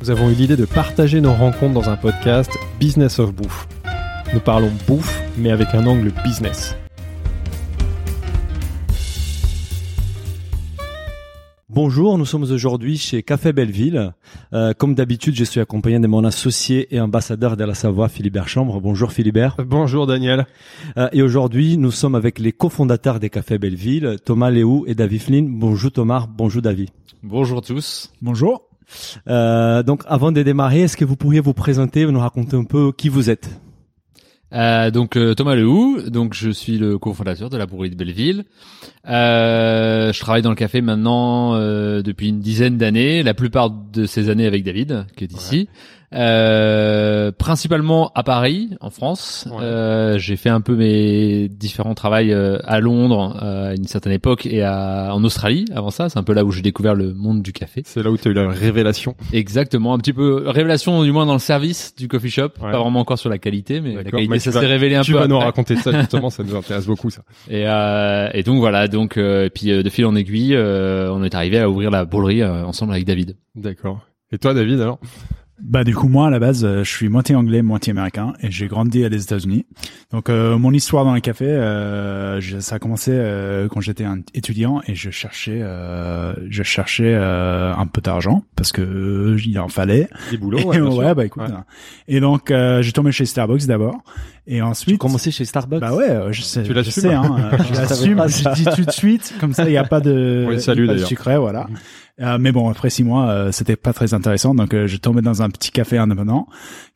Nous avons eu l'idée de partager nos rencontres dans un podcast Business of Bouffe. Nous parlons bouffe, mais avec un angle business. Bonjour, nous sommes aujourd'hui chez Café Belleville. Euh, comme d'habitude, je suis accompagné de mon associé et ambassadeur de la Savoie, Philibert Chambre. Bonjour Philibert. Bonjour Daniel. Euh, et aujourd'hui, nous sommes avec les cofondateurs des Cafés Belleville, Thomas Léou et David Flynn. Bonjour Thomas, bonjour David. Bonjour tous. Bonjour. Euh, donc avant de démarrer, est-ce que vous pourriez vous présenter, nous raconter un peu qui vous êtes? Euh, donc euh, Thomas Lehou, donc je suis le cofondateur de la Bourrie de Belleville. Euh, je travaille dans le café maintenant euh, depuis une dizaine d'années, la plupart de ces années avec David qui est ici. Euh, principalement à Paris, en France. Ouais. Euh, j'ai fait un peu mes différents travails euh, à Londres euh, à une certaine époque et à, en Australie avant ça. C'est un peu là où j'ai découvert le monde du café. C'est là où tu as eu la révélation. Exactement, un petit peu révélation du moins dans le service du coffee shop, Ouais. pas vraiment encore sur la qualité, mais la qualité mais ça tu s'est révélé un tu peu. vas nous raconter ça justement, ça nous intéresse beaucoup ça. Et, euh, et donc voilà, donc euh, et puis de fil en aiguille, euh, on est arrivé à ouvrir la boulerie euh, ensemble avec David. D'accord. Et toi David alors? Bah du coup moi à la base euh, je suis moitié anglais moitié américain et j'ai grandi à les États-Unis. Donc euh, mon histoire dans les cafés euh, je- ça a commencé euh, quand j'étais un étudiant et je cherchais euh, je cherchais euh, un peu d'argent parce que euh, il en fallait. Des boulots Et ouais, sûr. bah écoute. Ouais. hein. Et donc euh, j'ai tombé chez Starbucks d'abord et Tu ensuite commençais chez Starbucks? Bah ouais, je sais, Tu je l'assumes sais, hein, je l'assume, je dis tout de suite, comme ça il n'y a pas de, Oui, il y a salut, pas de d'ailleurs. secret, voilà. Euh, mais bon, après six mois, euh, c'était pas très intéressant, donc euh, je tombais dans un petit café indépendant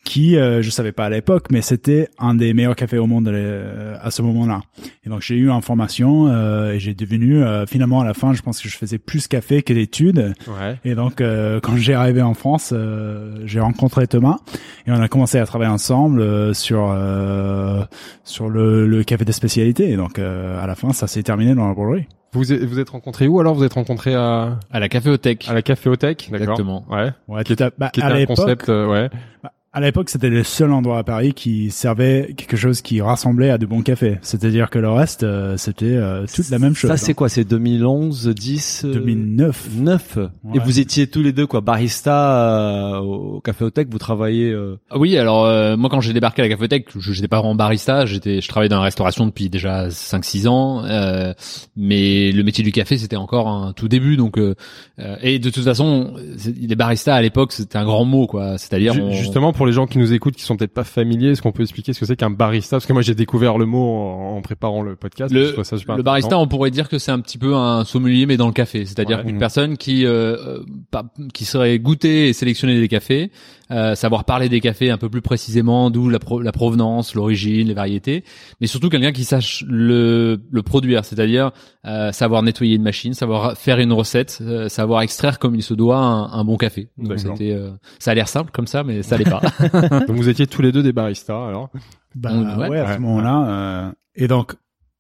qui, euh, je savais pas à l'époque, mais c'était un des meilleurs cafés au monde euh, à ce moment-là. Et donc j'ai eu une formation euh, et j'ai devenu euh, finalement à la fin, je pense que je faisais plus café que d'études. Ouais. Et donc, euh, quand j'ai arrivé en France, euh, j'ai rencontré Thomas et on a commencé à travailler ensemble euh, sur euh, sur le, le café de spécialité. Et donc, euh, à la fin, ça s'est terminé dans la brûlerie. Vous êtes, vous êtes rencontrés où alors? Vous êtes rencontrés à À la caféothèque. à la caféothèque, d'accord Exactement. Ouais. Ouais, Qui à- bah, Qui était à un concept euh, ouais. À l'époque, c'était le seul endroit à Paris qui servait quelque chose qui rassemblait à de bons cafés. C'est-à-dire que le reste, euh, c'était euh, toute la même chose. Ça c'est hein. quoi C'est 2011, 10 euh, 2009. 9 Ouais. Et vous étiez tous les deux quoi barista euh, au Café Otech, vous travaillez euh, Oui, alors euh, moi quand j'ai débarqué à la caféothèque, je j'étais pas vraiment barista, j'étais je travaillais dans la restauration depuis déjà 5 6 ans euh, mais le métier du café c'était encore un tout début donc euh, euh, et de toute façon les baristas à l'époque c'était un grand mot quoi, c'est-à-dire on- Justement, pour les gens qui nous écoutent, qui sont peut-être pas familiers, est-ce qu'on peut expliquer ce que c'est qu'un barista? Parce que moi, j'ai découvert le mot en, en préparant le podcast. Le- ça barista, on pourrait dire que c'est un petit peu un sommelier mais dans le café, c'est-à-dire Ouais. une Mhm. personne qui euh, euh, pas- qui serait goûter et sélectionner des cafés, euh, savoir parler des cafés un peu plus précisément, d'où la, pro- la provenance, l'origine, les variétés, mais surtout quelqu'un qui sache le, le produire, c'est-à-dire euh, savoir nettoyer une machine, savoir faire une recette, euh, savoir extraire comme il se doit un, un bon café. Donc c'était, euh, ça a l'air simple comme ça, mais ça l'est pas. Donc vous étiez tous les deux des baristas, alors. Bah, On- ouais. ouais, à ce moment-là. euh, et donc,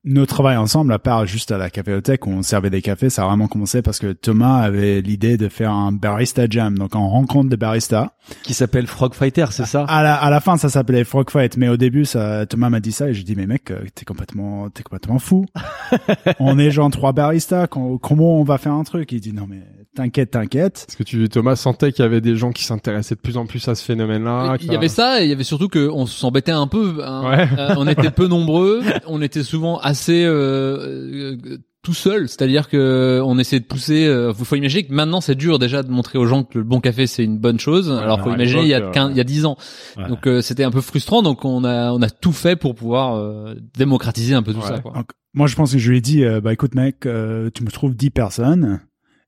nos travail ensemble, à part juste à la caféothèque où on servait des cafés, ça a vraiment commencé parce que Thomas avait l'idée de faire un barista jam, donc en rencontre de baristas. qui s'appelle Frog Fighter, c'est ça? À la, à la fin, ça s'appelait Frog Fight, mais au début, ça, Thomas m'a dit ça et j'ai dit, mais mec, euh, t'es complètement, t'es complètement fou. on est genre trois baristas, com- comment on va faire un truc? Il dit, non, mais t'inquiète, t'inquiète. Est-ce que tu, Thomas, sentais qu'il y avait des gens qui s'intéressaient de plus en plus à ce phénomène-là Il y avait ça et il y avait surtout que on s'embêtait un peu. hein. Ouais. Euh, on était peu nombreux, on était souvent assez euh, euh, tout seul, c'est-à-dire que on essayait de pousser. Euh, faut imaginer que maintenant c'est dur déjà de montrer aux gens que le bon café c'est une bonne chose. alors faut imaginer il y a l'époque, 15, il y a 10 ans. Ouais. Donc euh, c'était un peu frustrant. Donc on a on a tout fait pour pouvoir euh, démocratiser un peu tout Ouais. ça. Quoi. Donc, moi, je pense que je lui ai dit, euh, bah, écoute, mec, euh, tu me trouves 10 personnes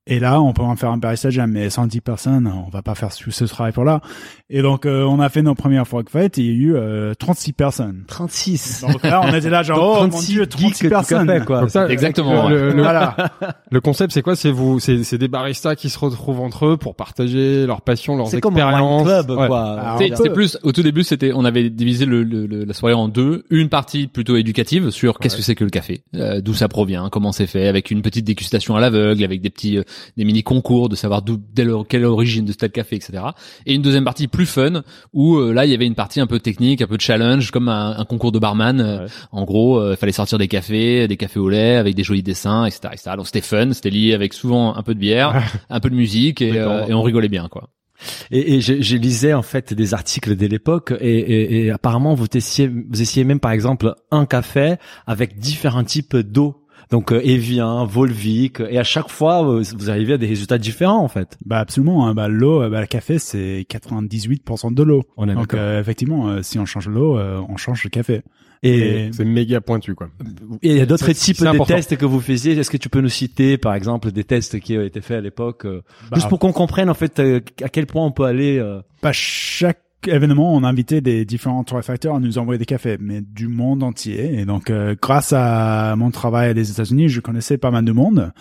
Et là, on peut en faire un barista jam, mais 110 personnes, on va pas faire ce travail pour là. Et donc, euh, on a fait nos premières frog fight, et il y a eu euh, 36 personnes. 36. Donc là, on était là genre, oh mon dieu, 36 personnes. quoi. Ça, Exactement, Le, le- Voilà. le concept, c'est quoi? C'est vous, c'est c'est des baristas qui se retrouvent entre eux pour partager leur passion, leurs C'est comme un expériences. wine club, Ouais. quoi. C'est c'est plus au tout début c'était on avait divisé le, le- le- la soirée en deux une partie plutôt éducative sur qu'est-ce que c'est que le café euh, d'où ça provient comment c'est fait avec une petite dégustation à l'aveugle avec des petits euh, des mini concours de savoir d'où quelle origine de tel café etc et une deuxième partie plus fun où euh, là il y avait une partie un peu technique un peu de challenge comme un, un concours de barman Euh, Ouais. en gros euh, il fallait sortir des cafés des cafés au lait avec des jolis dessins etc, etc. donc c'était fun c'était lié avec souvent un peu de bière un peu de musique et, euh, et on rigolait bien quoi Et, et je, je lisais en fait des articles dès l'époque et, et, et apparemment vous essayez, vous essayez même par exemple un café avec différents types d'eau. Donc euh, Evian, Volvic et à chaque fois euh, vous arrivez à des résultats différents en fait. Bah absolument. hein. Bah, l'eau, euh, bah, le café, c'est 98% de l'eau. On est Donc d'accord. euh, effectivement, euh, si on change l'eau, euh, on change le café. Et C'est méga pointu, quoi. et il y a d'autres types de important. tests que vous faisiez. Est-ce que tu peux nous citer par exemple des tests qui ont été faits à l'époque euh, Bah, juste pour qu'on comprenne en fait euh, à quel point on peut aller euh, bah, chaque événement, on invitait des différents torréfacteurs à nous envoyer des cafés, mais du monde entier. Et donc, euh, grâce à mon travail des États-Unis, je connaissais pas mal de monde.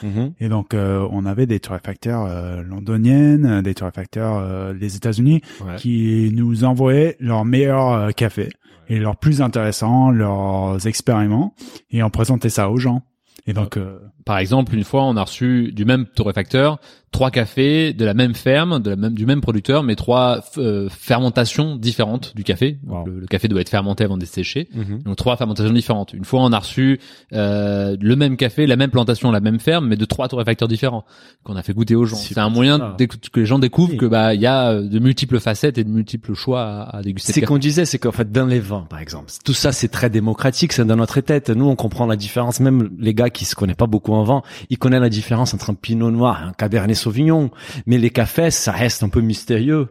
Et donc, euh, on avait des torréfacteurs euh, londoniennes, des torréfacteurs euh, des États-Unis Ouais. qui nous envoyaient leurs meilleurs euh, cafés et leurs plus intéressants, leurs expériments, et on présentait ça aux gens. Et donc, euh, Par exemple, une fois, on a reçu du même torréfacteur trois cafés de la même ferme, de la même du même producteur, mais trois euh, fermentations différentes du café. Wow. le, le café doit être fermenté avant d'être séché. Donc trois fermentations différentes. Une fois, on a reçu euh, le même café, la même plantation, la même ferme, mais de trois torréfacteurs différents qu'on a fait goûter aux gens. C'est C'est un moyen que les gens découvrent Oui. que bah il y a euh, de multiples facettes et de multiples choix à, à déguster. C'est café. qu'on disait, c'est qu'en fait, dans les vins, par exemple, tout ça, c'est très démocratique, c'est dans notre tête. Nous, on comprend la différence. Même les gars qui se connaissent pas beaucoup en vin, ils connaissent la différence entre un pinot noir et un cabernet sauvignon. Mais les cafés, ça reste un peu mystérieux.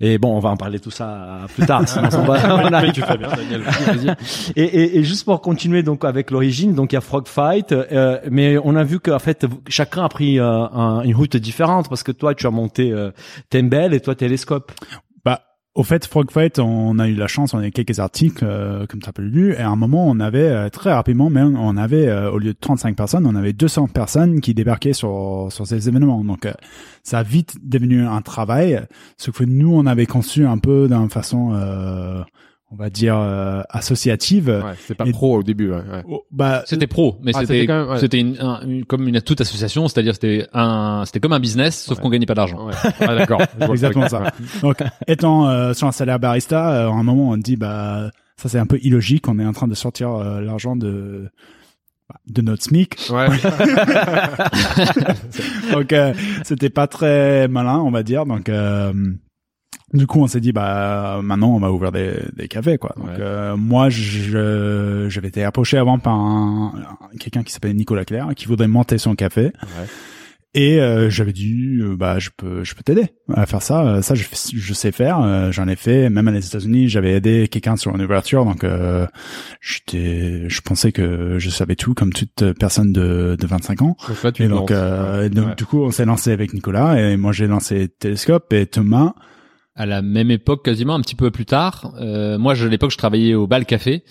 Et bon, on va en parler tout ça plus tard. sinon on va- on arrive tu fais bien, Daniel. et, et, et juste pour continuer donc avec l'origine, donc il y a Frog Fight, euh, mais on a vu qu'en fait chacun a pris euh, un- une route différente parce que toi tu as monté euh, Tembel et toi Télescope. Au fait, Frog Fight, on a eu la chance, on a eu quelques articles, euh, comme tu as pu lu, et à un moment, on avait, euh, très rapidement, même, on avait, euh, au lieu de 35 personnes, on avait 200 personnes qui débarquaient sur, sur ces événements. Donc, euh, ça a vite devenu un travail, ce que nous, on avait conçu un peu d'une façon, euh, on va dire, euh, associative. Ouais, c'est pas Et- pro au début, ouais. ouais. Oh, bah, C'était pro, mais Ah, c'était c'était une, un- une- comme une toute association, c'est-à-dire c'était un c'était comme un business, sauf Ouais. qu'on gagnait pas d'argent. Ouais. Ah, d'accord. Exactement ça. Donc, étant euh, sur un salaire barista, euh, à un moment, on dit, bah, ça c'est un peu illogique. On est en train de sortir euh, l'argent de bah, de notre SMIC. Ouais. Donc, euh, c'était pas très malin, on va dire. Donc, euh, du coup, on s'est dit, bah, maintenant, on va ouvrir des, des cafés, quoi. Donc, Ouais. euh, moi, je, j'avais été approché avant par un, un- quelqu'un qui s'appelle Nicolas Claire, qui voudrait monter son café. Et euh, j'avais dit, euh, bah, je peux, je peux t'aider à faire ça. Euh, Ça, je, je sais faire. Euh, J'en ai fait. Même aux États-Unis, j'avais aidé quelqu'un sur une ouverture. Donc, euh, j'étais, je pensais que je savais tout, comme toute personne de, de 25 ans. Donc, euh, et donc Ouais. du coup, on s'est lancé avec Nicolas et moi j'ai lancé Télescope et Thomas. À la même époque quasiment un petit peu plus tard. Euh, moi je, à l'époque je travaillais au bal café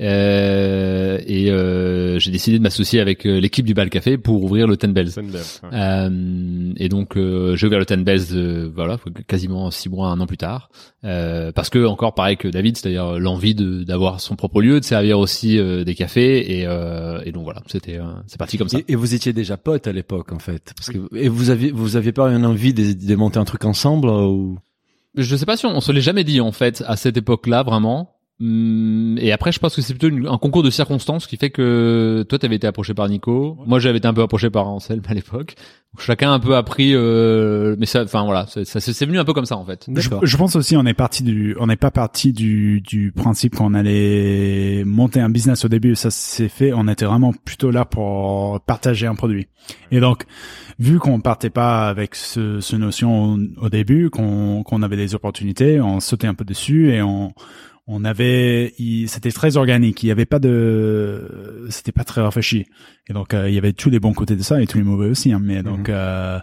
euh, et euh, j'ai décidé de m'associer avec euh, l'équipe du bal café pour ouvrir le Ten Bells belle, ouais. Euh, et donc euh, j'ai ouvert le Ten Bells euh, voilà quasiment six mois un an plus tard. Euh, parce que encore pareil que David c'est-à-dire l'envie de d'avoir son propre lieu de servir aussi euh, des cafés et, euh, et donc voilà c'était euh, c'est parti comme ça. Et, et vous étiez déjà potes à l'époque en fait, parce que et vous aviez vous aviez pas une envie de, de monter un truc ensemble ou? Je sais pas si on, se l'est jamais dit en fait à cette époque-là vraiment. Hum, Et après, je pense que c'est plutôt une- un concours de circonstances qui fait que toi, t'avais été approché par Nico, moi, j'avais été un peu approché par Anselme à l'époque. Chacun a un peu appris, euh, mais ça, enfin voilà, ça, ça- c'est venu un peu comme ça en fait. Je, je pense aussi on est parti du, on n'est pas parti du, du principe qu'on allait monter un business au début. Ça s'est fait. On était vraiment plutôt là pour partager un produit. Et donc, vu qu'on partait pas avec ce, ce notion au, au début, qu'on qu'on avait des opportunités, on sautait un peu dessus et on on avait, il- c'était très organique. Il y avait pas de, c'était pas très réfléchi. Et donc euh, il y avait tous les bons côtés de ça et tous les mauvais aussi. Hein, mais donc, euh,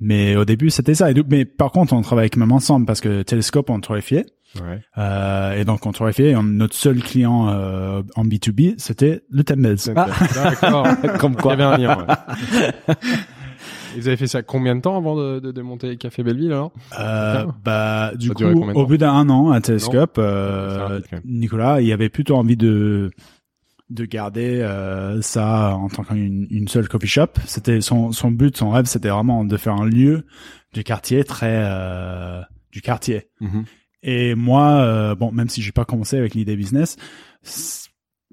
mais au début c'était ça. Et donc- mais par contre, on travaillait quand même ensemble parce que Télescope on torréfiait. Ouais. Euh, et donc on torréfiait. Et on- notre seul client euh, en B2B, c'était le Tembels. Ah. D'accord. Comme Il y quoi. avait un lien. ouais. Et vous avez fait ça combien de temps avant de, de, de monter Café Belleville alors Euh, bah, du Ça coup, au bout d'un an à Telescope, euh. Nicolas, il avait plutôt envie de de garder euh, ça en tant qu'une une seule coffee shop. C'était son son but, son rêve, c'était vraiment de faire un lieu du quartier très euh, du quartier. Mhm. Et moi, euh, bon, même si j'ai pas commencé avec l'idée business,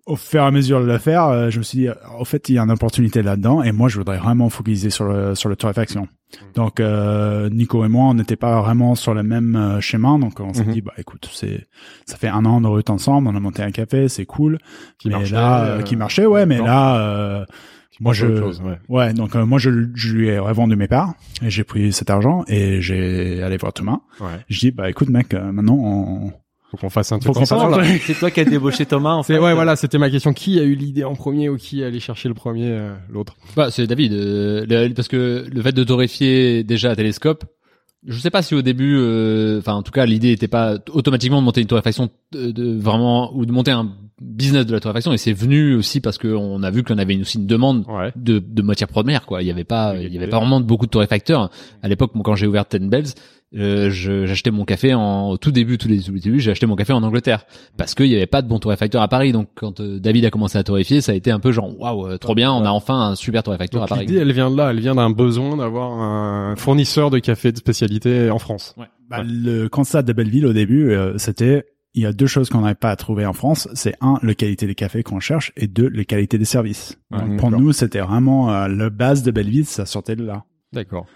au fur et à mesure de le faire, euh, je me suis dit, au fait, il y a une opportunité là-dedans, et moi, je voudrais vraiment focaliser sur le sur le torréfaction. Donc, euh, Nico et moi, on n'était pas vraiment sur le même euh, schéma, donc on s'est Mhm. dit, bah écoute, c'est ça fait un an de route ensemble, on a monté un café, c'est cool, Qui mais marchait, là, euh, euh, qui marchait, ouais, mais là, euh, moi, je, chose, ouais. ouais, donc euh, moi, je, je lui ai revendu mes parts, et j'ai pris cet argent, et j'ai allé voir Thomas. Ouais. Je dis, bah écoute, mec, euh, maintenant, on, Faut qu'on fasse un Faut truc fasse ensemble. C'est toi qui as débauché Thomas, en fait. Ouais, voilà, c'était ma question. Qui a eu l'idée en premier ou qui est allé chercher le premier, euh, l'autre? Bah, c'est David, euh, le- parce que le fait de torréfier déjà à télescope, je sais pas si au début, euh, enfin en tout cas l'idée n'était pas automatiquement de monter une torréfaction de, de vraiment ou de monter un business de la torréfaction et c'est venu aussi parce qu'on a vu qu'on avait une- aussi une demande Ouais. de, de matières premières quoi. Il y avait pas, il y avait pas vraiment beaucoup de torréfacteurs à l'époque. Moi, quand j'ai ouvert Ten Bells, euh, je- j'achetais mon café en au tout début, tout les tout début, j'ai acheté mon café en Angleterre parce qu'il y avait pas de bon torréfacteur à Paris. Donc quand euh, David a commencé à torréfier, ça a été un peu genre waouh, euh, trop bien, on a enfin un super torréfacteur à Donc Paris. l'idée, elle vient de là. Elle vient d'un besoin d'avoir un fournisseur de café de spécialité en France. Bah, Le constat de Belleville au début, euh, c'était il y a deux choses qu'on n'avait pas à trouver en France. C'est un, la qualité des cafés qu'on cherche, et deux, la qualité des services. Ouais, Donc, pour d'accord. nous, c'était vraiment euh, le base de Belleville, ça sortait de là. D'accord.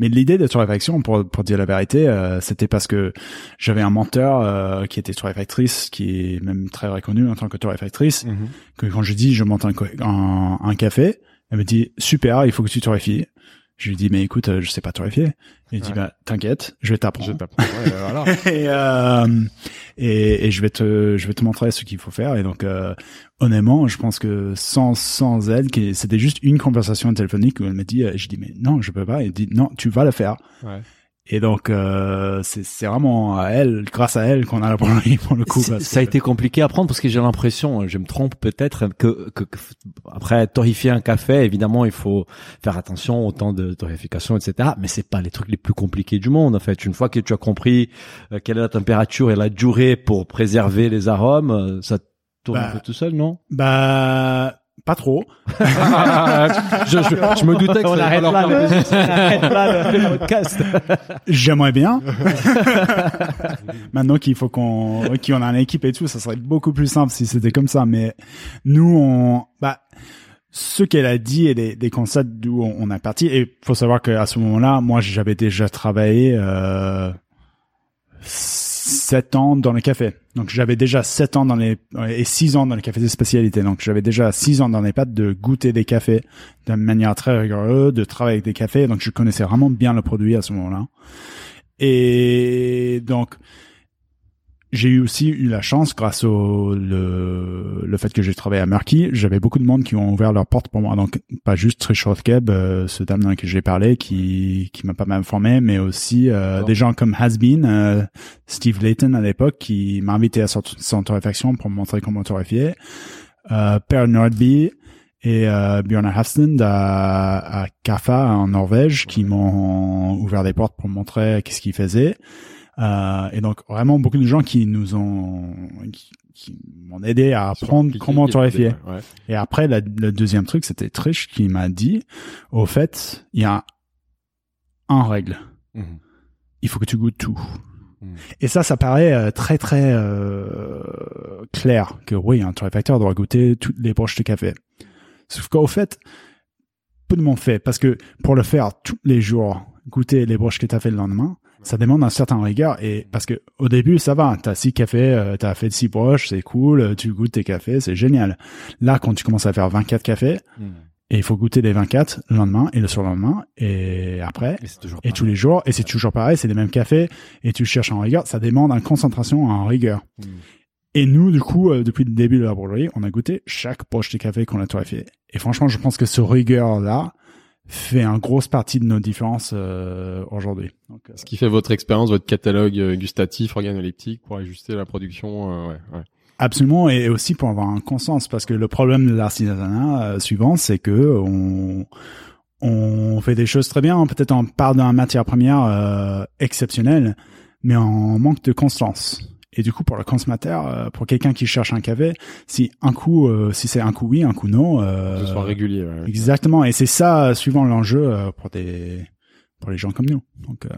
Mais l'idée de torréfaction, pour, pour dire la vérité, euh, c'était parce que j'avais un menteur euh, qui était torréfactrice, qui est même très reconnue en tant que torréfactrice, Mhm. que quand je dis je monte un, un café, elle me dit super, il faut que tu torréfies. Je lui dis mais écoute, euh, je sais pas torréfier. Il dit Ouais. bah t'inquiète, je vais t'apprendre. Ouais, voilà. et, euh, et, et je vais te je vais te montrer ce qu'il faut faire et donc euh, honnêtement je pense que sans sans elle c'était juste une conversation téléphonique où elle me dit euh, je dis mais non je peux pas elle dit non tu vas le faire Ouais. Et donc euh, c'est c'est vraiment à elle grâce à elle qu'on a la première pour le coup parce ça a que- été compliqué à prendre parce que j'ai l'impression, je me trompe peut-être, que, que, que- après torréfier un café, évidemment, il faut faire attention au temps de torréfication, etc. Mais c'est pas les trucs les plus compliqués du monde, en fait. Une fois que tu as compris euh, quelle est la température et la durée pour préserver les arômes, euh, ça tourne Bah, un peu tout seul, non? bah pas trop je, je, je me doutais que ça allait pas leur faire plaisir. podcast. J'aimerais bien. Maintenant qu'il faut qu'on, qu'on a une équipe et tout, ça serait beaucoup plus simple si c'était comme ça. Mais nous, on, bah, ce qu'elle a dit et des, des constats d'où on, on a parti. Et faut savoir qu'à ce moment-là, moi, j'avais déjà travaillé euh, sept ans dans le café. Donc j'avais déjà sept ans dans les et six ans dans les cafés de spécialité. Donc j'avais déjà six ans dans les pattes de goûter des cafés de manière très rigoureuse, de travailler avec des cafés. Donc je connaissais vraiment bien le produit à ce moment-là. Et donc j'ai eu aussi eu la chance grâce au le, le fait que j'ai travaillé à Murky, j'avais beaucoup de monde qui ont ouvert leurs portes pour moi. Donc pas juste Trish Rothkeb, euh, ce dame dans qui j'ai parlé, qui qui m'a pas mal formé, mais aussi euh, des gens comme Hasbeen, euh, Steve Layton à l'époque, qui m'a invité à son, son torréfaction pour me montrer comment torréfier. Euh, Per Nordby et euh, Björn Hafstund à, à Kaffa en Norvège, qui m'ont ouvert des portes pour me montrer qu'est-ce qu'ils faisaient. Euh, et donc vraiment beaucoup de gens qui nous ont qui, qui m'ont aidé à apprendre comment torréfier. Ouais. Et après la- le deuxième truc c'était Trish qui m'a dit au fait il y a un règle Mhm. il faut que tu goûtes tout. Mhm. Et ça, ça paraît euh, très très euh, clair que oui, un torréfacteur doit goûter toutes les broches de café. Sauf qu'au fait, peu de monde fait parce que pour le faire tous les jours, goûter les broches que tu as fait le lendemain, ça demande un certain rigueur et parce que au début ça va, t'as six cafés, euh, t'as fait six broches, c'est cool, euh, tu goûtes tes cafés, c'est génial. Là, quand tu commences à faire 24 cafés, Mhm. et il faut goûter les 24 le lendemain et le surlendemain et après Et toujours tous les jours, et c'est toujours pareil, c'est les mêmes cafés, et tu cherches en rigueur, ça demande une concentration en rigueur. Mm. Et nous, du coup, euh, depuis le début de la brûlerie, on a goûté chaque poche de café qu'on a torréfié. Et franchement, je pense que ce rigueur-là fait une grosse partie de nos différences euh, aujourd'hui. Euh, Ce qui fait votre expérience, votre catalogue euh, gustatif, organoleptique pour ajuster la production. euh, ouais, ouais. Absolument, et aussi pour avoir un conscience, parce que le problème de l'artisanat suivant, c'est que on, on fait des choses très bien, peut-être on part d'une matière première euh, exceptionnelle, mais on manque de constance. Et du coup, pour le consommateur, euh, pour quelqu'un qui cherche un café, si un coup, euh, si c'est un coup oui, un coup non, euh, Que ce soit régulier. ouais. exactement. Et c'est ça, suivant l'enjeu euh, pour des pour les gens comme nous. Donc, euh,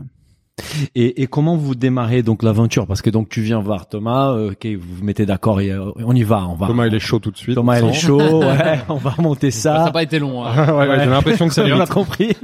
Et, et comment vous démarrez donc l'aventure? Parce que donc tu viens voir Thomas, euh, ok, vous vous mettez d'accord et euh, on y va, on va. Thomas, il est chaud tout de suite. Thomas, il est on chaud, ouais, on va monter Ça n'a ça. pas été long. hein. ouais, ouais, j'ai l'impression que ça on vient a compris.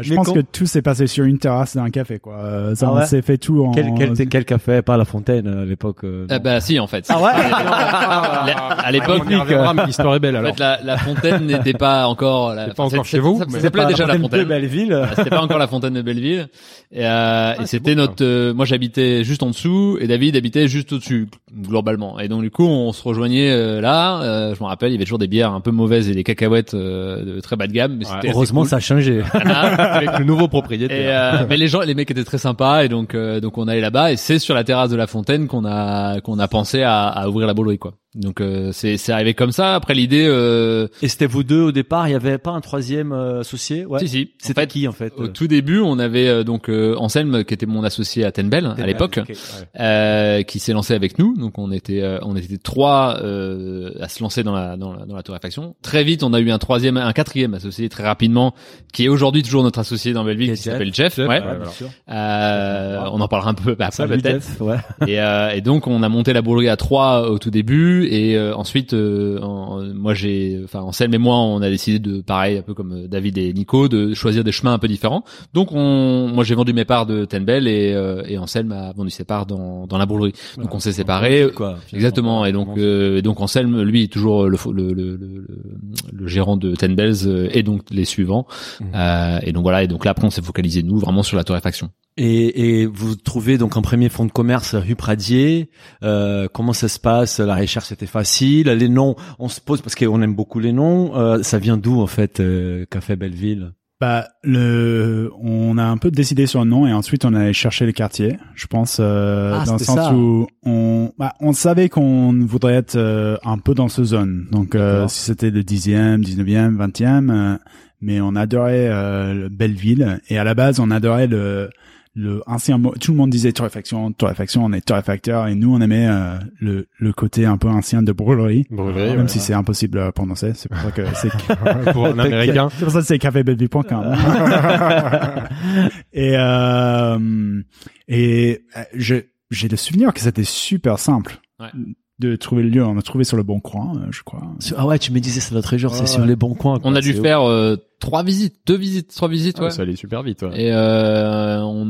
je Mais pense que tout s'est passé sur une terrasse d'un café, quoi. Euh, Ça, Ah on ouais s'est fait tout en. quel, quel, quel café? Pas la fontaine à l'époque. euh, Eh bah si en fait. Ah ouais à l'époque, On l'histoire est belle en alors. fait, la, la fontaine n'était pas encore. La, pas enfin, encore chez vous, Pas déjà la de fontaine. Belleville. Ah, C'était pas encore la fontaine de Belleville. Et, euh, et c'est c'était notre. euh, moi, j'habitais juste en dessous et David habitait juste au-dessus globalement. Et donc du coup, on se rejoignait euh, là. Euh, je me rappelle, il y avait toujours des bières un peu mauvaises et des cacahuètes euh, de très bas de gamme. Mais Heureusement, cool. ça a changé. Avec le nouveau Et propriétaire. euh, mais les gens, les mecs étaient très sympas et donc euh, donc on allait là-bas et c'est sur la terrasse de la fontaine qu'on a qu'on a pensé à, à ouvrir la boulerie quoi. Donc euh, c'est c'est arrivé comme ça. Après l'idée, euh, Et c'était vous deux au départ. Il y avait pas un troisième euh, associé? Ouais. si si. En C'était fait, qui en fait au euh? tout début, on avait euh, donc euh, Anselme qui était mon associé à Tenbel à l'époque, Ok, ouais. euh, qui s'est lancé avec nous. Donc on était euh, on était trois euh, à se lancer dans la, dans la dans la torréfaction. Très vite, on a eu un troisième, un quatrième associé très rapidement, qui est aujourd'hui toujours notre associé dans Belleville, Qui s'appelle Jeff. Jeff, ouais. Euh, on en parlera un peu après peut-être. Ouais. Et, euh, et donc on a monté la boulerie à trois au tout début et euh, ensuite euh, en- moi j'ai enfin Anselme et moi on a décidé de pareil un peu comme euh, David et Nico de choisir des chemins un peu différents. Donc on moi j'ai vendu mes parts de Tenbel et euh, et Anselme a vendu ses parts dans dans la boulerie. Donc on s'est séparés. Quoi, Exactement. Et donc, euh, et donc Anselme, lui, est toujours le, le, le, le, le gérant de Ten Bells euh, et donc les suivants. Euh, et donc voilà. Et donc là, après, on s'est focalisé nous vraiment sur la torréfaction. Et, et vous trouvez donc un premier fonds de commerce rue Pradier. Euh, comment ça se passe? La recherche c'était facile. Les noms, on se pose parce qu'on aime beaucoup les noms. Euh, ça vient d'où en fait euh, Café Belleville? Bah, le, on a un peu décidé sur le nom et ensuite on allait chercher les quartiers. Je pense euh, Ah, dans le sens ça. où on, bah, on savait qu'on voudrait être euh, un peu dans ce zone. Donc euh, si c'était le 10e, 19e, 20e, euh, mais on adorait euh, le Belleville et à la base on adorait le le ancien mot. Tout le monde disait torréfaction, torréfaction. On est torréfacteur et nous on aimait euh, le le côté un peu ancien de brûlerie. Brûlerie, Même ouais. si c'est impossible à prononcer, c'est pour ça que c'est pour un américain. c'est pour ça que c'est cafébelleville.com. et euh, et euh, je j'ai le souvenir que c'était super simple Ouais. de trouver le lieu. On a trouvé sur le bon coin, euh, je crois. Ah ouais, tu me disais ça l'autre jour, c'est Ouais, sur les bons coins. quoi. On a dû faire euh, trois visites, deux visites, trois visites, ouais. Ah, Ça allait super vite. ouais. Et euh, on,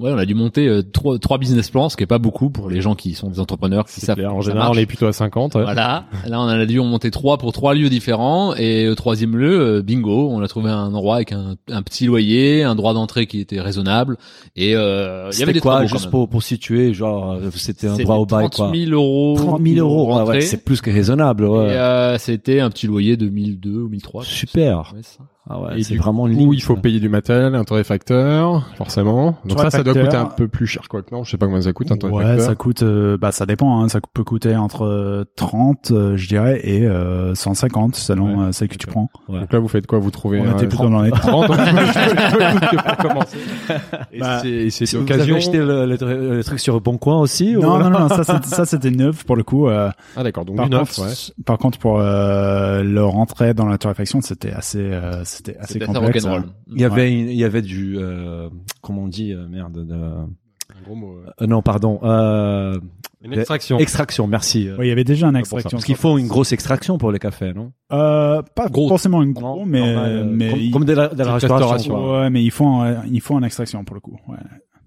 ouais, on a dû monter euh, trois, trois business plans, ce qui est pas beaucoup pour les gens qui sont des entrepreneurs qui savent. clair. En général, on est plutôt à 50. ouais. Voilà. Là, on a dû en monter trois pour trois lieux différents. Et au troisième lieu, euh, bingo, on a trouvé un endroit avec un, un petit loyer, un droit d'entrée qui était raisonnable. Et euh, il y avait des quoi, juste pour, pour situer, genre, euh, c'était un droit au bail, 30 quoi. 000 euros. 30 000 euros, ouais, ouais, c'est plus que raisonnable, ouais. Et euh, c'était un petit loyer de 1002 ou 1003. Super. Ouais, ça. Ah ouais, c'est vraiment une Ou ligne. il faut ça. payer du matériel, un torréfacteur, forcément. Donc ça, ça doit coûter un peu plus cher, quoi que non. Je sais pas combien ça coûte un Ouais, torréfacteur. ça coûte, euh, bah ça dépend. Hein, ça peut coûter entre euh, 30, euh, je dirais, et euh, 150 selon Ouais, euh, celle que tu prends. Donc là, vous faites quoi? Vous trouvez On euh, était plutôt dans les 30 donc commencer. Et Bah, c'est- et c'est Vous avez l'occasion. acheté le, le- le truc sur le bon coin aussi ou- Non, non, non, ça, c'était neuf pour le coup. euh, Ah d'accord, donc par, du neuf, contre, ouais. par contre, pour euh, leur entrée dans la torréfaction, c'était assez, euh, c'était assez complexe. hein. Il y avait, une- il y avait du, euh, comment on dit, euh, merde, de, Un gros mot. ouais. euh, non, pardon, euh, Une extraction. extraction, merci. Oui, il y avait déjà une extraction. Parce qu'il faut une grosse extraction pour les cafés, non? Euh, pas Grosse. forcément une Non, gros, mais, euh, mais comme, il- comme de la, de la Petite restauration. quoi. ouais, mais il faut, un- il faut une extraction pour le coup. Ouais.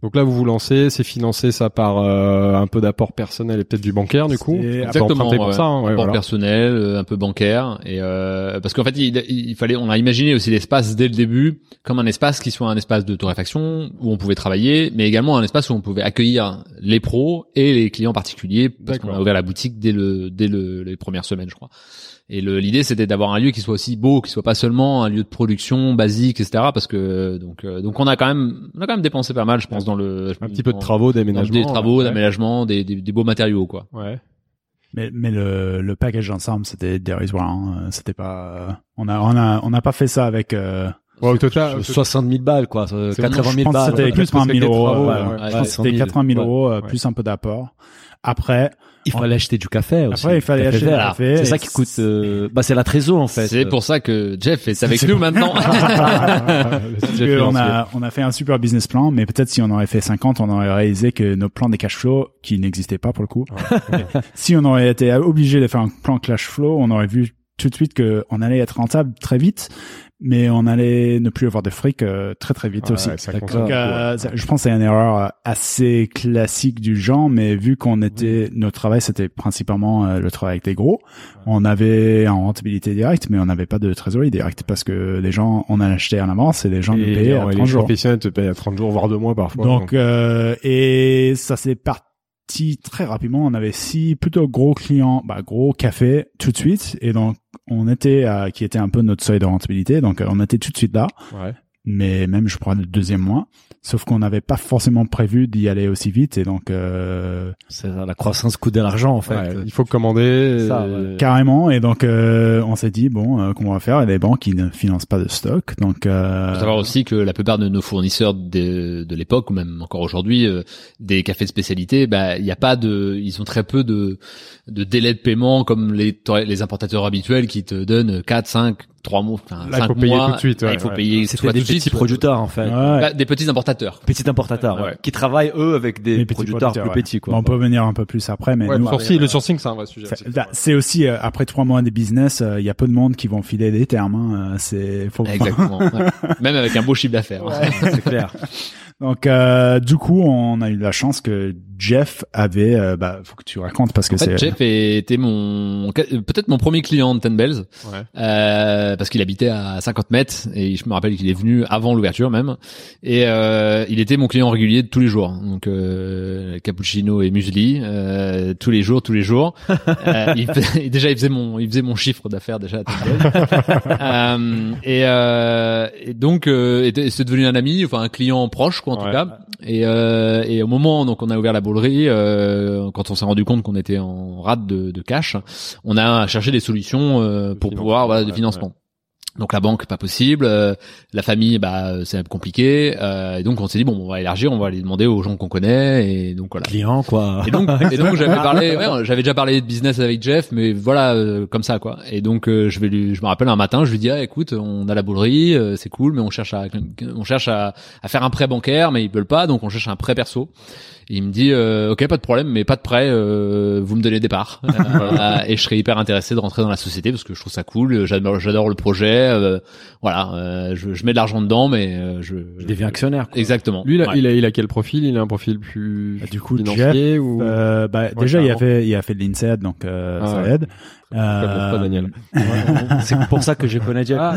Donc là, vous vous lancez, c'est financé ça par euh, un peu d'apport personnel et peut-être du bancaire du coup. Exactement. pour ouais. ça. hein, ouais, Apport voilà. personnel, euh, un peu bancaire, et euh, parce qu'en fait, il, il fallait, on a imaginé aussi l'espace dès le début comme un espace qui soit un espace de torréfaction où on pouvait travailler, mais également un espace où on pouvait accueillir les pros et les clients particuliers, parce qu'on a ouvert la boutique dès le dès le, les premières semaines, je crois. Et l'idée, c'était d'avoir un lieu qui soit aussi beau, qui soit pas seulement un lieu de production basique, etc. Parce que donc euh, donc on a quand même on a quand même dépensé pas mal, je pense, dans le Un petit peu de travaux, d'aménagement. des travaux, ouais. d'aménagement, des, des, des beaux matériaux, quoi. Ouais. Mais, mais le, le package ensemble, c'était dérisoire. Hein. C'était pas. On a, on a, on n'a pas fait ça avec. Euh, Ouais, au total, au total- 60 000 balles, quoi. euh, C'est 80 je 000 pense que balles. c'était ouais. plus 80 000 des euros. travaux, ouais, ouais. ouais. Ouais, Je pense que 100 c'était 000, 80 000 euros, euh, plus un peu d'apport. Après, Il fallait acheter du café aussi. Après, il fallait Café acheter du café. C'est ça qui coûte. euh, Bah, c'est la trésor en fait. C'est pour ça que Jeff est avec nous maintenant. Parce J'ai que on a, on a fait un super business plan, mais peut-être si on aurait fait 50, on aurait réalisé que nos plans des cash flow, qui n'existaient pas pour le coup, si on aurait été obligé de faire un plan cash flow, on aurait vu tout de suite que on allait être rentable très vite, mais on allait ne plus avoir de fric euh, très très vite Ouais, aussi. ça Donc, euh, ouais. je pense que c'est une erreur euh, assez classique du genre, mais vu qu'on était, notre travail c'était principalement euh, le travail avec des gros, on avait en rentabilité directe, mais on n'avait pas de trésorerie directe parce que les gens, on a acheté en avance et les gens nous Et, payaient euh, à les 30 jours. professionnels te payent à 30 jours, voire deux mois parfois. Donc, euh, et ça s'est parti très rapidement. On avait six plutôt gros clients, bah, gros café tout de suite. Et donc, on était, à, qui était un peu notre seuil de rentabilité. Donc, euh, on était tout de suite là. ouais. Mais même, je crois, le deuxième mois. Sauf qu'on n'avait pas forcément prévu d'y aller aussi vite. Et donc, euh, C'est ça, la croissance coûte de l'argent en fait. Ouais, il faut commander. Ça, et- ouais. carrément. Et donc, euh, on s'est dit, bon, euh, comment on va faire? Il y a des banques qui ne financent pas de stock. Donc, euh, faut savoir aussi que la plupart de nos fournisseurs de, de l'époque ou même encore aujourd'hui euh, des cafés de spécialité bah il y a pas de ils ont très peu de de délai de paiement comme les les importateurs habituels qui te donnent 4 5 3 mois enfin Là, il 5 faut payer tout de suite, Là, ouais, il faut ouais. payer C'était soit des petits producteurs en fait. ouais. Bah, des petits importateurs Petits importateurs, Ouais. ouais. qui travaillent eux avec des producteurs, producteurs, plus ouais. petits quoi. Bon, on peut venir un peu plus après, mais Ouais, nous, le sourcing, le sourcing, c'est un vrai sujet. Bah, C'est aussi euh, après trois mois de business, euh, il y a peu de monde qui vont filer des termes. Hein. euh, C'est faut... exactement ouais. même avec un beau chiffre d'affaires c'est clair. Donc euh, du coup, on a eu la chance que Jeff avait. Euh, bah, faut que tu racontes parce que En c'est. Jeff était mon peut-être mon premier client de Ten Bells Ouais. euh, parce qu'il habitait à 50 mètres et je me rappelle qu'il est venu avant l'ouverture même et euh, il était mon client régulier de tous les jours donc euh, cappuccino et muesli euh, tous les jours tous les jours euh, il faisait- déjà il faisait mon il faisait mon chiffre d'affaires déjà à Ten Bells. euh, et, euh, et donc euh, c'est devenu un ami enfin un client proche quoi en Ouais. tout cas. Et, euh, et au moment donc on a ouvert la boulerie euh, quand on s'est rendu compte qu'on était en rate de, de cash on a cherché des solutions euh, pour pouvoir voilà de financement donc la banque pas possible euh, la famille bah c'est un peu compliqué euh, et donc on s'est dit bon on va élargir on va aller demander aux gens qu'on connaît et donc voilà Client quoi. et donc, et donc j'avais parlé, ouais, j'avais déjà parlé de business avec Jeff, mais voilà, euh, comme ça quoi. Et donc euh, je vais lui, je me rappelle un matin, je lui dis, ah, écoute, on a la boulerie, euh, c'est cool, mais on cherche à, on cherche à, à faire un prêt bancaire, mais ils veulent pas, donc on cherche un prêt perso. Et il me dit, euh, ok, pas de problème, mais pas de prêt, euh, vous me donnez des parts. Euh, et je serais hyper intéressé de rentrer dans la société parce que je trouve ça cool, j'adore, j'adore le projet, euh, voilà, euh, je, je mets de l'argent dedans, mais euh, je, Je deviens actionnaire. quoi. Exactement. Lui, il a, Ouais. il a, il a quel profil? Il a un profil plus Bah, du coup, financier ou Euh, bah, Ouais, déjà, il a fait, il a fait de l'INSEAD, donc euh, Ah ça ouais. aide. Pas Daniel. C'est pour ça que je connais Jeff. Ah,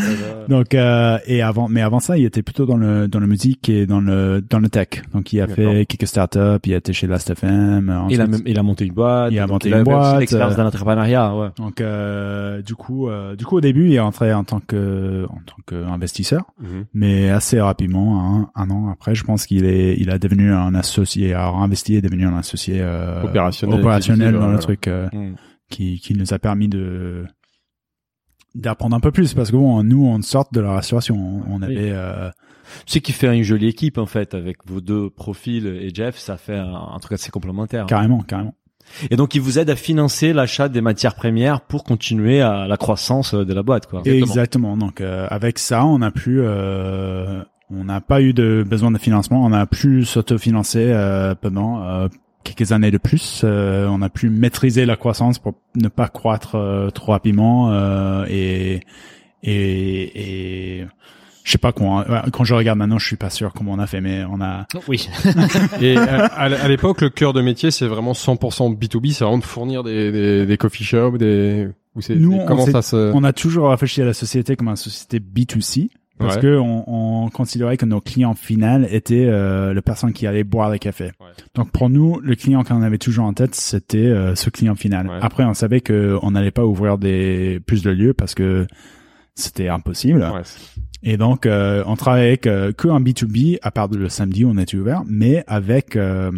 Donc euh, et avant, mais avant ça, il était plutôt dans le dans la musique et dans le dans le tech. Donc il a fait quelques startups, il a été chez Last.fm. il a même, il a monté une boîte. Il a monté il une boîte, l'expérience euh, dans l'entrepreneuriat, ouais. Donc euh, du coup, euh, du coup au début, il est entré en tant que en tant qu'investisseur, Mhm. mais assez rapidement, hein, un an après, je pense qu'il est il a devenu un associé, alors investi et devenu un associé euh, Opérationnel, opérationnel dans le truc euh, Mm. Qui qui nous a permis de d'apprendre un peu plus parce que bon, nous on sort de la restauration, on, on Oui. avait euh, C'est qui fait une jolie équipe en fait avec vos deux profils et Jeff, ça fait un, un truc assez complémentaire. carrément, carrément. Et donc il vous aide à financer l'achat des matières premières pour continuer à la croissance de la boîte quoi. Exactement. Exactement. Donc euh, avec ça, on a pu, euh, on n'a pas eu de besoin de financement, on a pu s'autofinancer euh, pendant euh, quelques années de plus. Euh, on a pu maîtriser la croissance pour ne pas croître euh, trop rapidement euh, et et et Je sais pas comment. ouais, Quand je regarde maintenant, je suis pas sûr comment on a fait, mais on a. Oui. Et euh, à, à l'époque, le cœur de métier, c'est vraiment 100% B2B, c'est vraiment de fournir des, des, des coffee shops, des... Ou c'est, Nous, on comment s'est- ça se... On a toujours réfléchi à la société comme une société B2C parce Ouais. que on, on considérait que nos clients finaux étaient euh, les personnes qui allaient boire des cafés. Ouais. Donc pour nous, le client qu'on avait toujours en tête, c'était euh, ce client final. Ouais. Après, on savait que on n'allait pas ouvrir des plus de lieux parce que c'était impossible. Et donc, euh, on travaillait avec euh, que en B2B, à part de le samedi où on était ouvert, mais avec euh,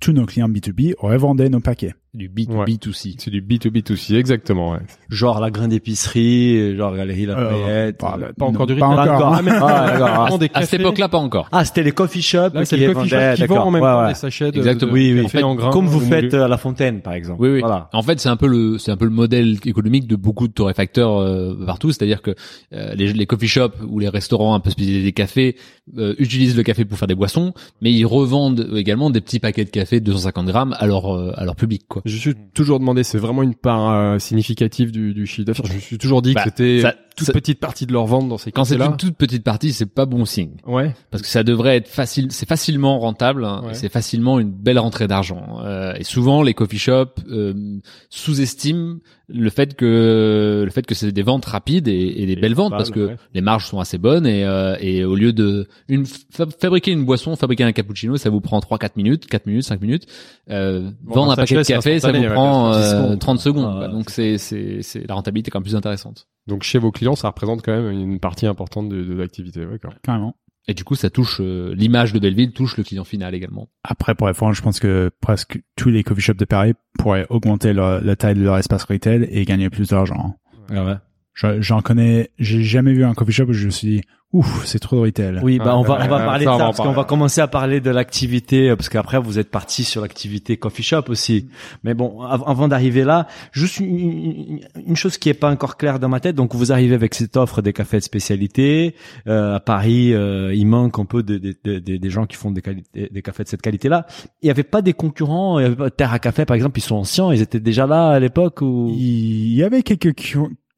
tous nos clients B2B, on revendait nos paquets. Du B2B Ouais. c'est du B2B2C, exactement, ouais. Genre la graine d'épicerie, genre Galerie Lafayette. pas, euh, Pas encore non, du pas encore. Ah, mais- ah, des À cette époque-là, pas encore. Ah, c'était les coffee shops Là, c'est qui le coffee shop vendaient, qui vend d'accord. en même Ouais, temps des sachets de, Exactement. de Oui, oui. café En fait, en grains. Comme vous ou faites à la fontaine, par exemple. Oui, oui. Voilà. En fait, c'est un peu le, c'est un peu le modèle économique de beaucoup de torréfacteurs euh, partout. C'est-à-dire que euh, les, les coffee shops ou les restaurants un peu spécialisés des cafés euh, utilisent le café pour faire des boissons, mais ils revendent également des petits paquets de café de 250 grammes à leur euh, à leur public, quoi. Je suis toujours demandé, c'est vraiment une part euh, significative du, du chiffre d'affaires. Je me suis toujours dit Bah, que c'était ça- toute ça- petite partie de leur vente dans ces Quand c'est une toute petite partie, c'est pas bon signe. Ouais. parce que ça devrait être facile, c'est facilement rentable, hein, Ouais. c'est facilement une belle rentrée d'argent. Euh, et souvent, les coffee shops euh, sous-estiment le fait que le fait que c'est des ventes rapides et, et des Et belles ventes parce que ouais. les marges sont assez bonnes et, euh, et au lieu de une fa- fabriquer une boisson, fabriquer un cappuccino, ça vous prend 3-4 minutes, 4 minutes, 5 minutes. Euh, Bon, vendre un paquet de café, ça vous prend bien sûr, 10 euh, secondes. 30 secondes. Ah, quoi. Donc c'est c'est c'est la rentabilité est quand même plus intéressante. Donc chez vos clients, ça représente quand même une partie importante de, de l'activité. Ouais. Carrément. Et du coup, ça touche euh, l'image de Belleville, touche le client final également. Après, pour être franc, je pense que presque tous les coffee shops de Paris pourraient augmenter leur- la taille de leur espace retail et gagner plus d'argent. Ah ouais. Je- J'en connais, j'ai jamais vu un coffee shop où je me suis dit, ouf, c'est trop de retail. Oui, bah Ah, on va on va parler ça, de ça parce qu'on va commencer à parler de l'activité euh, parce qu'après vous êtes parti sur l'activité coffee shop aussi. Mais bon, av- avant d'arriver là, juste une, une- une chose qui est pas encore claire dans ma tête. Donc vous arrivez avec cette offre des cafés de spécialité. Euh, à Paris, euh, il manque un peu de- de- de- de- des gens qui font des, qualités, des cafés de cette qualité-là. Il y avait pas des concurrents. Il y avait pas Terre à Café par exemple. Ils sont anciens. Ils étaient déjà là à l'époque ou? Il y avait quelques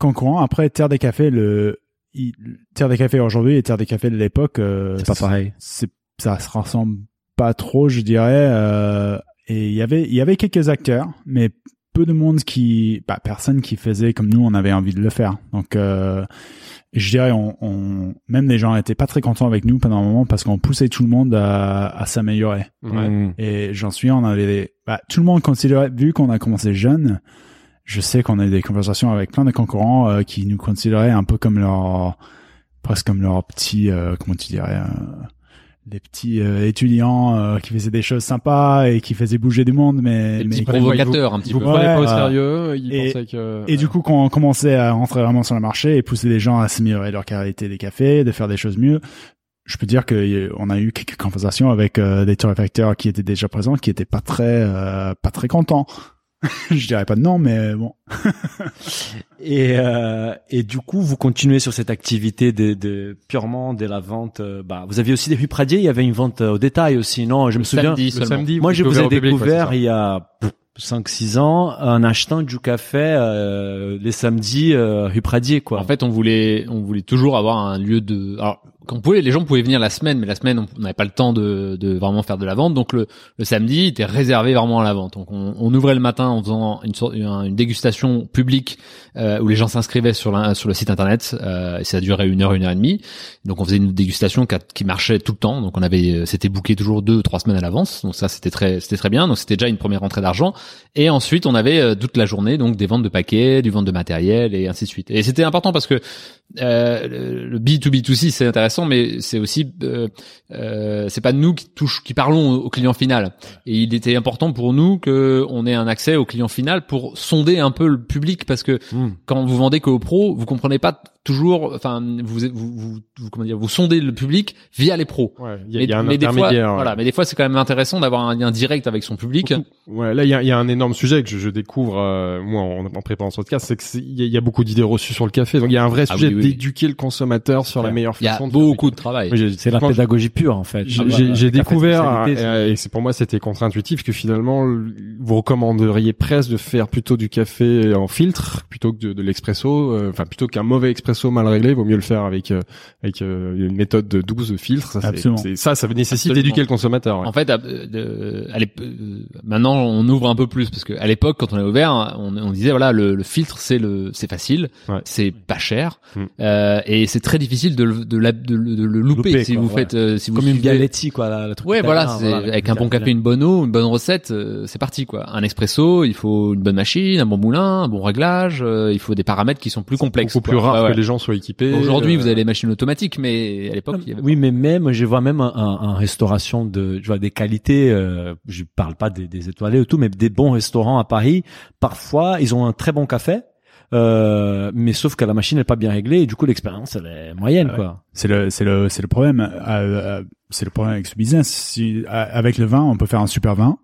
cu- concurrents. Après, Terre des Cafés, le, il- Terre des Cafés aujourd'hui et Terre des Cafés de l'époque, euh, c'est pas pareil. c'est ça se ressemble pas trop je dirais euh, et il y avait il y avait quelques acteurs mais peu de monde qui bah personne qui faisait comme nous on avait envie de le faire donc euh, je dirais on, on même les gens étaient pas très contents avec nous pendant un moment parce qu'on poussait tout le monde à, à s'améliorer Ouais. Mm. et j'en suis on avait des- bah, tout le monde considérait vu qu'on a commencé jeune je sais qu'on a eu des conversations avec plein de concurrents euh, qui nous considéraient un peu comme leur presque comme leurs petits euh, comment tu dirais euh, des petits euh, étudiants euh, qui faisaient des choses sympas et qui faisaient bouger du monde mais, Des mais petits provocateurs un petit Vous peu. Ouais, prenez pas au euh, sérieux. Ils et- pensaient que. et du coup quand on commençait à rentrer vraiment sur le marché et pousser les gens à s'améliorer leur qualité des cafés de faire des choses mieux je peux dire que on a eu quelques conversations avec euh, des torréfacteurs qui étaient déjà présents qui étaient pas très euh, pas très contents je dirais pas de non mais bon Et, euh, et du coup, vous continuez sur cette activité de, de purement de la vente. euh, bah, vous aviez aussi des rue Pradier, il y avait une vente euh, au détail aussi, non? Je me souviens. Samedi le samedi, Moi, je vous ai public, ouais, découvert il y a 5-6 ans en achetant du café euh, les samedis euh, rue Pradier, quoi. En fait, on voulait, on voulait toujours avoir un lieu de. Alors, qu'on pouvait, les gens pouvaient venir la semaine, mais la semaine, on n'avait pas le temps de, de vraiment faire de la vente. Donc le, le samedi était réservé vraiment à la vente. Donc on, on ouvrait le matin en faisant une sorte, une, dégustation publique euh, où les gens s'inscrivaient sur, sur le site internet. Euh, et ça durait une heure, une heure et demie. Donc on faisait une dégustation qui, marchait tout le temps. Donc on avait, c'était booké toujours deux, trois semaines à l'avance. Donc ça, c'était très, c'était très bien. Donc c'était déjà une première rentrée d'argent. Et ensuite, on avait euh, toute la journée donc des ventes de paquets, du vente de matériel et ainsi de suite. Et c'était important parce que euh, le le B2B2C c'est intéressant, mais c'est aussi euh, euh, c'est pas nous qui touche, qui parlons au, client final. Et il était important pour nous que on ait un accès au client final pour sonder un peu le public parce que Hmm. quand vous vendez que aux pros, vous comprenez pas toujours. Enfin, vous vous, vous, vous- comment dire, vous sondez le public via les pros. Ouais, il y a, y a un mais des fois, ouais. voilà, mais des fois c'est quand même intéressant d'avoir un lien direct avec son public. Ouais, là, il y a, il y a un énorme sujet que je, je découvre, euh, moi, en, en préparant ce podcast, c'est que il y, a- il y a beaucoup d'idées reçues sur le café. Donc, il y a un vrai Ah sujet oui, oui, oui. d'éduquer le consommateur sur la meilleure Il y a façon de faire beaucoup de travail. C'est la pédagogie pure, en fait. J'ai Ah, j'ai- bah, découvert, euh, et c'est pour moi c'était contre-intuitif que finalement vous recommanderiez presque de faire plutôt du café en filtre plutôt que de, de l'expresso, euh, enfin plutôt qu'un mauvais expresso espresso mal réglé, vaut mieux le faire avec euh, avec euh, une méthode de 12 filtres. Ça, c'est- Absolument. ça, ça nécessite d'éduquer le consommateur. ouais. En fait, à- de- à euh, maintenant on ouvre un peu plus parce que à l'époque, quand on a ouvert, on, on disait voilà le, le filtre c'est le c'est facile, Ouais. c'est pas cher Mm. euh, et c'est très difficile de le- de, la- de, le- de le louper Louper, si quoi, vous ouais. faites euh, si vous Comme une Bialetti, quoi. La, la Ouais, voilà, c'est avec un bon café, une bonne eau, une bonne recette, euh, c'est parti quoi. Un espresso, il faut une bonne machine, un bon moulin, un bon réglage, euh, il faut des paramètres qui sont plus complexes. Beaucoup quoi. plus rare Ouais, ouais. que les gens soient équipés. Aujourd'hui, euh, vous avez les machines automatiques, mais à l'époque, il y avait Oui, mais même, je vois même un, un, un restauration de, je vois des qualités. Euh, je parle pas des, des étoilés ou tout, mais des bons restaurants à Paris. Parfois, ils ont un très bon café, euh, mais sauf que la machine n'est pas bien réglée et du coup l'expérience elle est moyenne, Ouais. quoi. C'est le, c'est le, c'est le problème. euh, euh, c'est le problème avec ce business. Si, euh, avec le vin, on peut faire un super vin.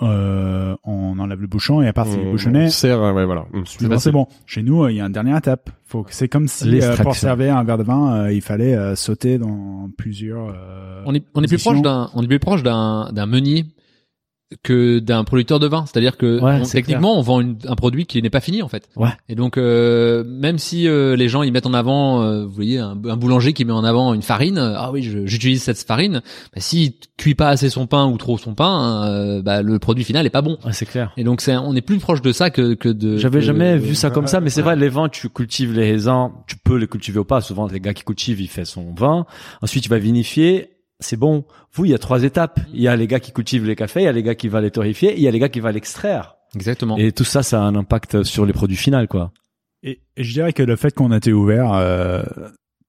Euh, on enlève le bouchon et à partir du on- bouchonnet, on sert, euh, ouais, voilà. Mm. suivant, c'est bon. Chez nous, euh, il y a une dernière étape. Faut que c'est comme si euh, pour servir un verre de vin, euh, il fallait euh, sauter dans plusieurs. euh, on est on est plus proche d'un on est plus proche d'un d'un meunier que d'un producteur de vin. C'est-à-dire que Ouais, on- c'est techniquement, on vend une- un produit qui n'est pas fini en fait. Ouais. Et donc, euh, même si euh, les gens ils mettent en avant, euh, vous voyez, un, un boulanger qui met en avant une farine, euh, ah oui, j'utilise cette farine. Bah, s'il cuit pas assez son pain ou trop son pain, euh, bah, le produit final est pas bon. Ouais, c'est clair. Et donc, c'est on est plus proche de ça que que de. J'avais jamais vu ça comme ça, mais c'est vrai, les vins, tu cultives les raisins, tu peux les cultiver ou pas. Souvent, les gars qui cultivent, il fait son vin. Ensuite, il va vinifier. C'est bon. Vous, il y a trois étapes. Il y a les gars qui cultivent les cafés, il y a les gars qui vont les torréfier, il y a les gars qui vont l'extraire. Exactement. Et tout ça, ça a un impact sur les produits finaux, quoi. Et, et je dirais que le fait qu'on a été ouvert euh,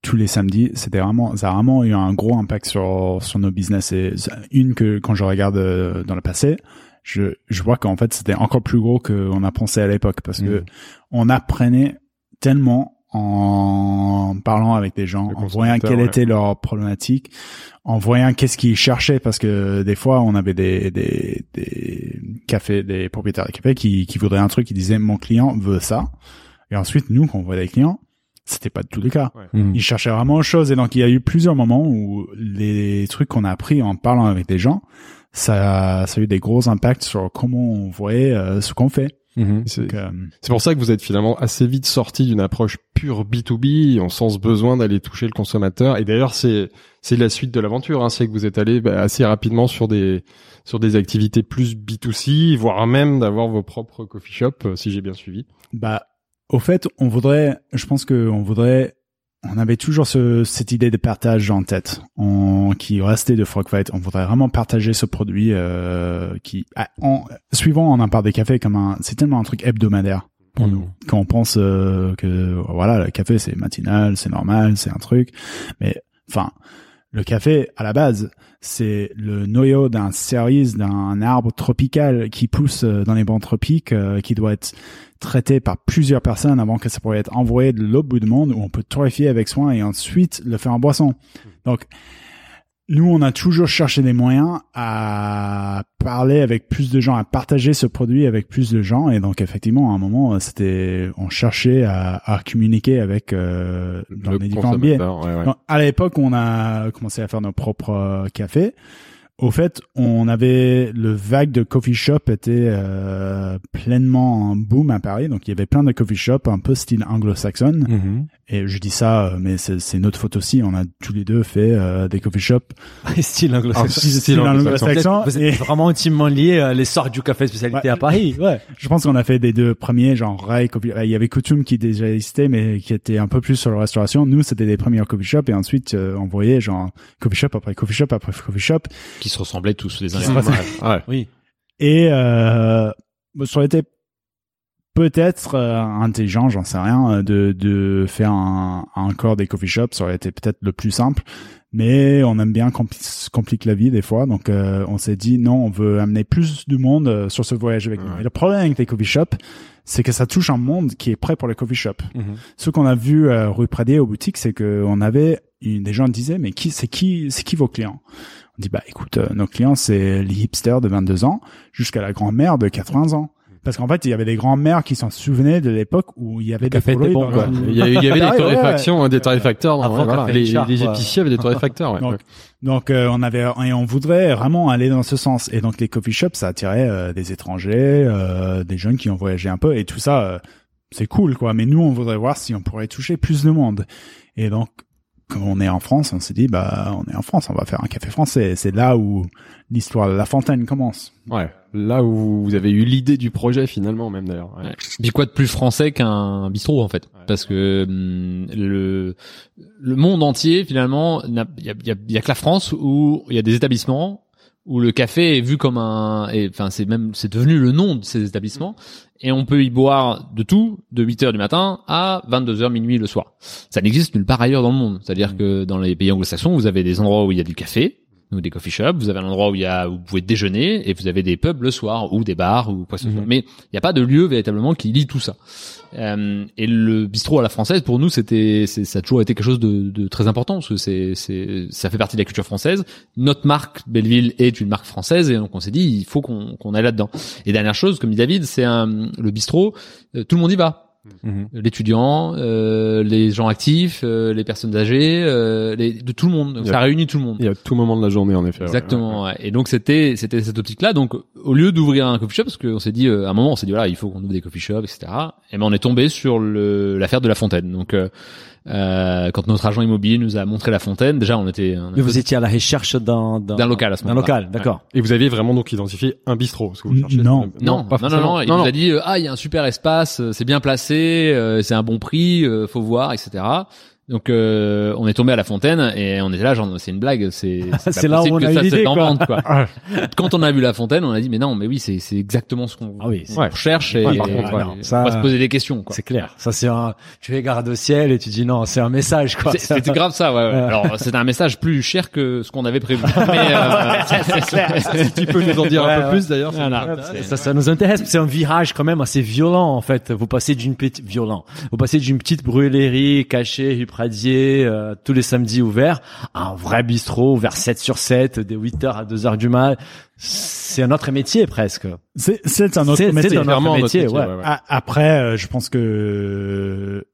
tous les samedis, c'était vraiment, ça a vraiment eu un gros impact sur sur nos business. Et c'est une que quand je regarde euh, dans le passé, je je vois qu'en fait c'était encore plus gros qu'on a pensé à l'époque parce que Mhm. on apprenait tellement en parlant avec des gens, en voyant quelle ouais. était leur problématique, en voyant qu'est-ce qu'ils cherchaient parce que des fois on avait des des des cafés, des propriétaires de cafés qui qui voudraient un truc, qui disaient mon client veut ça, et ensuite nous quand on voit des clients, c'était pas du tout le cas. Mhm. Ils cherchaient vraiment autre chose et donc il y a eu plusieurs moments où les trucs qu'on a appris en parlant avec des gens, ça, ça a eu des gros impacts sur comment on voyait euh, ce qu'on fait. Mhm. C'est euh, c'est pour ça que vous êtes finalement assez vite sorti d'une approche pure B2B. On sent ce besoin d'aller toucher le consommateur. Et d'ailleurs, c'est c'est la suite de l'aventure. Hein. C'est que vous êtes allé bah, assez rapidement sur des sur des activités plus B2C, voire même d'avoir vos propres coffee shops, euh, si j'ai bien suivi. Bah, au fait, on voudrait, je pense que on voudrait, on avait toujours ce, cette idée de partage en tête, on, qui restait de Frogfight. On voudrait vraiment partager ce produit euh, qui, ah, en, suivant on en parle des cafés comme un, c'est tellement un truc hebdomadaire pour Mhm. nous. Quand on pense euh, que voilà, le café c'est matinal, c'est normal, c'est un truc, mais enfin, le café à la base, c'est le noyau d'un cerise, d'un arbre tropical qui pousse euh, dans les bancs tropiques, euh, qui doit être traité par plusieurs personnes avant que ça pourrait être envoyé de l'autre bout du monde où on peut torréfier avec soin et ensuite le faire en boisson. Donc, nous, on a toujours cherché des moyens à parler avec plus de gens, à partager ce produit avec plus de gens. Et donc, effectivement, à un moment, c'était, on cherchait à, à communiquer avec euh, dans Le les différents biais. consommateur, ouais, ouais. Donc, à l'époque, on a commencé à faire nos propres cafés. Au fait, on avait le vague de coffee shop était euh, pleinement en boom à Paris. Donc, il y avait plein de coffee shops un peu style anglo-saxonne. Mhm. Et je dis ça, euh, mais c'est notre faute aussi. On a tous les deux fait euh, des coffee shops Style Ah, anglo-saxon. style, style style anglo-saxon. anglo-saxon. Vous Et êtes vraiment intimement liés à l'essor du café spécialité Ouais. à Paris. Ouais. je pense qu'on a fait des deux premiers, genre Ray, coffee. Il y avait Coutume qui déjà existait, mais qui était un peu plus sur la restauration. Nous, c'était des premiers coffee shops. Et ensuite, euh, on voyait genre coffee shop après coffee shop après coffee shop. Qui se ressemblaient tous les uns les autres. Ouais. Oui. Et euh, ça aurait été peut-être euh, intelligent, j'en sais rien, euh, de, de faire un, encore des coffee shops. Ça aurait été peut-être le plus simple. Mais on aime bien qu'on se complique la vie des fois. Donc euh, on s'est dit non, on veut amener plus de monde euh, sur ce voyage avec nous. Ouais. Et le problème avec les coffee shops, c'est que ça touche un monde qui est prêt pour les coffee shops. Mhm. Ce qu'on a vu euh, rue Pradier aux boutiques, c'est que on avait des gens disaient mais qui c'est qui c'est qui vos clients? On dit bah écoute euh, nos clients c'est les hipsters de 22 ans jusqu'à la grand-mère de 80 ans. Parce qu'en fait, il y avait des grands-mères qui s'en souvenaient de l'époque où il y avait des était bon, quoi. le- Il y avait, il y avait Ah des ouais, ouais. torréfactions, hein, des torréfacteurs. voilà. Café Les, les épiciers avaient des torréfacteurs. Ouais. Donc, Donc euh, on avait et on voudrait vraiment aller dans ce sens. Et donc les coffee shops, ça attirait euh, des étrangers, euh, des jeunes qui ont voyagé un peu et tout ça. euh, c'est cool, quoi. Mais nous, on voudrait voir si on pourrait toucher plus de monde. Et donc, comme on est en France, on s'est dit, bah, on est en France, on va faire un café français. C'est là où l'histoire de La Fontaine commence. Ouais. Là où vous avez eu l'idée du projet finalement, même d'ailleurs. Ouais. Ouais. Puis quoi de plus français qu'un bistrot en fait Parce que hum, le le monde entier finalement, il y a, y, a, y a que la France où il y a des établissements où le café est vu comme un, et, enfin c'est même c'est devenu le nom de ces établissements et on peut y boire de tout de 8 heures du matin à 22 heures minuit le soir. Ça n'existe nulle part ailleurs dans le monde. C'est-à-dire que dans les pays anglo-saxons, vous avez des endroits où il y a du café, ou des coffee shops, vous avez un endroit où il y a où vous pouvez déjeuner et vous avez des pubs le soir ou des bars ou quoi que ce soit. Mais il n'y a pas de lieu véritablement qui lie tout ça. Euh, et le bistrot à la française pour nous c'était ça a toujours été quelque chose de, de très important parce que c'est c'est ça fait partie de la culture française. Notre marque Belleville est une marque française et donc on s'est dit il faut qu'on qu'on aille là-dedans. Et dernière chose comme dit David, c'est un le bistrot euh, tout le monde y va l'étudiant, euh, les gens actifs, euh, les personnes âgées, euh, les, de tout le monde. Donc, a- ça réunit tout le monde. Il y a tout moment de la journée en effet. ouais. Exactement. ouais. Et donc c'était c'était cette optique-là. Donc au lieu d'ouvrir un coffee shop, parce qu'on s'est dit euh, à un moment, on s'est dit voilà, il faut qu'on ouvre des coffee shops, etc. Et ben on est tombé sur l'affaire de la fontaine. Donc euh, quand notre agent immobilier nous a montré la fontaine, déjà on était on Mais vous étiez à la recherche d'un d'un local à ce d'un moment-là. local, d'accord. Et vous aviez vraiment donc identifié un bistrot, ce que vous cherchez. non. Euh, Non, pas non, non, forcément. non, il nous a dit euh, ah il y a un super espace, euh, c'est bien placé, euh, c'est un bon prix, euh, faut voir, etc. Donc euh, on est tombé à la fontaine et on était là genre c'est une blague, c'est C'est là où on a eu l'idée, quoi. vente, quoi. Quand on a vu la fontaine, on a dit mais non mais oui c'est c'est exactement ce qu'on Ah oui, qu'on ouais. recherche et, Ouais, par contre, et ouais. Non, on va se poser des questions quoi. C'est clair. Ça c'est un. Tu garde au ciel et tu dis non, c'est un message quoi. C'est- C'était grave ça, ouais. ouais. Alors c'était un message plus cher que ce qu'on avait prévu. Mais euh, clair. Tu peux nous en dire un peu plus d'ailleurs. Voilà. intéressant. Ça, ça nous intéresse. C'est un virage quand même assez violent en fait. Vous passez d'une petite violent. Vous passez d'une petite brûlerie cachée, Pradier, euh, tous les samedis ouverts, un vrai bistrot ouvert 7 sur 7, de 8 heures à 2 heures du mat. C'est un autre métier presque. C'est, c'est un autre C'est- métier. c'est un autre métier, métier, ouais. ouais, ouais. A- Après, euh, je pense que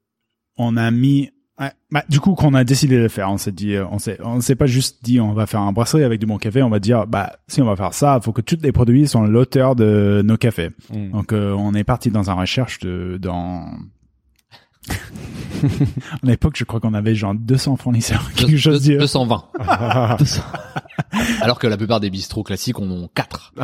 on a mis. ouais, bah, du coup, qu'on a décidé de le faire, on s'est dit, euh, on s'est, on s'est pas juste dit, on va faire un brasserie avec du bon café. On va dire, bah, si on va faire ça, il faut que tous les produits sont l'auteur de nos cafés. Mm. Donc, euh, on est parti dans un recherche de, dans. à l'époque, je crois qu'on avait genre 200 fournisseurs, quelque chose Deux- dire. 220. Alors que la plupart des bistrots classiques en ont 4.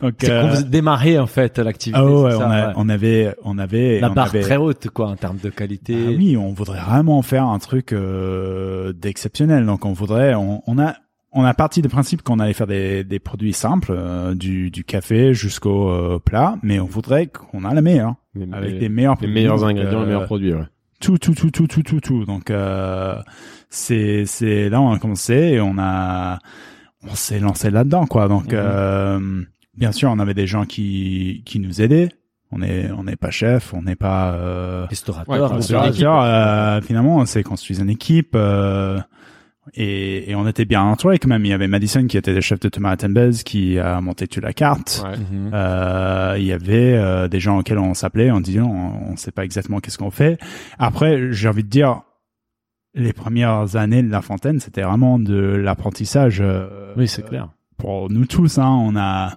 Donc, C'est euh, vous démarrez en fait l'activité. ah ouais, on, ça, a- ouais. on avait, on avait, La on barre avait- très haute quoi en termes de qualité. Ah oui, on voudrait vraiment faire un truc euh, d'exceptionnel. Donc on voudrait, on, on a, on a parti du principe qu'on allait faire des, des produits simples, euh, du, du café jusqu'au euh, plat, mais on voudrait qu'on a la meilleure, Les, avec les- les meilleurs, les meilleurs ingrédients, euh, les meilleurs produits. Ouais. tout, tout, tout, tout, tout, tout, tout. Donc euh, c'est, c'est là on a commencé et on a, on s'est lancé là-dedans quoi. Donc Mhm. euh, bien sûr, on avait des gens qui, qui nous aidaient. On est, on n'est pas chef, on n'est pas. Euh, Restaurateur, Ouais, on. Restaurateur, euh, finalement, c'est construire une équipe. euh, et, et on était bien entouré quand même. Il y avait Madison qui était le chef de Thomas Attenbez qui a monté toute la carte. Ouais. Mhm. Euh, il y avait euh, des gens auxquels on s'appelait en disant on, on sait pas exactement qu'est-ce qu'on fait. Après, j'ai envie de dire les premières années de La Fontaine, c'était vraiment de l'apprentissage. euh, Oui, c'est clair. pour nous tous, hein, on a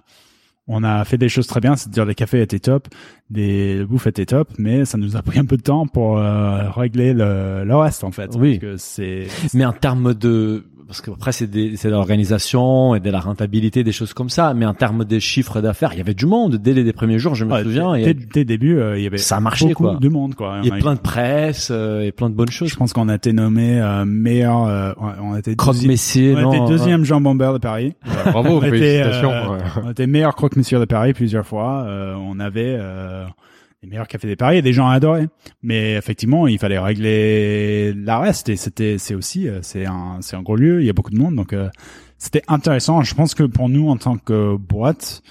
on a fait des choses très bien, c'est-à-dire les cafés étaient top, des le bouffe était top, mais ça nous a pris un peu de temps pour euh, régler le, le reste en fait. Oui. Parce que c'est Mais en termes de, parce que après c'est des, c'est de l'organisation et de la rentabilité, des choses comme ça. Mais en termes de chiffres d'affaires, il y avait du monde dès les premiers jours. Je me Ouais, souviens. dès, et dès le début, euh, il y avait Ça a marché, beaucoup quoi. de monde quoi. il y a a plein de presse euh, et plein de bonnes choses. je pense qu'on a été nommé euh, meilleur, euh, on a été Croque Messier, on a non été deuxième jambon beurre de Paris. Bravo, On félicitations. euh. On était meilleur croque-monsieur de Paris plusieurs fois. Euh, on avait euh, les meilleurs cafés de Paris et des gens adoraient. Mais effectivement, il fallait régler la reste et c'était c'est aussi euh, c'est un c'est un gros lieu. Il y a beaucoup de monde donc euh, c'était intéressant. Je pense que pour nous en tant que boîte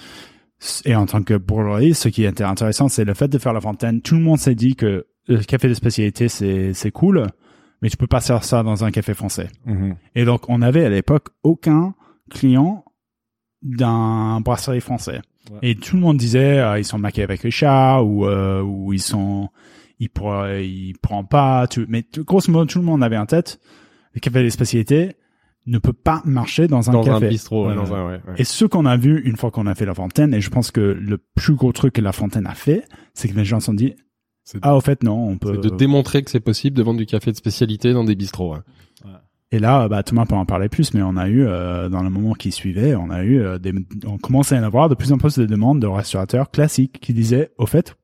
et en tant que bourgeoisie, ce qui était intéressant, c'est le fait de faire la fontaine. Tout le monde s'est dit que le café de spécialité c'est c'est cool, mais tu peux pas faire ça dans un café français. Mhm. Et donc, on avait à l'époque aucun client d'un brasserie français. Ouais. Et tout le monde disait, euh, ils sont maqués avec Richard ou euh, ou ils sont, ils pourraient, ils prennent pas. Tout. Mais tout- grosso modo, tout le monde avait en tête le café des spécialités. ne peut pas marcher dans un dans café. un bistrot, ouais, dans un, ouais. Et ce qu'on a vu une fois qu'on a fait la fontaine, et je pense que le plus gros truc que la fontaine a fait, c'est que les gens se sont dit, ah, au fait, non, on peut. De démontrer que c'est possible de vendre du café de spécialité dans des bistrots. Et là, bah, Thomas peut en parler plus, mais on a eu, euh, dans le moment qui suivait, on a eu euh, des, on commençait à en avoir de plus en plus de demandes de restaurateurs classiques qui disaient, au fait,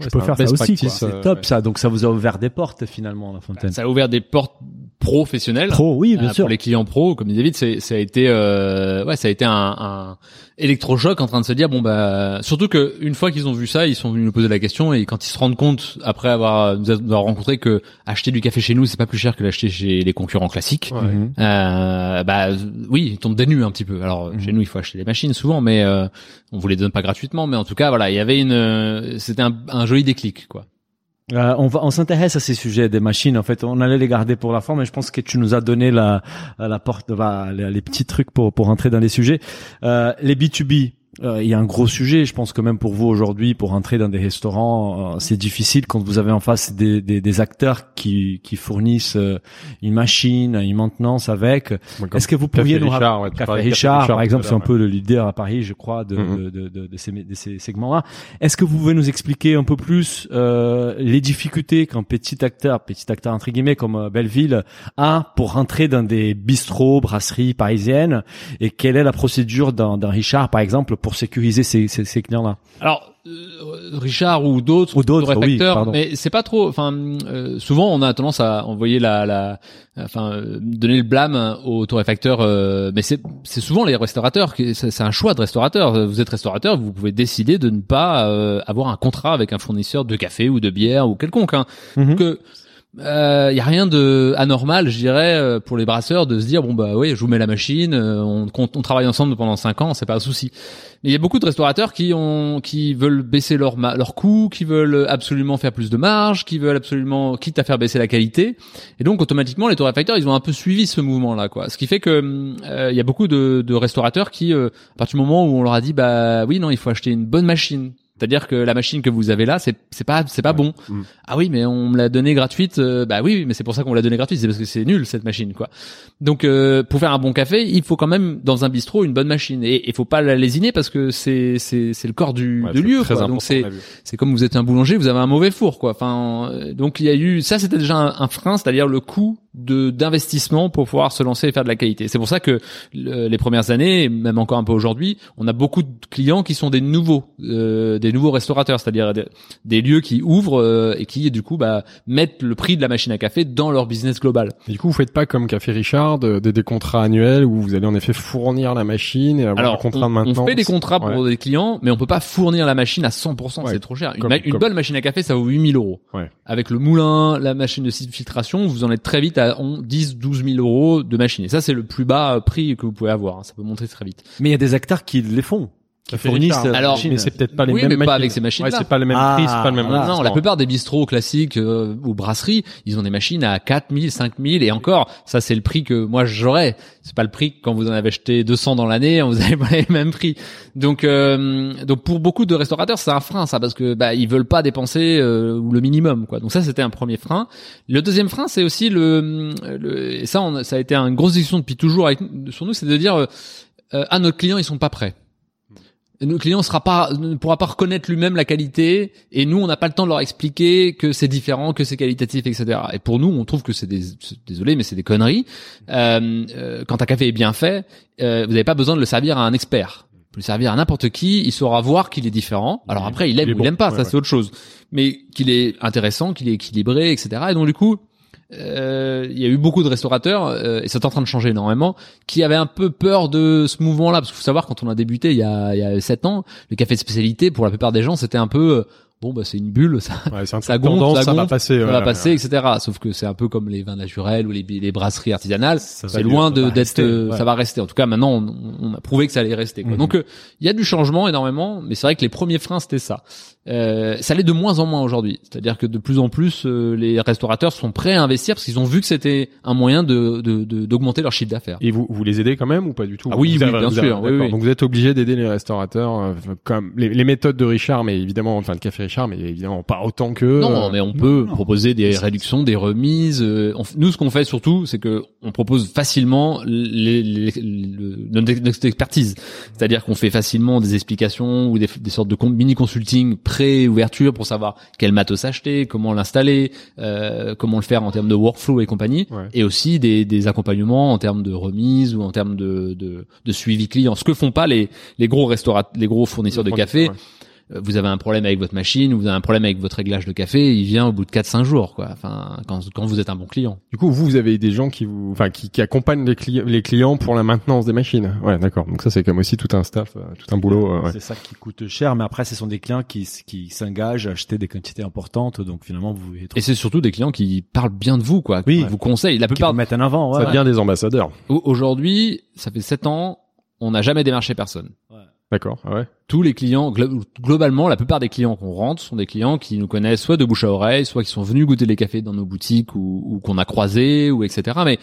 je Ouais, peux c'est faire ça aussi, quoi. euh, C'est top ouais. ça. Donc ça vous a ouvert des portes finalement la fontaine. Ça a ouvert des portes professionnelles. Pro, oui, bien Euh, sûr. Pour les clients pro, comme dit David, c'est, ça a été, euh, ouais, ça a été un, un électrochoc en train de se dire bon bah, surtout que une fois qu'ils ont vu ça, ils sont venus nous poser la question et quand ils se rendent compte après avoir nous avoir rencontré que acheter du café chez nous c'est pas plus cher que l'acheter chez les concurrents classiques. Ouais. Mhm. Euh, bah oui, ils tombent des nues un petit peu. Alors Mhm. chez nous, il faut acheter des machines souvent, mais euh, on vous les donne pas gratuitement. Mais en tout cas, voilà, il y avait une, c'était un, un joli déclic, quoi. Euh, on va, on s'intéresse à ces sujets des machines. En fait, on allait les garder pour la fin, mais je pense que tu nous as donné la, la porte, bah, les, les petits trucs pour pour rentrer dans les sujets. Euh, les B2B. Euh, Il y a un gros sujet, je pense que même pour vous aujourd'hui, pour entrer dans des restaurants, euh, c'est difficile quand vous avez en face des, des, des acteurs qui, qui fournissent euh, une machine, une maintenance avec. Est-ce que vous pourriez nous Richard, ouais, Café Richard, Richard par exemple, c'est un peu le leader à Paris, je crois, de, Mhm. de, de, de, de ces, de ces segments-là. Est-ce que vous pouvez nous expliquer un peu plus euh, les difficultés qu'un petit acteur, petit acteur entre guillemets comme Belleville, a pour rentrer dans des bistrots, brasseries parisiennes, et quelle est la procédure d'un Richard, par exemple, pour sécuriser ces, ces, ces clients-là Alors euh, Richard ou d'autres Ou d'autres, oui, mais c'est pas trop. Enfin, euh, souvent on a tendance à envoyer la, la enfin euh, donner le blâme aux torréfacteurs, euh, mais c'est c'est souvent les restaurateurs. C'est un choix de restaurateur. Vous êtes restaurateur, vous pouvez décider de ne pas euh, avoir un contrat avec un fournisseur de café ou de bière ou quelconque. Hein. Mhm. Euh, il y a rien de anormal, je dirais, euh, pour les brasseurs de se dire bon bah oui, je vous mets la machine, euh, on, on, travaille ensemble pendant cinq ans, c'est pas un souci. Mais il y a beaucoup de restaurateurs qui ont, qui veulent baisser leur leur coût, qui veulent absolument faire plus de marge, qui veulent absolument, quitte à faire baisser la qualité. Et donc automatiquement, les torréfacteurs, ils ont un peu suivi ce mouvement-là, quoi. Ce qui fait que hum, euh, il y a beaucoup de, de restaurateurs qui, euh, à partir du moment où on leur a dit bah oui non, il faut acheter une bonne machine. C'est-à-dire que la machine que vous avez là, c'est c'est pas c'est pas bon. Mm. Ah oui, mais on me l'a donnée gratuite. euh, bah oui, mais c'est pour ça qu'on l'a donnée gratuite. C'est parce que c'est nul cette machine, quoi. Donc euh, pour faire un bon café, il faut quand même dans un bistrot une bonne machine et il faut pas la lésiner parce que c'est c'est c'est le corps du Ouais, de lieu. très quoi. Donc c'est c'est comme vous êtes un boulanger, vous avez un mauvais four, quoi. Enfin, euh, donc il y a eu ça, c'était déjà un, un frein, c'est-à-dire le coût de d'investissement pour pouvoir se lancer et faire de la qualité. C'est pour ça que le- les premières années, même encore un peu aujourd'hui, on a beaucoup de clients qui sont des nouveaux, euh, des nouveaux restaurateurs, c'est-à-dire des, des lieux qui ouvrent euh, et qui du coup bah mettent le prix de la machine à café dans leur business global. Et du coup, vous faites pas comme Café Richard, de- des, des contrats annuels où vous allez en effet fournir la machine et avoir Alors, un contrat on, de maintenance. on fait des contrats pour Ouais. des clients, mais on peut pas fournir la machine à 100%, Ouais. c'est trop cher. Une, Comme- ma- une comme- bonne machine à café, ça vaut 8000 euros. Ouais. Avec le moulin, la machine de filtration, vous en êtes très vite à on- 10, 12 000 euros de machine. Et ça, c'est le plus bas prix que vous pouvez avoir. hein. Ça peut monter très vite. Mais il y a des acteurs qui les font, qui fournissent. Alors, machines. mais c'est peut-être pas les Oui, mêmes mais pas machines. avec ces machines-là. Ouais, c'est pas le même Ah, prix, c'est pas le même voilà. non, la plupart des bistrots classiques euh, ou brasseries, ils ont des machines à 4000, 5000 et encore, ça c'est le prix que moi j'aurais. C'est pas le prix que quand vous en avez acheté 200 dans l'année, vous avez pas les mêmes prix. Donc euh, donc pour beaucoup de restaurateurs, c'est un frein ça parce que bah ils veulent pas dépenser euh, le minimum quoi. Donc ça c'était un premier frein. Le deuxième frein, c'est aussi le, le et ça on, ça a été une grosse discussion depuis toujours avec, sur nous, c'est de dire euh, euh, à nos clients, ils sont pas prêts. Nos clients sera pas, ne pourra pas reconnaître lui-même la qualité, et nous, on n'a pas le temps de leur expliquer que c'est différent, que c'est qualitatif, etc. Et pour nous, on trouve que c'est des, désolé, mais c'est des conneries. Euh, euh, quand un café est bien fait, euh, vous n'avez pas besoin de le servir à un expert. Vous pouvez le servir à n'importe qui, il saura voir qu'il est différent. Alors après, il aime Il ou bon. il aime pas, Ouais, ça ouais. c'est autre chose. Mais qu'il est intéressant, qu'il est équilibré, etc. Et donc du coup, euh, il y a eu beaucoup de restaurateurs, euh, et c'est en train de changer énormément, qui avaient un peu peur de ce mouvement-là. Parce qu'il faut savoir, quand on a débuté il y a, il y a 7 ans, le café de spécialité, pour la plupart des gens, c'était un peu... euh, Bon bah c'est une bulle, ça, Ouais, un ça gonfle, tendance, ça ça va passer. ça ouais, va ouais, passer, etc. Sauf que c'est un peu comme les vins naturels ou les, les brasseries artisanales. C'est loin de d'être, euh, ça va rester. En tout cas, maintenant, on, on a prouvé que ça allait rester. Quoi. Mhm. Donc, euh, il y a du changement énormément, mais c'est vrai que les premiers freins c'était ça. Euh, ça l'est de moins en moins aujourd'hui. C'est-à-dire que de plus en plus, euh, les restaurateurs sont prêts à investir parce qu'ils ont vu que c'était un moyen de de- de- d'augmenter leur chiffre d'affaires. Et vous, vous les aidez quand même ou pas du tout Ah oui, oui, avez- bien avez- sûr, oui, oui. Donc vous êtes obligé d'aider les restaurateurs euh, comme les, les méthodes de Richard, mais évidemment, enfin le café cher, mais évidemment pas autant que. Non, euh, mais on peut non. proposer des réductions, des remises. euh, on nous, ce qu'on fait surtout, c'est que on propose facilement les, les- le- notre expertise. C'est-à-dire qu'on fait facilement des explications ou des, des sortes de con- mini-consulting pré-ouverture pour savoir quel matos acheter, comment l'installer, euh, comment le faire en termes de workflow et compagnie. Ouais. Et aussi des, des accompagnements en termes de remise ou en termes de, de, de suivi client. Ce que font pas les, les gros restaurateurs, les gros fournisseurs de café. Ouais. Vous avez un problème avec votre machine, vous avez un problème avec votre réglage de café, il vient au bout de 4-5 jours, quoi. Enfin, quand, quand vous êtes un bon client. Du coup, vous, vous avez des gens qui vous, enfin, qui, qui accompagnent les, cli- les clients pour la maintenance des machines. Ouais, d'accord. Donc ça, c'est comme aussi tout un staff, euh, tout un boulot. euh, ouais. C'est ça qui coûte cher, mais après, ce sont des clients qui, qui s'engagent à acheter des quantités importantes, donc finalement, vous pouvez Et c'est surtout des clients qui parlent bien de vous, quoi. Oui. Qui vous conseillent. La qui plupart, vous mettent en avant. Ça Ouais, devient des ambassadeurs. Au- aujourd'hui, ça fait 7 ans, on n'a jamais démarché personne. D'accord. Ah ouais. Tous les clients, glo- globalement, la plupart des clients qu'on rentre sont des clients qui nous connaissent soit de bouche à oreille, soit qui sont venus goûter les cafés dans nos boutiques ou, ou qu'on a croisés ou etc. Mais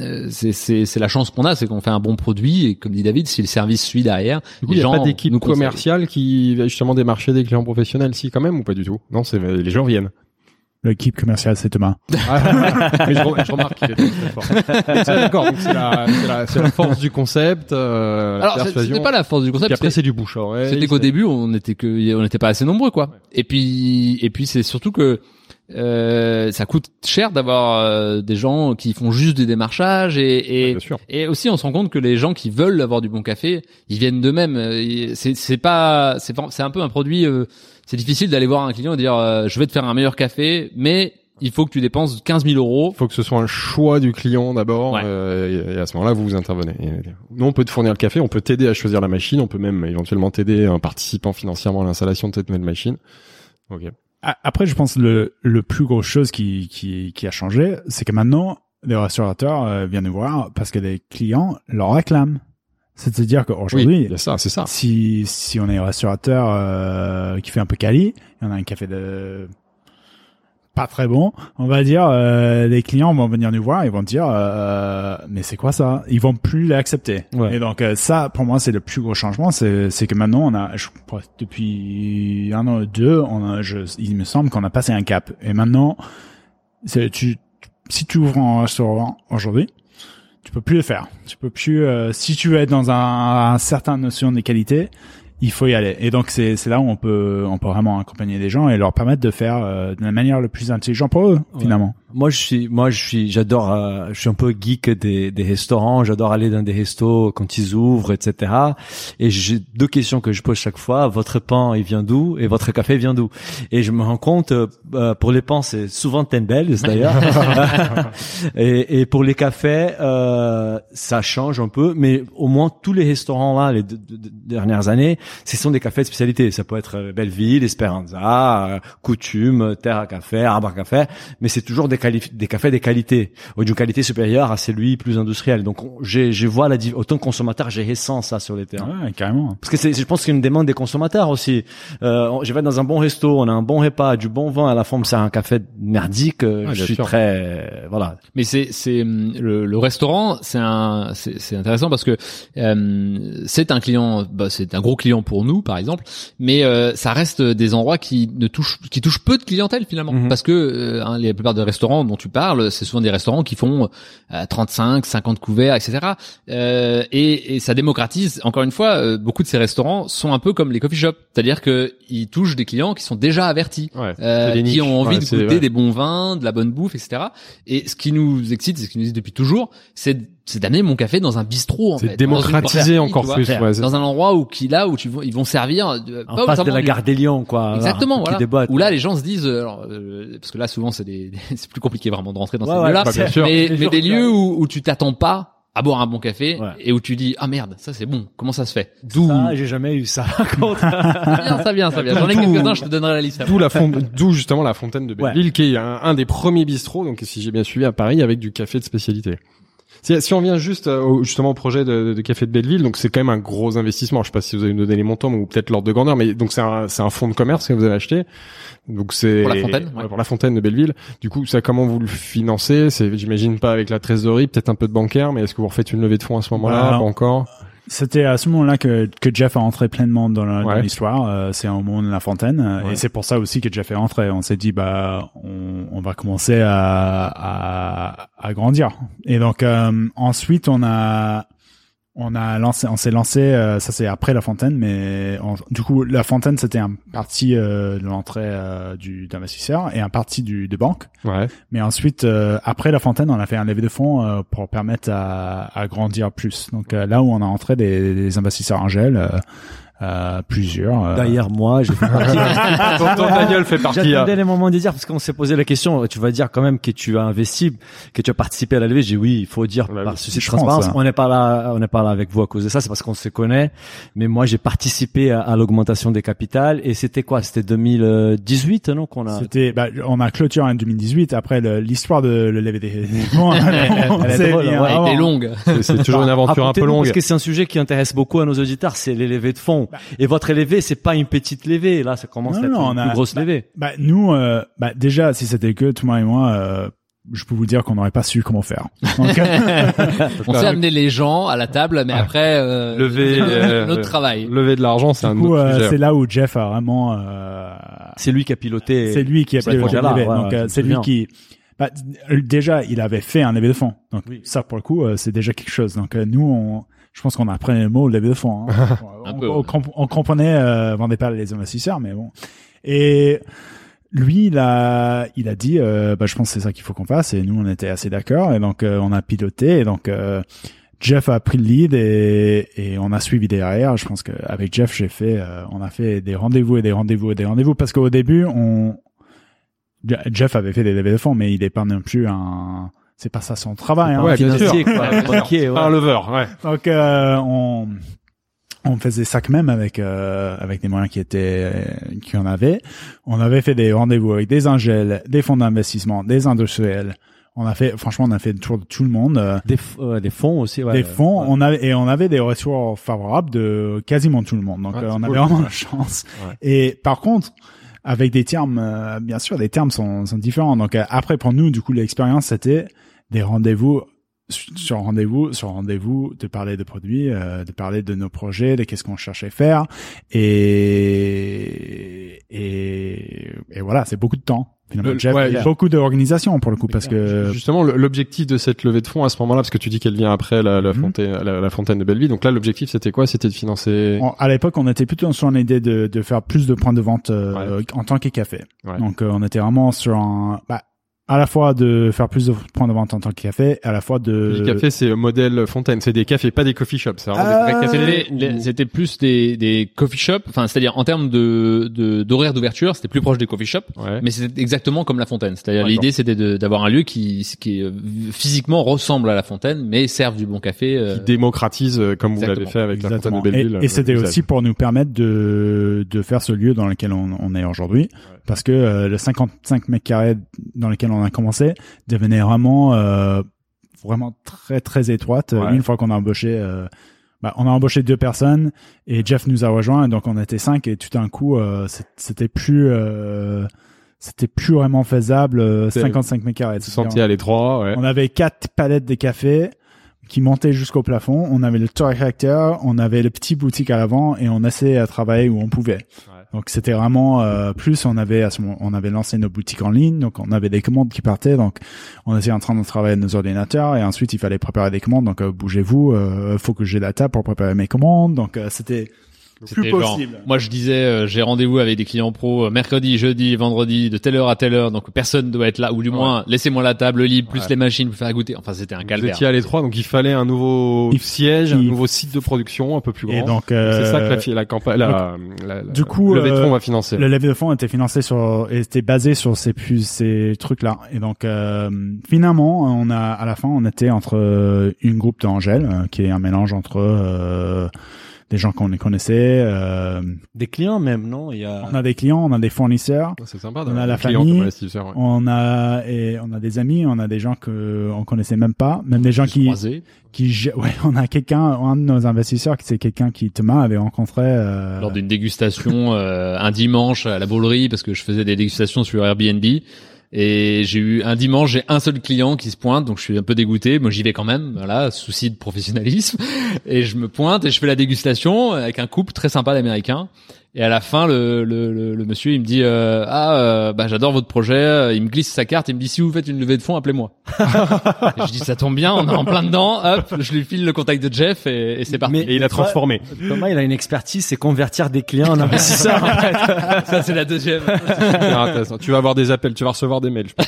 euh, c'est- la chance qu'on a, c'est qu'on fait un bon produit et comme dit David, si le service suit derrière, coup, les il n'y a pas d'équipe commerciale qui va justement démarcher des clients professionnels, si quand même, ou pas du tout? Non, c'est les gens viennent. L'équipe commerciale, c'est Thomas. mais je, re- je remarque qu'il est très, fort. D'accord, c'est la, c'est la, la force du concept. Euh, Alors c'était pas la force du concept. Puis après, c'est du bouche à oreille. C'était qu'au début, on était que, on n'était pas assez nombreux, quoi. Et puis, et puis c'est surtout que euh, ça coûte cher d'avoir euh, des gens qui font juste des démarchages et, et, et aussi on se rend compte que les gens qui veulent avoir du bon café, ils viennent d'eux-mêmes. Euh, C'est c'est pas, c'est c'est un peu un produit. euh, c'est difficile d'aller voir un client et dire euh, je vais te faire un meilleur café, mais il faut que tu dépenses 15 000 euros. Il faut que ce soit un choix du client d'abord, Ouais. euh, et, et à ce moment-là, vous vous intervenez. Et, nous, on peut te fournir le café, on peut t'aider à choisir la machine, on peut même éventuellement t'aider en participant financièrement à l'installation de cette nouvelle machine. Ok. Après, je pense le le plus grosse chose qui qui qui a changé, c'est que maintenant les restaurateurs euh, viennent nous voir parce que les clients leur réclament. C'est-à-dire Oui, qu'aujourd'hui, il y a ça, c'est ça. si si on est un restaurateur euh, qui fait un peu quali, et on a un café de pas très bon, on va dire euh, les clients vont venir nous voir, ils vont dire euh, mais c'est quoi ça? Ils vont plus l'accepter. Ouais. Et donc euh, ça pour moi c'est le plus gros changement, c'est c'est que maintenant on a je crois depuis un an ou deux, on a, je, il me semble qu'on a passé un cap. Et maintenant c'est tu si tu ouvres un restaurant aujourd'hui, tu peux plus le faire. Tu peux plus euh, si tu veux être dans un, un certain notion de qualité, il faut y aller. Et donc c'est c'est là où on peut on peut vraiment accompagner les gens et leur permettre de faire euh, de la manière le plus intelligente pour eux Ouais. finalement. Moi, je suis, moi, je suis, j'adore, euh, je suis un peu geek des, des restaurants. J'adore aller dans des restos quand ils ouvrent, etc. Et j'ai deux questions que je pose chaque fois. Votre pain, il vient d'où Et votre café vient d'où? Et je me rends compte, euh, euh, pour les pains, c'est souvent Tendels d'ailleurs. et, et pour les cafés, euh, ça change un peu. Mais au moins tous les restaurants là, les deux- deux dernières années, ce sont des cafés de spécialité. Ça peut être euh, Belleville, Esperanza, euh, Coutume, Terre à Café, Arbre à Café, mais c'est toujours des, cafés des qualités, ou d'une qualité supérieure à celui plus industriel. Donc je vois la autant que consommateur, j'ai ressent ça sur les terrains. Ouais, carrément. Parce que c'est, je pense qu'il y a une demande des consommateurs aussi. Euh, on- je vais dans un bon resto, on a un bon repas, du bon vin, à la fin, c'est un café merdique. euh, Ouais, je suis sûr. très, voilà. Mais c'est c'est hum, le, le restaurant, c'est un c'est c'est intéressant parce que euh, c'est un client, bah, c'est un gros client pour nous par exemple, mais euh, ça reste des endroits qui ne touchent qui touchent peu de clientèle finalement Mhm. parce que euh, hein, les plupart des restaurants dont tu parles, c'est souvent des restaurants qui font euh, 35, 50 couverts, etc. Euh, et, et ça démocratise. Encore une fois, euh, beaucoup de ces restaurants sont un peu comme les coffee shops, c'est-à-dire que ils touchent des clients qui sont déjà avertis Ouais. euh, qui ont envie Ouais, de goûter des bons vins, de la bonne bouffe, etc. Et ce qui nous excite, c'est ce qui nous dit depuis toujours, c'est c'est d'amener mon café dans un bistrot en C'est fait, démocratiser Dans une encore brasserie, plus. vois. ouais, c'est- dans un endroit où qui là où tu ils vont servir de, En pas face de la du- gare des Lions, quoi. Exactement, voilà. Où là les gens se disent, euh, alors, euh, parce que là souvent c'est des, c'est plus compliqué vraiment de rentrer dans Ouais, ces ouais, lieux-là, bah, bien sûr. mais, mais jours des lieux où, où tu t'attends pas à boire un bon café Ouais. et où tu dis ah merde ça c'est bon comment ça se fait? D'où? Ah, j'ai jamais eu ça. contre. ça vient ça vient ça vient j'en ai quelques uns je te donnerai la liste après. D'où la fon- d'où justement la fontaine de Ouais. Belleville, qui est un, un des premiers bistrots, donc si j'ai bien suivi à Paris, avec du café de spécialité. Si, si on vient juste euh, au, justement au projet de, de café de Belleville, donc c'est quand même un gros investissement. Je sais pas si vous avez donné les montants ou peut-être l'ordre de grandeur, mais donc c'est un, c'est un fonds de commerce que vous avez acheté. Donc c'est Pour la fontaine, ouais. pour la fontaine de Belleville. Du coup, ça comment vous le financez? C'est j'imagine pas avec la trésorerie, peut-être un peu de bancaire, mais est-ce que vous refaites une levée de fonds à ce moment-là? Bah, Pas encore? C'était à ce moment-là que, que Jeff a entré pleinement dans Ouais. l'histoire. Euh, c'est au moment de la fontaine. euh, Ouais. Et c'est pour ça aussi que Jeff est entré. On s'est dit, bah, on, on va commencer à, à, à grandir. Et donc, euh, ensuite, on a, on a lancé, on s'est lancé, euh, ça c'est après la fontaine, mais on- du coup, la fontaine, c'était un parti euh, de l'entrée euh, du d'investisseur et un parti du de banque. Ouais. Mais ensuite, euh, après la fontaine, on a fait un levée de fonds euh, pour permettre à, à grandir plus. Donc euh, là où on a entré des, des investisseurs angels, euh, plusieurs. euh, D'ailleurs, moi, j'ai fait partie. Tonton Daniel fait partie. J'attendais euh, les moments de dire parce qu'on s'est posé la question. Tu vas dire quand même que tu as investi, que tu as participé à la levée. J'ai dit oui, il faut dire Bah par souci de transparence. hein. On n'est pas là, on n'est pas là avec vous à cause de ça. C'est parce qu'on se connaît. Mais moi, j'ai participé à, à l'augmentation des capitales et c'était quoi? C'était 2018, non qu'on a. C'était, bah, on a clôturé en 2018. Après l'histoire de le lever des fonds, Elle avant. Elle était longue. c'est- toujours une aventure un peu longue. Parce que c'est un sujet qui intéresse beaucoup à nos auditeurs, c'est les levées de fonds. Et votre levée, c'est pas une petite levée. Là, ça commence Non, à être non, une on plus a- grosse levée. Bah, nous, euh, bah, déjà, si c'était que toi et moi, euh, je peux vous dire qu'on n'aurait pas su comment faire. Donc, euh, On s'est amené les gens à la table, mais après, euh, Lever, notre, euh, notre travail. Lever de l'argent, c'est un du coup, autre euh, sujet. c'est là où Jeff a vraiment, euh, C'est lui qui a piloté. c'est lui qui a piloté lever. ouais, Donc, euh, c'est lui qui, bah, déjà, il avait fait un lever de fonds. Donc, Oui. ça, pour le coup, euh, c'est déjà quelque chose. Donc, euh, nous, on, je pense qu'on apprenait le mot lever de fonds. Hein. Un on, peu, on ouais. comp- on comprenait, euh, vendait pas les investisseurs, mais bon. Et, lui, il a, il a dit, euh, bah, je pense que c'est ça qu'il faut qu'on fasse. Et nous, on était assez d'accord. Et donc, euh, on a piloté. Et donc, euh, Jeff a pris le lead et, et on a suivi derrière. Je pense qu'avec Jeff, j'ai fait, euh, on a fait des rendez-vous et des rendez-vous et des rendez-vous parce qu'au début, on, Je- Jeff avait fait des levées de fonds, mais il est pas non plus un, c'est pas ça son travail. Hein. Ouais, bien sûr. quoi. Banquier, ouais. Pas un lever, ouais. Donc euh, on on faisait ça quand même avec euh, avec des moyens qui étaient qui en avaient. On avait fait des rendez-vous avec des angels, des fonds d'investissement, des industriels. On a fait franchement on a fait le tour de tout le monde. euh, Des, ouais, des fonds aussi, ouais. des fonds, Ouais. on avait et on avait des retours favorables de quasiment tout le monde. Donc Ouais, euh, on cool. avait vraiment la chance. Et par contre, avec des termes, euh, bien sûr, les termes sont, sont différents. Donc euh, après, pour nous, du coup, l'expérience c'était des rendez-vous sur rendez-vous, sur rendez-vous, de parler de produits, euh, de parler de nos projets, de qu'est-ce qu'on cherchait à faire, et et, et voilà, c'est beaucoup de temps. Finalement, Le- Jeff, ouais, beaucoup d'organisation pour le coup, parce que Justement, l'objectif de cette levée de fonds à ce moment-là, parce que tu dis qu'elle vient après la, la, Mhm. fontaine, la, la fontaine de Belleville, donc là l'objectif c'était quoi? C'était de financer. À l'époque, on était plutôt sur l'idée de, de faire plus de points de vente euh, en tant que café. Ouais. Donc, euh, on était vraiment sur un, bah, à la fois de faire plus de points de vente en tant que café, à la fois de Le café, c'est le modèle fontaine, c'est des cafés, pas des coffee shops. Euh. C'était plus des, des coffee shops, enfin c'est-à-dire en termes de de- d'horaire d'ouverture, c'était plus proche des coffee shops, Ouais. mais c'était exactement comme la fontaine. C'est-à-dire l'idée c'était de- d'avoir un lieu qui qui euh, physiquement ressemble à la fontaine, mais serve du bon café. euh, Qui démocratise, euh, comme vous l'avez fait avec la Exactement. fontaine de Belleville. Et, et c'était aussi pour nous permettre de, de faire ce lieu dans lequel on, on est aujourd'hui. Parce que euh, le 55 mètres carrés dans lequel on a commencé devenait vraiment, euh, vraiment très, très étroite. Ouais. Une fois qu'on a embauché, euh, bah, on a embauché deux personnes et Jeff nous a rejoint donc on était cinq et tout d'un coup, euh, c'était plus, c'était plus vraiment faisable, euh, C'est- 55 mètres carrés. À l'étroit, ouais. On avait quatre palettes de café qui montaient jusqu'au plafond. On avait le tour réacteur, on avait le petit boutique à l'avant et on essayait à travailler où on pouvait. Donc c'était vraiment euh, plus on avait à ce moment, on avait lancé nos boutiques en ligne, donc on avait des commandes qui partaient, donc on était en train de travailler nos ordinateurs et ensuite il fallait préparer des commandes. Donc euh, bougez-vous, euh, faut que j'ai la table pour préparer mes commandes. Donc euh, c'était plus genre, possible. moi je disais euh, j'ai rendez-vous avec des clients pro euh, mercredi, jeudi, vendredi de telle heure à telle heure donc personne doit être là ou du moins laissez-moi la table libre plus Ouais. les machines pour faire goûter. Enfin c'était un Vous calvaire. étiez à l'étroit, donc il fallait un nouveau Il- siège, un il- nouveau site de production un peu plus grand. Et donc c'est euh, ça que la, fi- la campagne, la, la, la- du coup, le levée de euh, fonds va financer. Le levée de fonds était financé sur, était basé sur ces plus ces trucs-là. Et donc euh, finalement, on a à la fin, on était entre euh, une groupe d'Angèle, euh, qui est un mélange entre euh, des gens qu'on connaissait. euh, Des clients même, non? Il y a. on a des clients, on a des fournisseurs, C'est sympa. on d'avoir a la des clients famille, comme investisseurs, ouais. on a et on a des amis, on a des gens que on connaissait même pas, même des gens qui Croisés. qui ouais, on a quelqu'un, un de nos investisseurs, qui c'est quelqu'un qui Thomas avait rencontré. euh, lors d'une dégustation euh, un dimanche à la Boulerie parce que je faisais des dégustations sur Airbnb. Et j'ai eu un dimanche, j'ai un seul client qui se pointe, donc je suis un peu dégoûté. Moi, j'y vais quand même, voilà, souci de professionnalisme. Et je me pointe et je fais la dégustation avec un couple très sympa d'Américains. Et à la fin, le, le, le, le monsieur, il me dit euh, ah euh, bah j'adore votre projet. Il me glisse sa carte, il me dit si vous faites une levée de fonds, appelez-moi. Je dis ça tombe bien, on est en plein dedans. Hop, je lui file le contact de Jeff et, et c'est parti. Mais- Et il a transformé. Thomas, il a une expertise, c'est convertir des clients en investisseurs. en fait. ça c'est la deuxième. Intéressant. Tu vas avoir des appels, tu vas recevoir des mails. je pense.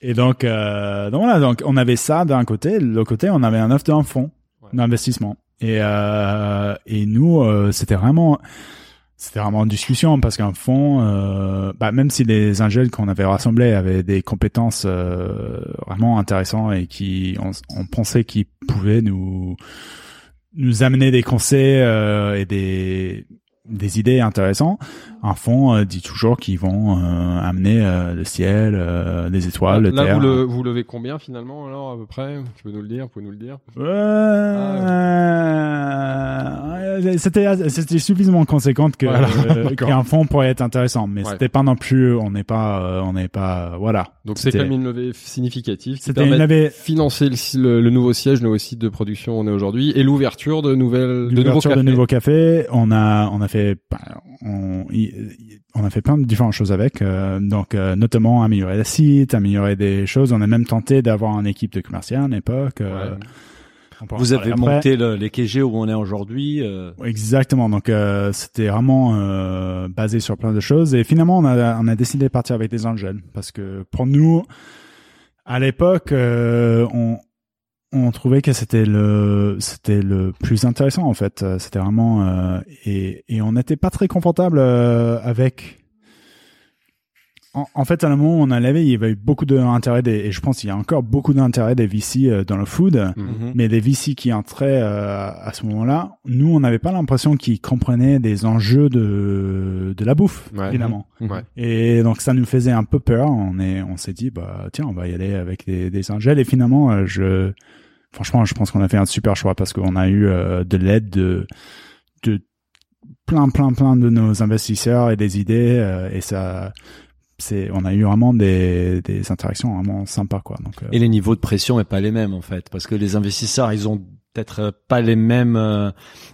Et donc, euh, donc voilà, donc on avait ça d'un côté, de l'autre côté, on avait un offre d'un fonds d'investissement. Et euh, et nous, euh, c'était vraiment c'était vraiment en discussion parce qu'un fonds, euh, bah, même si les ingénieurs qu'on avait rassemblés avaient des compétences euh, vraiment intéressantes et qui on, on pensait qu'ils pouvaient nous nous amener des conseils euh, et des des idées intéressantes. Un euh, dit toujours qu'ils vont euh, amener euh, le ciel, euh, les étoiles, le Là, terre. vous, le, vous levez combien finalement alors à peu près? Tu peux nous le dire Vous pouvez nous le dire Euh, c'était c'était suffisamment conséquente que euh, d'accord. qu'un fonds pourrait être intéressant, mais Ouais. c'était pas non plus, on n'est pas, euh, on n'est pas, voilà. Donc c'est même une levée significative qui C'était permet une de levée financer le, le, le nouveau siège, le nouveau site de production où on est aujourd'hui et l'ouverture de nouvelles, de nouveaux cafés. de nouveaux cafés. On a, on a fait, ben, on, y- on a fait plein de différentes choses avec, euh, donc euh, notamment améliorer le site, améliorer des choses. On a même tenté d'avoir une équipe de commercial à euh, Ouais. on pourra en Vous avez après. monté le- les KG où on est aujourd'hui. euh, Exactement. Donc euh, c'était vraiment euh, basé sur plein de choses et finalement on a on a décidé de partir avec des angels parce que pour nous à l'époque euh, on on trouvait que c'était le c'était le plus intéressant en fait. Euh, C'était vraiment euh, et et on n'était pas très confortable euh, avec. En, en fait, à un moment où on a levé, il y avait eu beaucoup d'intérêt des, et je pense qu'il y a encore beaucoup d'intérêt des VC euh, dans le food. Mhm. Mais les VC qui entraient euh, à ce moment-là, nous, on n'avait pas l'impression qu'ils comprenaient des enjeux de de la bouffe, Ouais. finalement. Ouais. Et donc ça nous faisait un peu peur. On est, on s'est dit, bah tiens, on va y aller avec des, des angels. Et finalement, euh, je, franchement, je pense qu'on a fait un super choix parce qu'on a eu euh, de l'aide de de plein, plein, plein de nos investisseurs et des idées. euh, et ça, c'est, on a eu vraiment des des interactions vraiment sympas, quoi. Donc euh, Et les niveaux de pression est pas les mêmes en fait, parce que les investisseurs, ils ont peut-être euh, pas les mêmes euh,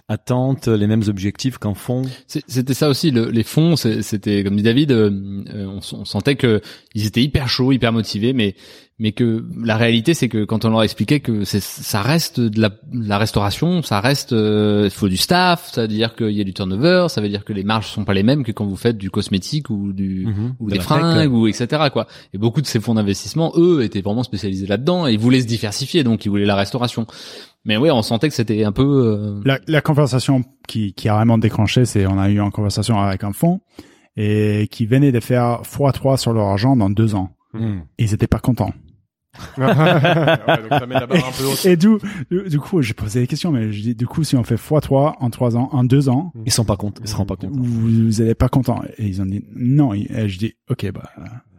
attentes, les mêmes objectifs qu'en fond. C'était ça aussi, le- les fonds, c'était comme dit David, euh, euh, on, on sentait que ils étaient hyper chauds, hyper motivés, mais mais que la réalité c'est que quand on leur expliquait que ça reste de la, de la restauration, ça reste, euh, il faut du staff, ça veut dire qu'il y a du turnover, ça veut dire que les marges sont pas les mêmes que quand vous faites du cosmétique ou du ou De des fringues ou etc quoi. Et beaucoup de ces fonds d'investissement, eux, étaient vraiment spécialisés là-dedans et ils voulaient se diversifier, donc ils voulaient la restauration. Mais oui, on sentait que c'était un peu euh, la, la conversation qui, qui a vraiment déclenché, c'est on a eu une conversation avec un fonds et qui venait de faire x3 sur leur argent dans deux ans. Mhm. Et ils étaient pas contents. ouais, donc ça met la barre un peu haute. Et du, du, du coup, j'ai posé des questions, mais je dis, du coup, si on fait x3 en trois ans, en deux ans, Ils sont pas contents, ils seront pas contents. vous, vous allez pas contents. Et ils ont dit non. Et je dis, ok, bah,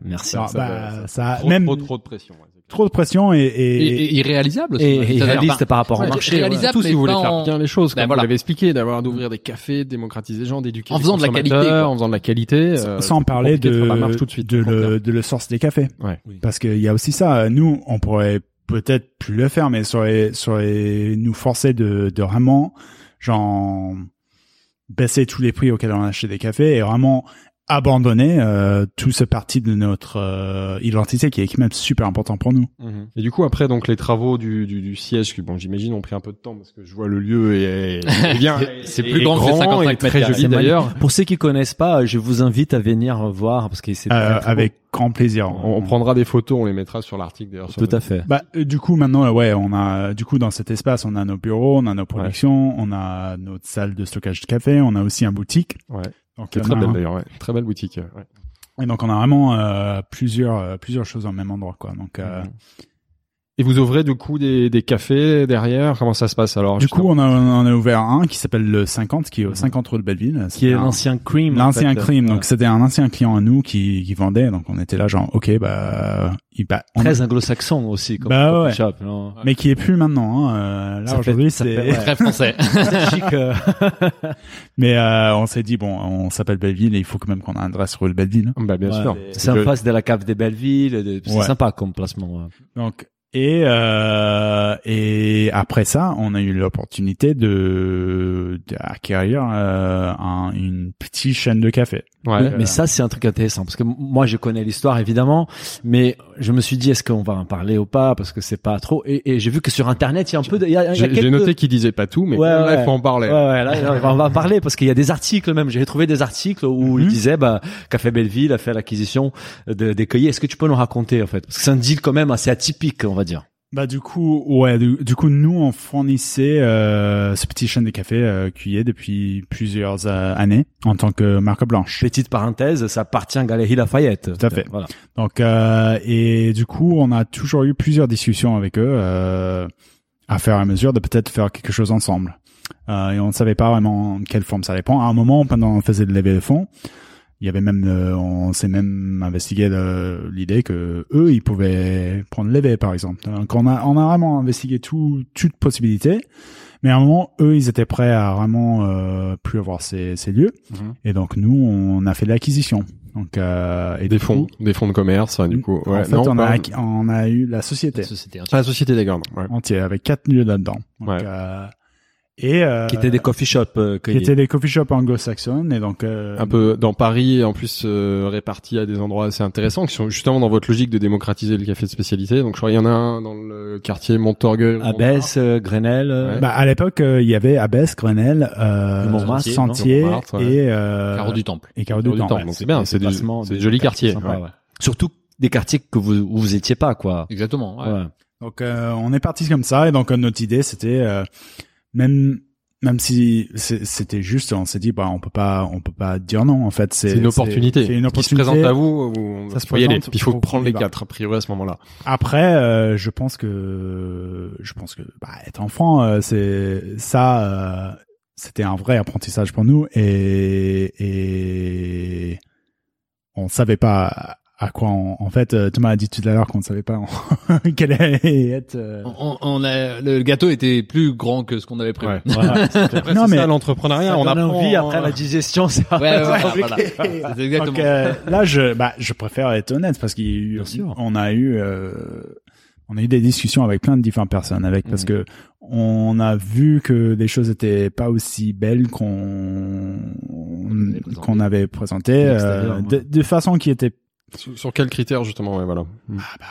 Merci. ça, ça bah, doit- ça, Trop, même trop, trop de pression. ouais. Trop de pression et, et, et, et irréalisable. Et, et C'est-à-dire, réaliste enfin, par rapport ouais, au marché. réalisable, Surtout si vous voulez faire en- bien les choses, Ben comme voilà. vous l'avez expliqué, d'avoir d'ouvrir des cafés, de démocratiser les gens, d'éduquer En les faisant de la qualité, en faisant de la qualité, euh, sans parler de, faire la marche tout de le, bien. de le source des cafés. Ouais. Parce qu'il y a aussi ça. Nous, on pourrait peut-être plus le faire, mais ça aurait, ça aurait nous forcer de, de vraiment, genre, baisser tous les prix auxquels on achète des cafés et vraiment abandonner euh, tout ce parti de notre euh, identité qui est quand même super important pour nous. Mhm. Et du coup, après, donc les travaux du, du, du siège, qui bon, j'imagine, ont pris un peu de temps parce que je vois le lieu est, est bien. C'est est plus grand que les 55 et mètres très joli d'ailleurs. Pour ceux qui connaissent pas, je vous invite à venir voir parce que c'est Euh, avec grand plaisir. On, on prendra des photos, on les mettra sur l'article d'ailleurs. tout à fait. Bah, euh, du coup, maintenant, euh, ouais, on a, du coup, dans cet espace, on a nos bureaux, on a nos productions, on a notre salle de stockage de café, on a aussi un boutique. Ouais. Donc, Qui est on très a belle un- d'ailleurs, ouais. Très belle boutique. Ouais. Et donc, on a vraiment euh, plusieurs, euh, plusieurs choses au même endroit, quoi. Donc, euh. Et vous ouvrez du coup des, des cafés derrière? Comment ça se passe alors Du coup, on a, on a ouvert un qui s'appelle le 50, qui est au 50 rue de Belleville. Qui est l'ancien cream. en L'ancien fait. Cream, Ouais. donc c'était un ancien client à nous qui, qui vendait, donc on était là genre ok bah, il, bah on- Très anglo-saxon aussi, comme Bah ouais. shop, non? Mais qui est plus maintenant. Hein. euh, là aujourd'hui ça c'est fait- ouais. Très français. Chic, euh. mais euh, on s'est dit bon on s'appelle Belleville et il faut quand même qu'on ait un adresse rue de Belleville. Bah bien Ouais, sûr. C'est en face de la cave des Bellevilles. de- C'est Ouais. sympa comme placement. ouais. Donc et euh, et après ça, on a eu l'opportunité de d'acquérir euh, un, une petite chaîne de café. Ouais. Mais ça, c'est un truc intéressant parce que moi, je connais l'histoire évidemment, mais je me suis dit est-ce qu'on va en parler ou pas parce que c'est pas trop. Et, et j'ai vu que sur Internet, il y a un peu, de, il y a, il y a J'ai quelques... j'ai noté qu'il disait pas tout, mais Ouais, là, il ouais. faut en parler. Ouais, ouais, là, on va en parler parce qu'il y a des articles même. J'ai trouvé des articles où il Mhm. disait bah Café Belleville a fait l'acquisition de, des cueillis. Est-ce que tu peux nous raconter en fait? Parce que c'est un deal quand même assez atypique, on va dire. Bah du coup ouais du, du coup nous on fournissait euh, ce petit chaîne de café euh, cueilli depuis plusieurs euh, années en tant que marque blanche. Petite parenthèse, ça appartient à Galerie Lafayette. Tout à fait. Voilà. Donc euh, et du coup on a toujours eu plusieurs discussions avec eux euh, à faire à mesure de peut-être faire quelque chose ensemble. Euh, et on ne savait pas vraiment quelle forme ça allait prendre. À un moment pendant on faisait de lever de fonds, il y avait même euh, on s'est même investigué le- l'idée que eux ils pouvaient prendre levé par exemple. Donc on a on a vraiment investigué tout toute possibilité. Mais à un moment, eux, ils étaient prêts à vraiment euh, plus avoir ces, ces lieux. Mhm. Et donc nous, on a fait l'acquisition. Donc euh, et Des fonds, coup, des fonds de commerce, du coup. Ouais, en fait, non, on, a, on a eu la société Société. Ah, la société d'accord. Ouais. entière avec quatre lieux là-dedans. Donc, Ouais. Et euh, Qui étaient des coffee shops euh, qui étaient des coffee shops anglo-saxons et donc euh, un peu dans Paris, en plus euh, répartis à des endroits assez intéressants, qui sont justement dans votre logique de démocratiser le café de spécialité. Donc je crois qu'il y en a un dans le quartier Montorgueil. Abbesse, euh, Grenelle. Ouais. bah, à l'époque, euh, il y avait Abbesse, Grenelle, euh, Montmartre, Sentier non Montmartre, ouais. et euh, Carreau du Temple. et Carreau Carreau du Temple. Temple. Donc c'est bien, c'est des, des des jolis quartiers. ouais. Surtout des quartiers que vous où vous étiez pas quoi. Exactement. ouais. Ouais. Donc euh, on est parti comme ça et donc euh, notre idée c'était euh, même même si c'est- c'était juste, on s'est dit bah on peut pas on peut pas dire non en fait c'est C'est une opportunité. C'est une Qui se opportunité. présente à vous, vous Ça se y aller. présente, Puis il faut prendre les quatre a priori à ce moment-là. Après, euh, je pense que je pense que bah, être enfant, euh, c'est ça, euh, c'était un vrai apprentissage pour nous et et on savait pas à quoi on, en fait euh, Thomas a dit tout à l'heure qu'on ne savait pas en- quel allait être. euh, On, on a, le gâteau était plus grand que ce qu'on avait prévu. Ouais. Non, Après, c'est mais- ça l'entrepreneuriat. On apprend. envie après la digestion. Ça Ouais, ouais, voilà. C'est exactement. Donc euh, là, je bah je préfère être honnête parce qu'il y a eu, Bien sûr. on a eu euh, on a eu des discussions avec plein de différentes personnes avec parce Mhm. que on a vu que les choses étaient pas aussi belles qu'on avait présenté. qu'on avait présenté De euh, de, de façon qui était Sur, sur quels critères justement ouais, voilà. ah bah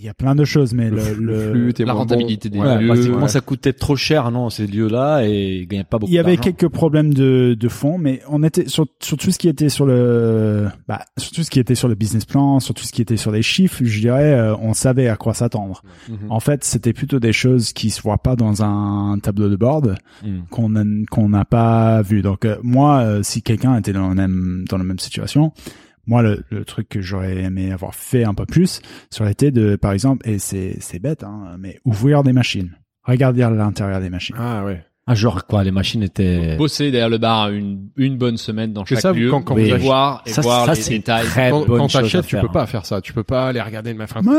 il y a plein de choses mais Le, le, flux la moins bon. rentabilité des Ouais, lieux. pratiquement, ouais. ça coûtait trop cher, non, ces lieux-là, et ils gagnaient pas beaucoup il y avait quelques problèmes de, de fond, mais on était sur, sur tout ce qui était sur le, bah, sur tout ce qui était sur le business plan, sur tout ce qui était sur les chiffres, je dirais, euh, on savait à quoi s'attendre. Mhm. En fait, c'était plutôt des choses qui se voient pas dans un tableau de bord Mhm. qu'on a- qu'on n'a pas vu. Donc euh, moi, euh, si quelqu'un était dans la même dans la même situation, moi le, le truc que j'aurais aimé avoir fait un peu plus, ça aurait été de, par exemple, et c'est bête, hein, mais ouvrir des machines, regarder à l'intérieur des machines. Ah ouais. Ah, genre quoi, les machines étaient... Bosser derrière le bar une, une bonne semaine dans chaque ça, lieu. quand- quand vous achetez- voir, et Ça, voir ça, les c'est détails. très Quand, bonne quand t'achètes, tu faire. peux pas faire ça. Tu peux pas aller regarder de Ouais, compliquée.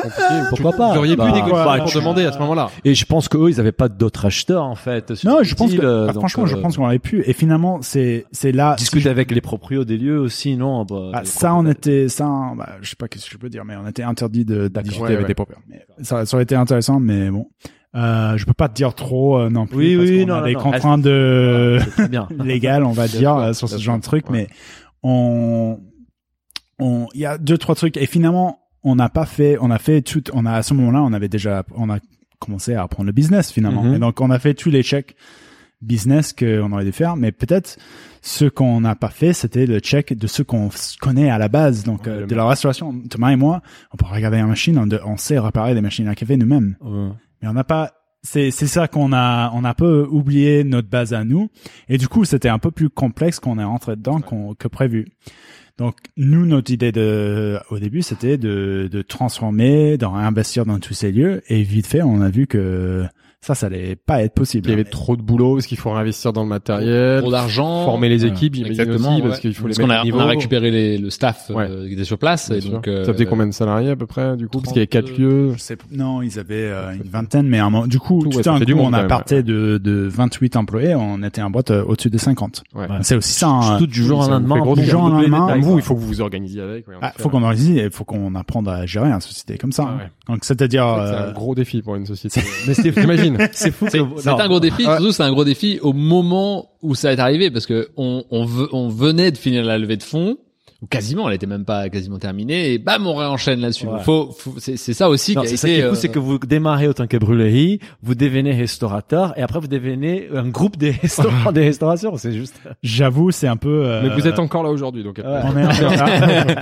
pourquoi Tu- pas Vous auriez pu Bah, négocier bah, pour tu- demander à ce moment-là. Et je pense qu'eux, ils avaient pas d'autres acheteurs, en fait. Non, je pense que euh, bah, donc, franchement, je euh, pense qu'on aurait pu. Et finalement, c'est c'est là. Discuter avec les proprios des lieux aussi, non bah, Bah, les ça, on était, ça, bah, je sais pas qu'est-ce que je peux dire, mais on était interdit de, discuter avec des propriétaires. Mais ça, ça aurait été intéressant, mais bon, euh, je peux pas te dire trop euh, non plus. Oui, parce oui, qu'on non, a non, des non, contraintes de très bien. légales, on va dire, euh, sur ce genre de truc, ouais. mais on, on, il y a deux trois trucs et finalement, on n'a pas fait, on a fait tout, on a à ce moment-là, on avait déjà, on a commencé à apprendre le business finalement, Mhm. et donc on a fait tous les checks business qu'on aurait dû faire, mais peut-être ce qu'on n'a pas fait, c'était le check de ce qu'on connaît à la base, donc euh, de la restauration. Thomas et moi, on peut regarder une machine, on, de- on sait réparer des machines à café nous-mêmes, Ouais. Mais on n'a pas c'est c'est ça qu'on a on a peu oublié notre base à nous et du coup c'était un peu plus complexe qu'on est rentré dedans qu'on que prévu. Donc nous notre idée de au début c'était de de transformer, de réinvestir dans tous ces lieux et vite fait on a vu que ça ça allait pas être possible. Il y avait trop de boulot parce qu'il faut réinvestir dans le matériel, Trop d'argent. former les Voilà. équipes, j'imagine Exactement. aussi, parce ouais. qu'il faut Parce les qu'on mettre a, à niveau. on a récupéré les, le staff Ouais. euh, qui était sur place Bien et sûr. donc euh, Ça faisait combien de salariés à peu près du coup? Parce qu'il y avait quatre lieux. Je sais p- non, ils avaient euh, une vingtaine, mais à un moment- du coup, Tout, tout, ouais, un du coup, monde, on a parté de, de 28 employés, on était en boîte euh, au-dessus des 50. Ouais. C'est aussi ça. hein. Tout du jour au lendemain. du jour au lendemain, vous, il faut que vous vous organisiez avec. en Ah, faut qu'on organise, il faut qu'on apprenne à gérer une société comme ça. Hein. ouais. Donc c'est-à-dire, C'est un euh, gros défi pour une société. Mais c'est J'imagine. c'est fou. C'est un gros défi, Ouais. surtout c'est un gros défi au moment où ça est arrivé parce que on on, ve- on venait de finir la levée de fonds ou quasiment, elle était même pas quasiment terminée et bam on réenchaîne là-dessus. Ouais. Faut, faut c'est c'est ça aussi Non, qui a ça qui été est fou, euh, c'est que vous démarrez autant que brûlerie, vous devenez restaurateur et après vous devenez un groupe des restaurants, des restaurations. C'est juste. j'avoue, c'est un peu. euh, Mais vous êtes encore là aujourd'hui, donc. Ouais. on est encore-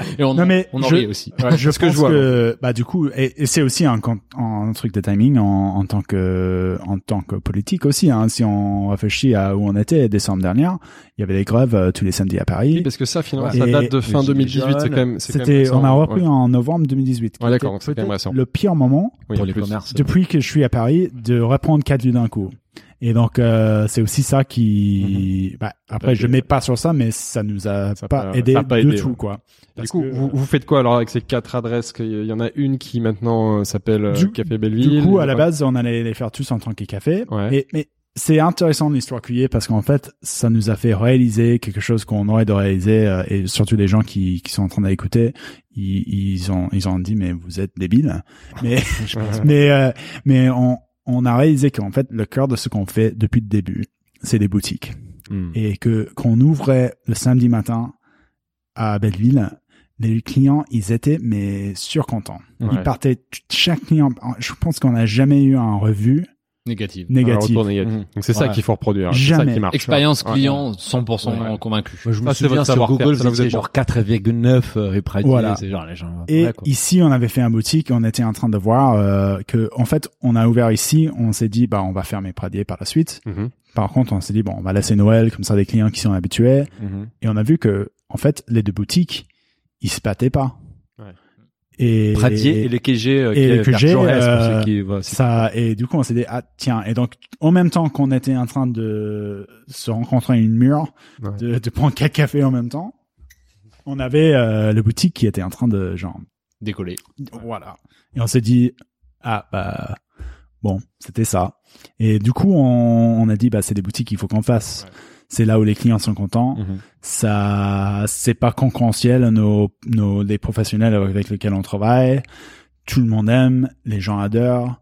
et on, Non, mais on en je- rit aussi. je ce que pense je vois, que, bah du coup, et, et c'est aussi un, un truc de timing en, en tant que en tant que politique aussi. Hein, si on réfléchit à où on était décembre dernier, il y avait des grèves euh, tous les samedis à Paris. Oui, parce que ça, finalement, Ouais. ça date de fin les 2018. Gilets C'est quand même. C'était, on a repris ouais. en novembre 2018. qui Ouais, d'accord, c'est quand même récent. Le pire moment Oui, pour les commerces. depuis que je suis à Paris de reprendre quatre vues d'un coup. Et donc euh, c'est aussi ça qui, bah, après je mets pas sur ça, mais ça nous a Ça pas aidé ça a pas du aidé, tout ouais. quoi. Du coup, que- vous, vous faites quoi alors avec ces quatre adresses qu'il y en a une qui maintenant euh, s'appelle euh, Café Belleville. Du coup, à il la base, on allait les faire tous en tant que café. Ouais. Et, mais c'est intéressant l'histoire cuillée parce qu'en fait, ça nous a fait réaliser quelque chose qu'on aurait de réaliser euh, et surtout les gens qui, qui sont en train d'écouter, ils, ils ont ils ont dit mais vous êtes débiles. Mais mais euh, mais on on a réalisé qu'en fait le cœur de ce qu'on fait depuis le début, c'est des boutiques Hmm. et que qu'on ouvrait le samedi matin à Belleville, les clients ils étaient mais surcontents. Ils Ouais. partaient chaque client. Je pense qu'on n'a jamais eu un revue Négative. Un négative. retour négatif. Mhm. Donc c'est ça Ouais. qu'il faut reproduire. C'est ça Jamais. qui marche. Expérience Ouais. client 100% Ouais. convaincu. Moi, je me Ça, c'est souviens sur Google, vous êtes genre 4,9 euh, Pradier, Voilà. c'est genre les gens. Et ouais, quoi. ici, on avait fait un boutique. On était en train de voir euh, que, en fait, on a ouvert ici. On s'est dit, bah, on va fermer Pradier par la suite. Mhm. Par contre, on s'est dit, bon, on va laisser Noël comme ça des clients qui sont habitués. Mhm. Et on a vu que, en fait, les deux boutiques, ils se battaient pas. Et Pradier et les KG, euh, qui et est les KG, euh, qui ça et du coup on s'est dit ah tiens et donc en même temps qu'on était en train de se rencontrer à une mur Ouais. de, de prendre quatre cafés en même temps on avait euh, le boutique qui était en train de genre Décollé. voilà et on s'est dit ah bah bon c'était ça et du coup on, on a dit bah c'est des boutiques qu'il faut qu'on fasse Ouais. C'est là où les clients sont contents. Mhm. ça c'est pas concurrentiel à nos nos les professionnels avec lesquels on travaille. Tout le monde aime les gens adorent.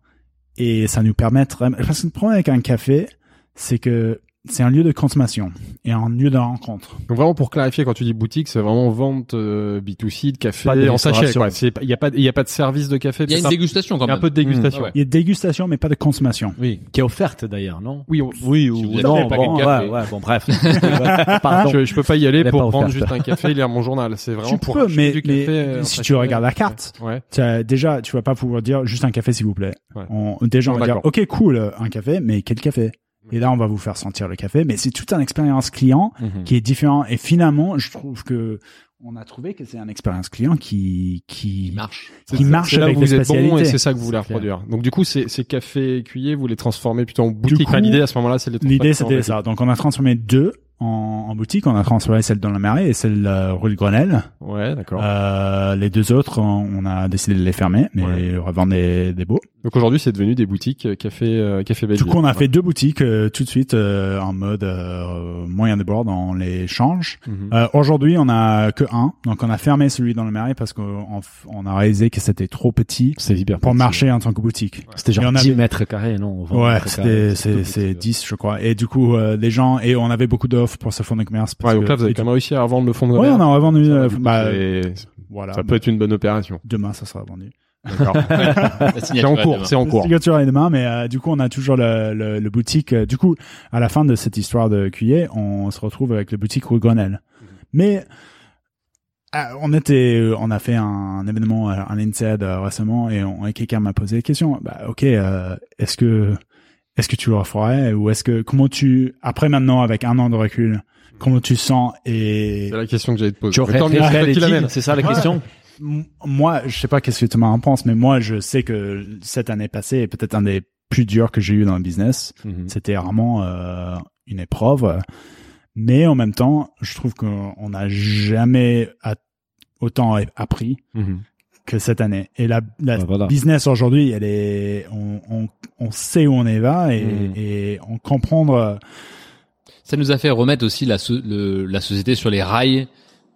Et ça nous permet parce que le problème avec un café c'est que c'est un lieu de consommation et un lieu de rencontre Donc vraiment pour clarifier, quand tu dis boutique, c'est vraiment vente euh, B2C de café Pas de en sachet. restauration. quoi. C'est pas- Il y a pas, il y a pas de service de café. Il y a une dégustation quand Il y a même. un peu de dégustation. Mmh, ouais. il y a dégustation mais pas de consommation Oui, qui est offerte d'ailleurs, non? Oui, on- Oui, Si ou êtes non, paquets bon, de café. ouais, ouais, bon, bref. Pardon. je, je peux pas y aller pour pas prendre juste un café et lire mon journal. C'est vraiment tu pour peux mais, du café. mais euh, si sachet. tu regardes la carte Ouais. déjà tu vas pas pouvoir dire juste un café s'il vous plaît Ouais. on, déjà on va dire ok cool un café mais quel café? Et là on va vous faire sentir le café mais c'est toute une expérience client Mhm. qui est différent. Et finalement, je trouve que on a trouvé que c'est une expérience client qui qui marche. Qui marche c'est là avec où vous êtes bon et c'est ça que vous voulez reproduire. Donc du coup, ces, ces cafés cuillés, vous les transformez plutôt en boutique. Enfin, l'idée à ce moment-là, c'est de les L'idée c'était ça. Donc on a transformé deux en, en boutique. On a transformé celle dans la Marais et celle euh, rue de Grenelle. Ouais, d'accord. Euh, les deux autres, on, a décidé de les fermer, mais Ouais. revendre des, des beaux. Donc aujourd'hui, c'est devenu des boutiques euh, café euh, café Belleville. Du coup, on a Ouais. fait deux boutiques euh, tout de suite euh, en mode euh, moyen de bord. On les change. Euh, Aujourd'hui, on a que un. Donc on a fermé celui dans le Marais parce qu'on on a réalisé que c'était trop petit C'est hyper pour petit. marcher en tant que boutique. C'était genre on 10 avait- mètres carrés, non 20 Ouais, c'était c'est tout c'est petit. 10 je crois. Et du coup euh, les gens et on avait beaucoup d'offres pour ce fonds de commerce. parce Ouais, donc là, vous avez quand même réussi à revendre le fond de Ouais, on a revendu. euh, bah, Et voilà. ça peut être une bonne opération. Demain, ça sera vendu. C'est en cours, c'est en cours. Signature est demain, mais euh, du coup, on a toujours le, le, le boutique. euh, du coup, à la fin de cette histoire de cuillé, on se retrouve avec le boutique rue Grenelle. Mais ah, on était, euh, on a fait un, événement, euh, un INSEAD euh, récemment, et, on, et quelqu'un m'a posé la question. Bah, ok, euh, est-ce que est-ce que tu le referais ou est-ce que comment tu après maintenant avec un an de recul, comment tu sens et C'est la question que j'allais te poser. Tu aurais c'est ça la Ouais. question moi, je sais pas qu'est-ce que Thomas en pense, mais moi, je sais que cette année passée est peut-être un des plus durs que j'ai eu dans le business. Mhm. C'était vraiment euh, une épreuve. Mais en même temps, je trouve qu'on n'a jamais a- autant appris Mhm. Que cette année. Et la, la Ah, voilà. business aujourd'hui, elle est, on, on, on sait où on est va et, Mhm. et on comprendre. Ça nous a fait remettre aussi la, so- le- la société sur les rails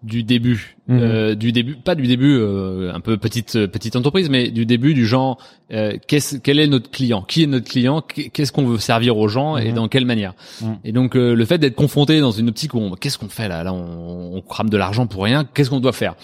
du début, Mhm. Euh, du début, pas du début, euh, un peu petite petite entreprise, mais du début du genre, euh, qu'est-ce, quel est notre client, qui est notre client, Qu- qu'est-ce qu'on veut servir aux gens et Mhm. dans quelle manière? Et donc euh, le fait d'être confronté dans une optique où on, qu'est-ce qu'on fait là, là on, on crame de l'argent pour rien, qu'est-ce qu'on doit faire?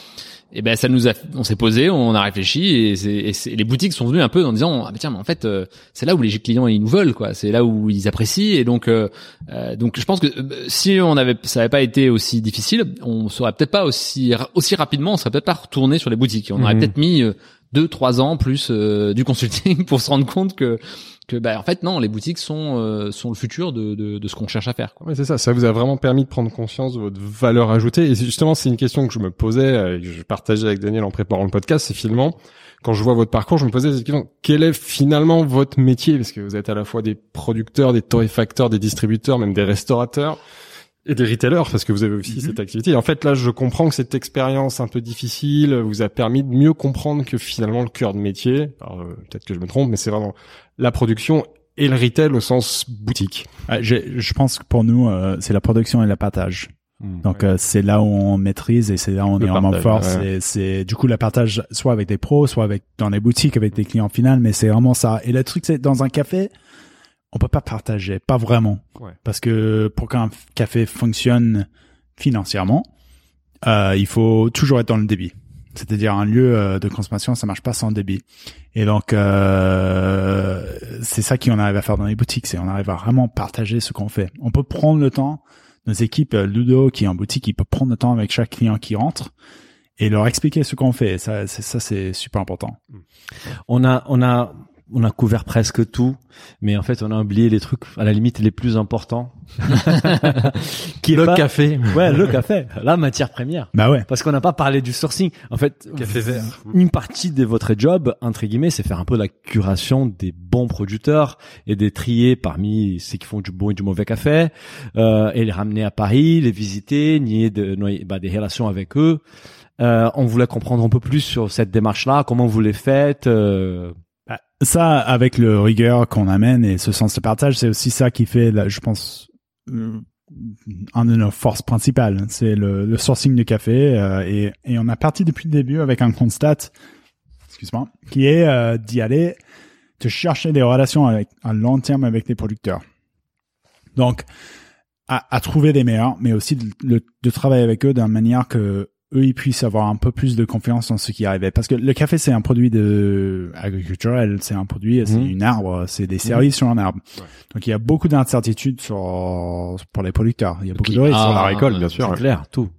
Et ben ça nous a, on s'est posé, on a réfléchi et, et les boutiques sont venues un peu en disant ah tiens mais en fait euh, c'est là où les clients ils nous veulent quoi, c'est là où ils apprécient et donc euh, euh, donc je pense que euh, si on avait ça avait pas été aussi difficile, on serait peut-être pas aussi aussi rapidement, on serait peut-être pas retourné sur les boutiques. On aurait Mhm. peut-être mis euh, deux trois ans plus euh, du consulting pour se rendre compte que que bah en fait non, les boutiques sont euh, sont le futur de de, de ce qu'on cherche à faire. Quoi. Ouais, c'est ça. Ça vous a vraiment permis de prendre conscience de votre valeur ajoutée. Et justement, c'est une question que je me posais, euh, et que je partageais avec Daniel en préparant le podcast. C'est finalement, quand je vois votre parcours, je me posais cette question. Quel est finalement votre métier? Parce que vous êtes à la fois des producteurs, des torréfacteurs, des distributeurs, même des restaurateurs et des retailers, parce que vous avez aussi Mhm. cette activité. Et en fait, là, je comprends que cette expérience un peu difficile vous a permis de mieux comprendre que finalement le cœur de métier, alors, euh, peut-être que je me trompe, mais c'est vraiment la production et le retail au sens boutique. J'ai- je pense que pour nous, euh, c'est la production et le partage. Mhm. Donc euh, c'est là où on maîtrise et c'est là où on Le est vraiment fort. ouais. C'est, c'est du coup le partage soit avec des pros, soit avec dans les boutiques avec des clients finaux, mais c'est vraiment ça. Et le truc c'est dans un café, on peut pas partager, pas vraiment, Ouais. parce que pour qu'un café fonctionne financièrement, euh, il faut toujours être dans le débit. C'est-à-dire un lieu euh, de consommation, ça marche pas sans débit. Et donc euh, c'est ça qu'on arrive à faire dans les boutiques, c'est on arrive à vraiment partager ce qu'on fait. On peut prendre le temps nos équipes, euh, Ludo qui est en boutique, il peut prendre le temps avec chaque client qui rentre et leur expliquer ce qu'on fait. Ça, ça, c'est super important. On a, on a, on a couvert presque tout, mais en fait, on a oublié les trucs à la limite les plus importants. Qui est Le pas- café. Ouais, le café, la matière première. Bah ouais. Parce qu'on n'a pas parlé du sourcing. En fait, Café vert. une partie de votre job, entre guillemets, c'est faire un peu la curation des bons producteurs et des trier parmi ceux qui font du bon et du mauvais café, euh, et les ramener à Paris, les visiter, nier de, bah, des relations avec eux. Euh, on voulait comprendre un peu plus sur cette démarche-là, comment vous les faites. euh, ça, avec le rigueur qu'on amène et ce sens de partage, c'est aussi ça qui fait, je pense, euh, un de nos forces principales. C'est le, sourcing du café euh, et, on a parti depuis le début avec un constat, excuse-moi, qui est euh, d'y aller, de chercher des relations à long terme avec les producteurs. Donc, à, trouver des meilleurs, mais aussi de travailler avec eux d'une manière que eux ils puissent avoir un peu plus de confiance dans ce qui arrivait parce que le café c'est un produit de agriculturel c'est un produit c'est Mhm. une arbre c'est des services sur un arbre donc il y a beaucoup d'incertitudes sur pour les producteurs il y a beaucoup de risques Ah, sur la récolte, bien sûr. c'est clair, tout.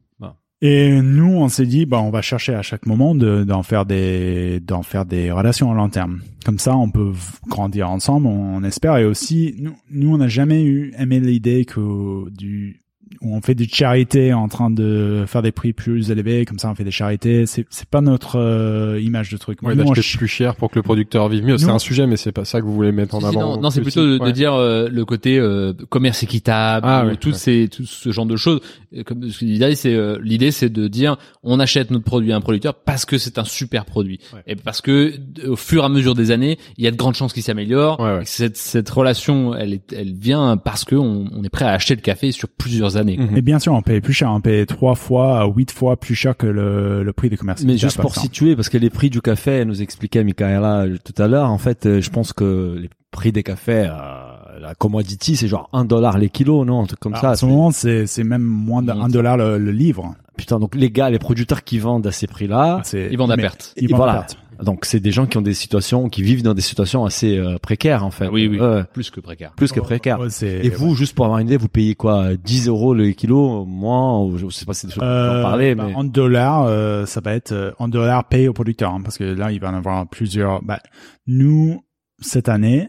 et nous, on s'est dit, bah, on va chercher à chaque moment de- d'en faire des, d'en faire des relations à long terme. Comme ça, on peut grandir ensemble, on, espère. Et aussi, nous, nous, on n'a jamais eu aimé l'idée que du, où on fait du charité en train de faire des prix plus élevés, comme ça, on fait des charités. C'est, c'est pas notre euh, image de truc. Ouais, Nous, d'acheter ch- plus cher pour que le producteur vive mieux. C'est un sujet, mais c'est pas ça que vous voulez mettre en avant. non, non, c'est plutôt de, dire euh, le côté euh, commerce équitable, Ah, ou ouais, tout ouais. ces tout ce genre de choses. Comme ce que l'idée c'est euh, l'idée c'est de dire on achète notre produit à un producteur parce que c'est un super produit Ouais. et parce que au fur et à mesure des années il y a de grandes chances qu'il s'améliore. Cette cette relation elle est elle vient parce que on, on est prêt à acheter le café sur plusieurs années. Mhm. Et bien sûr, on paye plus cher. On paye trois fois, à huit fois plus cher que le, le prix des commerces. Mais juste pour situer, parce que les prix du café, elle nous expliquait Michaela euh, tout à l'heure, en fait, euh, je pense que les prix des cafés, euh, la commodity, c'est genre un dollar les kilos, non, un truc comme Ah, ça. en ce moment, c'est, c'est même moins d'un dollar le, le livre. Putain, donc les gars, les producteurs qui vendent à ces prix-là, C'est- Ils vendent à perte. Ils vendent voilà. à perte. Donc c'est des gens qui ont des situations, qui vivent dans des situations assez euh, précaires, en fait. Oui oui, Euh, plus que précaire. plus que précaires. Ouais, Et vous, juste pour avoir une idée, vous payez quoi 10 euros le kilo Moins, ou je sais pas si c'est des choses Euh, en parler, bah, mais... En dollars, euh, ça va être euh, en dollars payés aux producteurs, hein, parce que là, il va en avoir plusieurs. Bah, nous, cette année,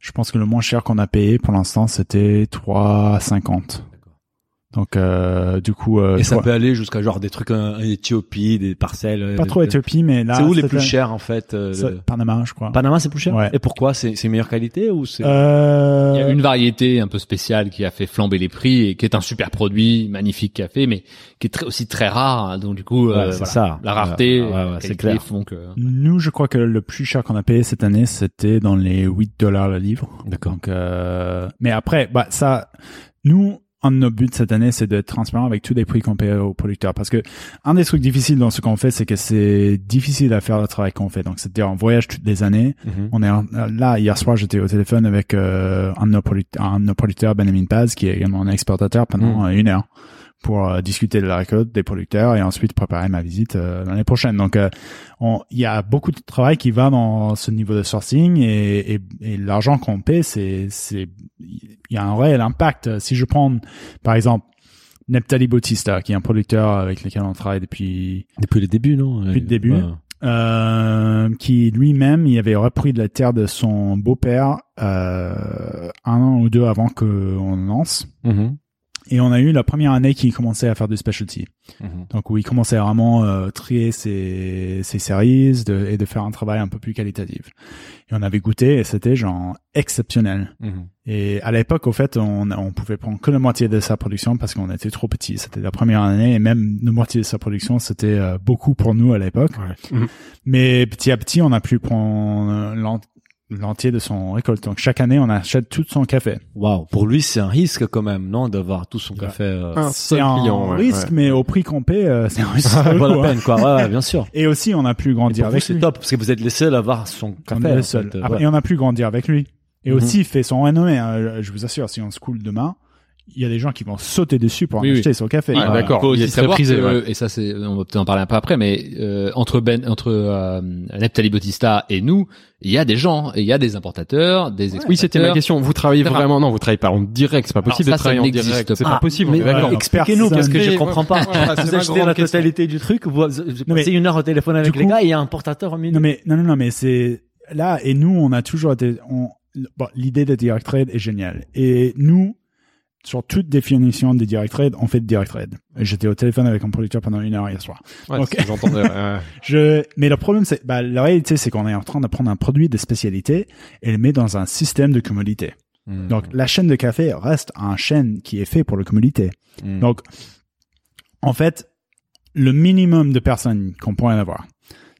Je pense que le moins cher qu'on a payé pour l'instant, c'était 3,50. Donc euh, du coup, euh, Et ça peut aller jusqu'à genre des trucs en Éthiopie, des parcelles. euh, pas trop Éthiopie, mais là, C'est où les plus chers en fait euh, le- Panama, je crois. Panama, c'est plus cher. Ouais. Et pourquoi? C'est c'est meilleure qualité ou c'est Euh, Il y a une variété un peu spéciale qui a fait flamber les prix et qui est un super produit, magnifique café, mais qui est très, aussi très rare. hein. Donc du coup, Ouais, euh, c'est voilà. ça. la rareté, Ouais, ouais, ouais, la c'est clair. font que. Nous, je crois que le plus cher qu'on a payé cette année, c'était dans les 8 dollars le livre. D'accord. Donc, euh, mais après, bah ça, nous, un de nos buts cette année, c'est d'être transparent avec tous les prix qu'on paye aux producteurs. Parce que un des trucs difficiles dans ce qu'on fait, c'est que c'est difficile à faire le travail qu'on fait. Donc, c'est-à-dire, on voyage toutes les années. Mhm. On est en- là hier soir, j'étais au téléphone avec euh, un, de nos product- un de nos producteurs, Benjamin Paz, qui est également un exportateur pendant euh, une heure pour euh, discuter de la récolte des producteurs et ensuite préparer ma visite euh, l'année prochaine. Donc, euh, on- il y a beaucoup de travail qui va dans ce niveau de sourcing et, et, et l'argent qu'on paie, c'est, c'est, il y a un réel impact. Si je prends, par exemple, Neptali Bautista, qui est un producteur avec lequel on travaille depuis Depuis le début, non? Depuis le début. Ouais. euh, qui lui-même, il avait repris de la terre de son beau-père euh, un an ou deux avant qu'on lance. Mhm. Et on a eu la première année qu'il commençait à faire du specialty. Mhm. Donc où il commençait à vraiment euh, trier ses, ses séries de, et de faire un travail un peu plus qualitatif. Et on avait goûté et c'était genre exceptionnel. Mhm. Et à l'époque, au fait, on, on pouvait prendre que la moitié de sa production parce qu'on était trop petits. C'était la première année et même la moitié de sa production, c'était euh, beaucoup pour nous à l'époque. Mhm. Mais petit à petit, on a pu prendre l'entier de son récolte. Donc chaque année, on achète tout son café. Waouh. Pour lui, c'est un risque quand même, non, d'avoir tout son café. euh, Un C'est seul un client, risque, ouais. mais au prix qu'on paie, euh, c'est un risque. ça vaut relou, la peine, quoi. Ouais, ouais, bien sûr. Et aussi, on a pu grandir vous, avec c'est lui. top parce que vous êtes les seuls à avoir son On café. est les en seuls. fait. Après, Ouais. Et on a pu grandir avec lui. Et Mhm. aussi, il fait son renommée. hein. Je vous assure, si on se coule demain, il y a des gens qui vont sauter dessus pour en Oui, oui. acheter son café. Ouais, Voilà. d'accord. Il faut aussi savoir prisé, que, ouais. et ça c'est, on va peut-être en parler un peu après, mais euh, entre Ben, entre euh, Neptali Bautista et nous, il y a des gens, et il y a des importateurs, des exportateurs. Oui, c'était ma question. Vous travaillez etc. vraiment Non, vous travaillez pas en direct. C'est pas possible Alors de ça, ça travailler en n'existe direct. C'est pas. pas possible. euh, expliquez-nous parce que je comprends pas. vous achetez la question. totalité du truc, vous passez une heure au téléphone avec les gars et il y a un portateur au milieu. Non mais non non non mais c'est là et nous on a toujours été on bon, l'idée de direct trade est géniale et nous sur toute définition de direct trade on fait de direct trade j'étais au téléphone avec un producteur pendant une heure hier soir Ouais, j'entendais. ouais. je mais le problème c'est bah la réalité c'est qu'on est en train de prendre un produit de spécialité et le mettre dans un système de commodité Mhm. donc la chaîne de café reste un chaîne qui est fait pour la commodité Mhm. donc en fait le minimum de personnes qu'on pourrait avoir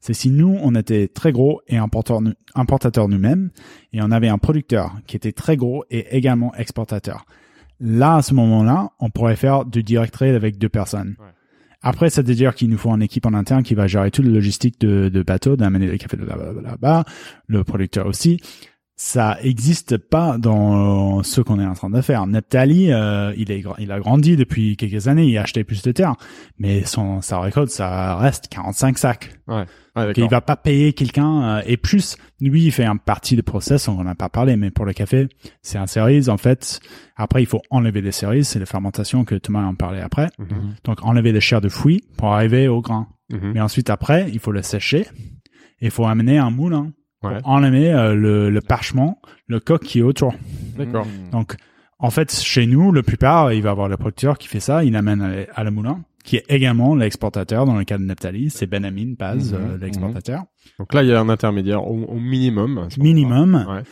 c'est si nous, on était très gros et importateur, nous- importateur nous-mêmes, et on avait un producteur qui était très gros et également exportateur. Là, à ce moment-là, on pourrait faire du direct trade avec deux personnes. Ouais. Après, c'est-à-dire qu'il nous faut une équipe en interne qui va gérer toute la logistique de, de bateau, d'amener les cafés de là-bas, le producteur aussi. Ça existe pas dans ce qu'on est en train de faire. Neptali, euh, il, est, il a grandi depuis quelques années, il a acheté plus de terre, mais son, sa récolte, ça reste 45 sacs. Ouais, Il va pas payer quelqu'un euh, et plus lui il fait un partie de process on en a pas parlé mais pour le café c'est un cerise en fait après il faut enlever les cerises c'est la fermentation que Thomas en parlait après Mhm. donc enlever les chairs de fruits pour arriver au grain Mhm. mais ensuite après il faut le sécher et il faut amener un moulin Ouais. pour enlever euh, le, le parchement le coq qui est autour D'accord. Donc en fait chez nous le plupart il va avoir le producteur qui fait ça il amène à, à le moulin qui est également l'exportateur dans le cas de Neptali c'est Benjamin Paz Mhm. euh, l'exportateur Donc là, il y a un intermédiaire au, au minimum. minimum. Ouais.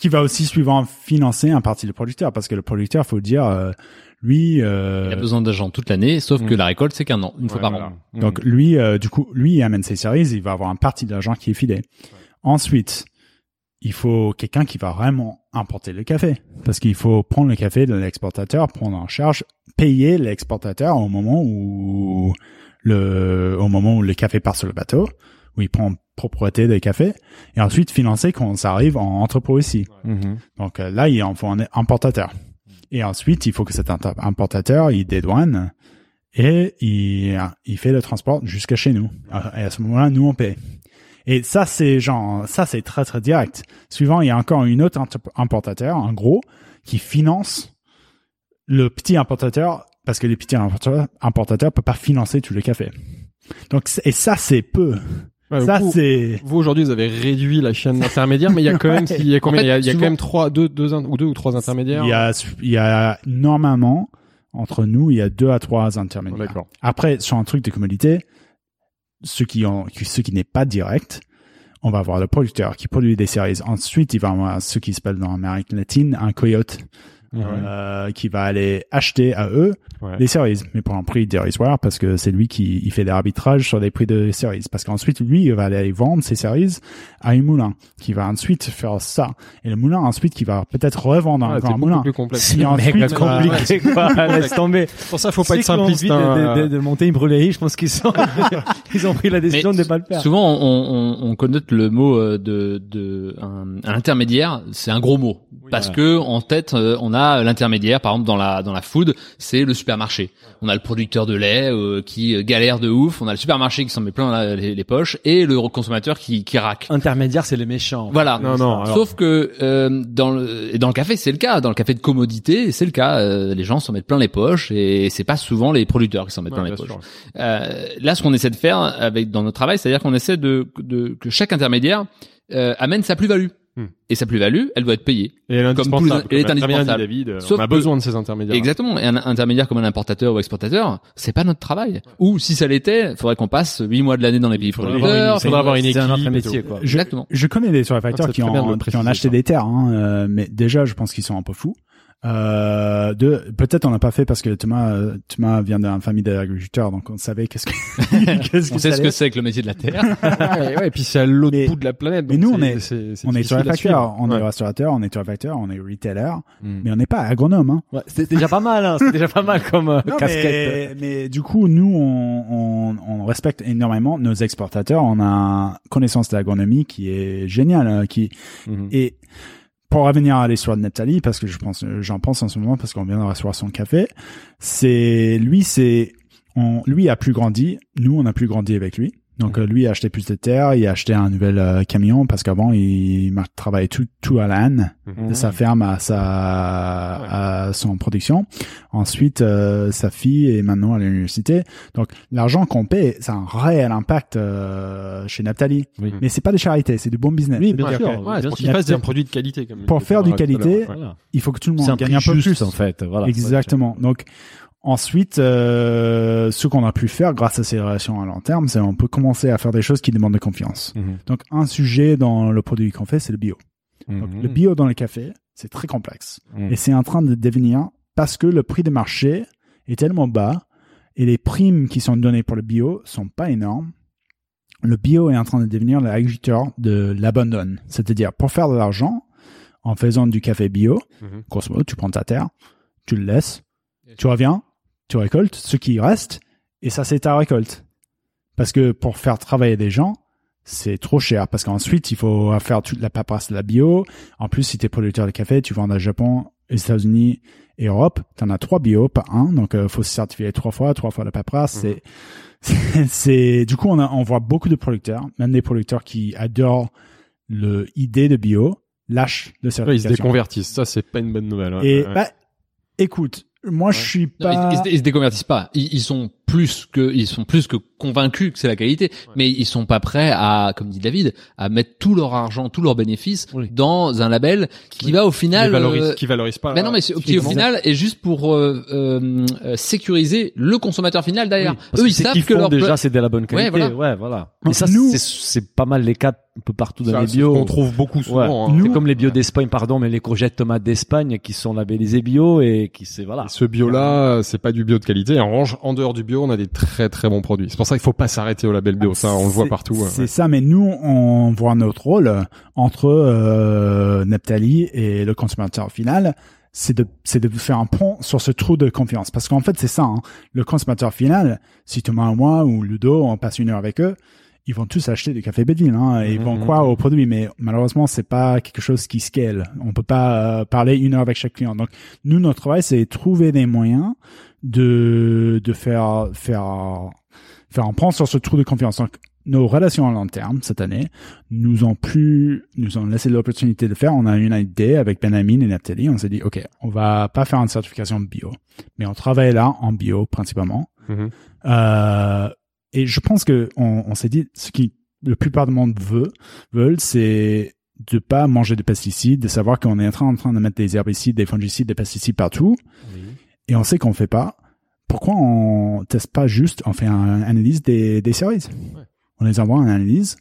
qui va aussi suivant financer un partie du producteur parce que le producteur faut dire euh, lui euh, Il a besoin d'agents toute l'année, sauf que Mm. la récolte c'est qu'un an, une fois Ouais, par voilà. an. Mhm. donc lui euh, du coup lui il amène ses séries il va avoir un partie de l'argent qui est filé ensuite il faut quelqu'un qui va vraiment importer le café parce qu'il faut prendre le café de l'exportateur prendre en charge payer l'exportateur au moment où le au moment où le café part sur le bateau où il prend propriété des cafés et ensuite financer quand ça arrive en entrepôt ici Mhm. Donc euh, là, il en faut un importateur. Et ensuite, il faut que cet importateur, il dédouane et il, il fait le transport jusqu'à chez nous. Et à ce moment-là, nous, on paie. Et ça, c'est genre, ça, c'est très, très direct. Suivant, il y a encore une autre importateur, un gros, qui finance le petit importateur parce que les petits importateurs, importateurs peuvent pas financer tout le café. Donc, et ça, c'est peu. Ouais, Ça, vous, c'est... vous aujourd'hui, vous avez réduit la chaîne intermédiaire, mais il y a quand même, il y a combien En fait, Il y a, il y a souvent- quand même trois, deux, deux, ou deux ou trois intermédiaires. Il y a, il y a normalement, entre nous, il y a deux à trois intermédiaires. D'accord. Après, sur un truc de commodité, ce qui, ont, ce qui n'est pas direct, on va avoir le producteur qui produit des séries. Ensuite, il va avoir ce qui s'appelle dans l'Amérique latine un coyote euh, qui va aller acheter à eux Ouais. les séries, mais pour un prix dérisoire parce que c'est lui qui il fait l'arbitrage sur les prix de séries. Parce qu'ensuite, lui, il va aller vendre ses séries à un moulin qui va ensuite faire ça. Et le moulin, ensuite, qui va peut-être revendre Ah, encore c'est un moulin. plus complexe. Si ensuite, euh, compliqué, quoi. Laisse tomber. Pour ça, faut pas être simpliste. envie hein. de, de, de monter une brûlerie, je pense qu'ils sont, ils ont pris la décision Mais de ne pas le faire. Souvent, on, on, on connote le mot euh, de, de un, un intermédiaire, c'est un gros mot, parce que en tête, euh, on a l'intermédiaire. Par exemple, dans la dans la food, c'est le supermarché. On a le producteur de lait euh, qui euh, galère de ouf. On a le supermarché qui s'en met plein la- les, les poches et le consommateur qui qui raque. Intermédiaire, c'est les méchants. Voilà. Non, non, alors- Sauf que euh, dans le et dans le café, c'est le cas. Dans le café de commodité, c'est le cas. Euh, les gens s'en mettent plein les poches et c'est pas souvent les producteurs qui s'en mettent Ouais, plein les poches. Euh, là, ce qu'on essaie de faire avec dans notre travail, c'est-à-dire qu'on essaie de, de que chaque intermédiaire euh, amène sa plus-value. Hmm. Et sa plus-value, elle doit être payée. Et elle est Comme tous les- indispensable. elle est indispensable. David, euh, Sauf on a que- besoin de ces intermédiaires. Exactement. Et un intermédiaire comme un importateur ou exportateur, c'est pas notre travail. Ou si ça l'était, il faudrait qu'on passe huit mois de l'année dans les pays faudrait avoir producteurs. une- faudrait avoir une C'est un équipe métier, quoi. je, Exactement. je connais des torréfacteurs Ah, qui, ont, qui ont acheté ça. des terres, hein, euh, mais déjà, je pense qu'ils sont un peu fous. Euh, de peut-être on n'a pas fait parce que Thomas euh, Thomas vient d'une famille d'agriculteurs donc on savait qu'est-ce que qu'est-ce On que sait ce que c'est que le métier de la terre. ouais, ouais, et puis c'est à l'autre bout de la planète. mais nous, on est- c'est- c'est on est suivre. on est restaurateur, on est torréfacteur, on est retailer, Hmm. mais on n'est pas agronome. Hein. Ouais, c'est déjà pas mal, hein. C'est déjà pas mal comme euh, Non, casquette. mais, mais du coup, nous, on, on, on respecte énormément nos exportateurs. On a une connaissance de l'agronomie qui est géniale. hein, Qui, Mhm. et pour revenir à l'histoire de Nathalie, parce que je pense, j'en pense en ce moment, parce qu'on vient de recevoir son café, c'est lui, c'est, on, lui a plus grandi. Nous, on a plus grandi avec lui. Donc euh, lui a acheté plus de terre, il a acheté un nouvel euh, camion parce qu'avant il travaillait tout tout à l'âne Mhm. de sa ferme à sa à son production. Ensuite, euh, sa fille est maintenant à l'université. Donc, l'argent qu'on paie, ça a un réel impact euh, chez Nathalie. Oui. Mais c'est pas des charités, c'est du bon business. Oui, bien sûr. que Ouais, bien pour sûr. qu'il fasse Il y a un produit de qualité. Comme Pour faire du qualité, Ouais. Voilà. Il faut que tout le monde gagne un peu juste, plus. en fait. Voilà. Exactement. Donc, ensuite, euh, ce qu'on a pu faire grâce à ces relations à long terme, c'est on peut commencer à faire des choses qui demandent de confiance. Mhm. Donc, un sujet dans le produit qu'on fait, c'est le bio. Donc, Mhm. le bio dans le café, c'est très complexe. Mhm. Et c'est en train de devenir parce que le prix de marché est tellement bas et les primes qui sont données pour le bio sont pas énormes. Le bio est en train de devenir l'agriculteur de l'abandon. C'est-à-dire, pour faire de l'argent, en faisant du café bio, grosso modo, tu prends ta terre, tu le laisses, tu reviens, tu récoltes ce qui reste, et ça, c'est ta récolte. Parce que pour faire travailler des gens, c'est trop cher. Parce qu'ensuite, il faut faire toute la paperasse de la bio. En plus, si tu es producteur de café, tu vends au Japon, aux États-Unis et Europe. Tu en as trois bio, pas un. Donc, il faut se certifier trois fois, trois fois la paperasse. C'est, c'est, c'est- du coup, on, a, on voit beaucoup de producteurs, même des producteurs qui adorent le idée de bio, lâchent le Ouais, ils se déconvertissent. Ça, c'est pas une bonne nouvelle. ouais. Et Ouais. bah, écoute, moi je suis Non, pas. ils, ils se- ils se déconvertissent pas. Ils, ils sont plus que, ils sont plus que convaincus que c'est la qualité, mais ils sont pas prêts à, comme dit David, à mettre tout leur argent, tous leurs bénéfices Oui. dans un label qui va au qui final. valorise, euh, qui valorise pas. mais non, mais c'est- qui au final est juste pour euh, euh, sécuriser le consommateur final derrière. Oui, Eux, que ils savent qu'ils que font leur déjà c'est de la bonne qualité. voilà. Ouais, voilà. Donc, Et ça, nous- c'est pas mal les cas un peu partout dans Ça, les bio. qu'on trouve beaucoup Ouais. souvent. hein. C'est comme les bio d'Espagne, pardon, mais les courgettes tomates d'Espagne qui sont labellisés bio et qui c'est voilà. Et ce bio-là, c'est pas du bio de qualité. En revanche, en dehors du bio, on a des très très bons produits. C'est pour ça qu'il faut pas s'arrêter au label bio. Ça, on le voit C'est- partout. ouais. C'est ça, mais nous, on voit notre rôle entre euh, Neptali et le consommateur final. C'est de, c'est de faire un pont sur ce trou de confiance. Parce qu'en fait, c'est ça. hein. Le consommateur final, si Thomas moi ou Ludo, on passe une heure avec eux, ils vont tous acheter du café Bedville. Hein, et ils vont Mhm. croire au produit. Mais malheureusement, c'est pas quelque chose qui scale. On peut pas euh, parler une heure avec chaque client. Donc, nous, notre travail, c'est trouver des moyens de, de faire, faire, faire un pont sur ce trou de confiance. Donc, nos relations à long terme cette année nous ont pu, nous ont laissé l'opportunité de faire. On a eu une idée avec Benjamin et Nathalie. On s'est dit, OK, on va pas faire une certification bio, mais on travaille là en bio principalement. Mhm. Euh, et je pense que on, on s'est dit, ce qui le plupart du monde veut, veulent, c'est de pas manger de pesticides, de savoir qu'on est en train, en train de mettre des herbicides, des fongicides, des pesticides partout, et on sait qu'on fait pas. Pourquoi on teste pas juste, on fait une analyse des, des cerises On les envoie en analyse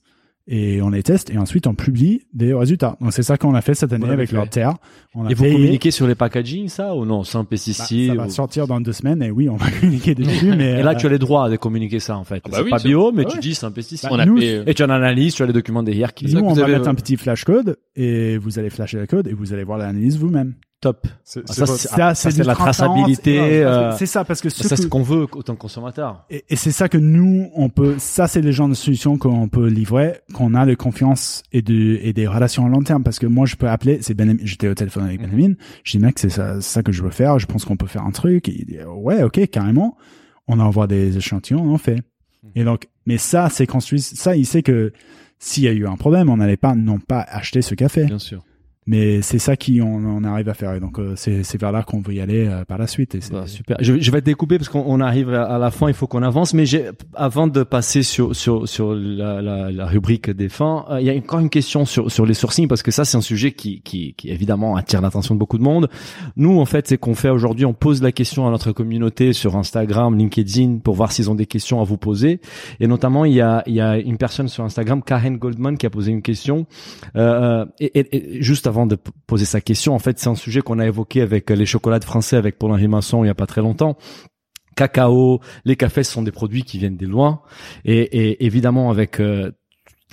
et on les teste et ensuite on publie des résultats. Donc c'est ça qu'on a fait cette année avec leur terre. On a Et vous payé- communiquez sur les packaging, ça, ou non, sans bah, pesticides ça va ou- sortir dans deux semaines et oui, on va communiquer dessus. mais Et là, euh, tu as les droits de communiquer ça, en fait. Ah bah c'est oui, pas bio, mais ah tu dis sans pesticides. Bah, On a nous, fait, Et tu as l'analyse, tu as les documents derrière qui nous, on va avez, mettre un petit flash code et vous allez flasher le code et vous allez voir l'analyse vous-même. Top. C'est Ah, c'est ça, c'est- la traçabilité, Ouais, parce que euh, C'est ça parce que ce Ça, que- c'est ce qu'on veut autant que consommateur. Et, et c'est ça que nous, on peut, ça c'est les genres de solutions qu'on peut livrer, qu'on a de confiance et de, et des relations à long terme. Parce que moi, je peux appeler, c'est Benjamin, j'étais au téléphone avec Mhm. Benjamin, je dis mec, c'est ça, c'est ça que je veux faire, je pense qu'on peut faire un truc. Et il dit, ouais, ok, carrément. On envoie des échantillons, on en fait. Mhm. Et donc, mais ça, c'est construit, ça, il sait que s'il y a eu un problème, on n'allait pas, non pas acheter ce café. Bien sûr. Mais c'est ça qui, on, on arrive à faire. Et donc, euh, c'est, vers là qu'on veut y aller euh, par la suite. Et Bah, super. Je, je vais te découper parce qu'on on arrive à la fin, il faut qu'on avance. Mais avant de passer sur sur sur la, la, rubrique des fins, euh, il y a encore une question sur sur les sourcings parce que ça c'est un sujet qui qui qui évidemment attire l'attention de beaucoup de monde. Nous en fait, c'est qu'on fait aujourd'hui, on pose la question à notre communauté sur Instagram, LinkedIn pour voir s'ils ont des questions à vous poser. Et notamment, il y a il y a une personne sur Instagram, Karen Goldman, qui a posé une question. Euh, et, et- et juste avant de p- poser sa question, en fait, c'est un sujet qu'on a évoqué avec les chocolats français avec Paul-Henri Masson il y a pas très longtemps. Cacao, les cafés sont des produits qui viennent des loin et, et évidemment avec euh,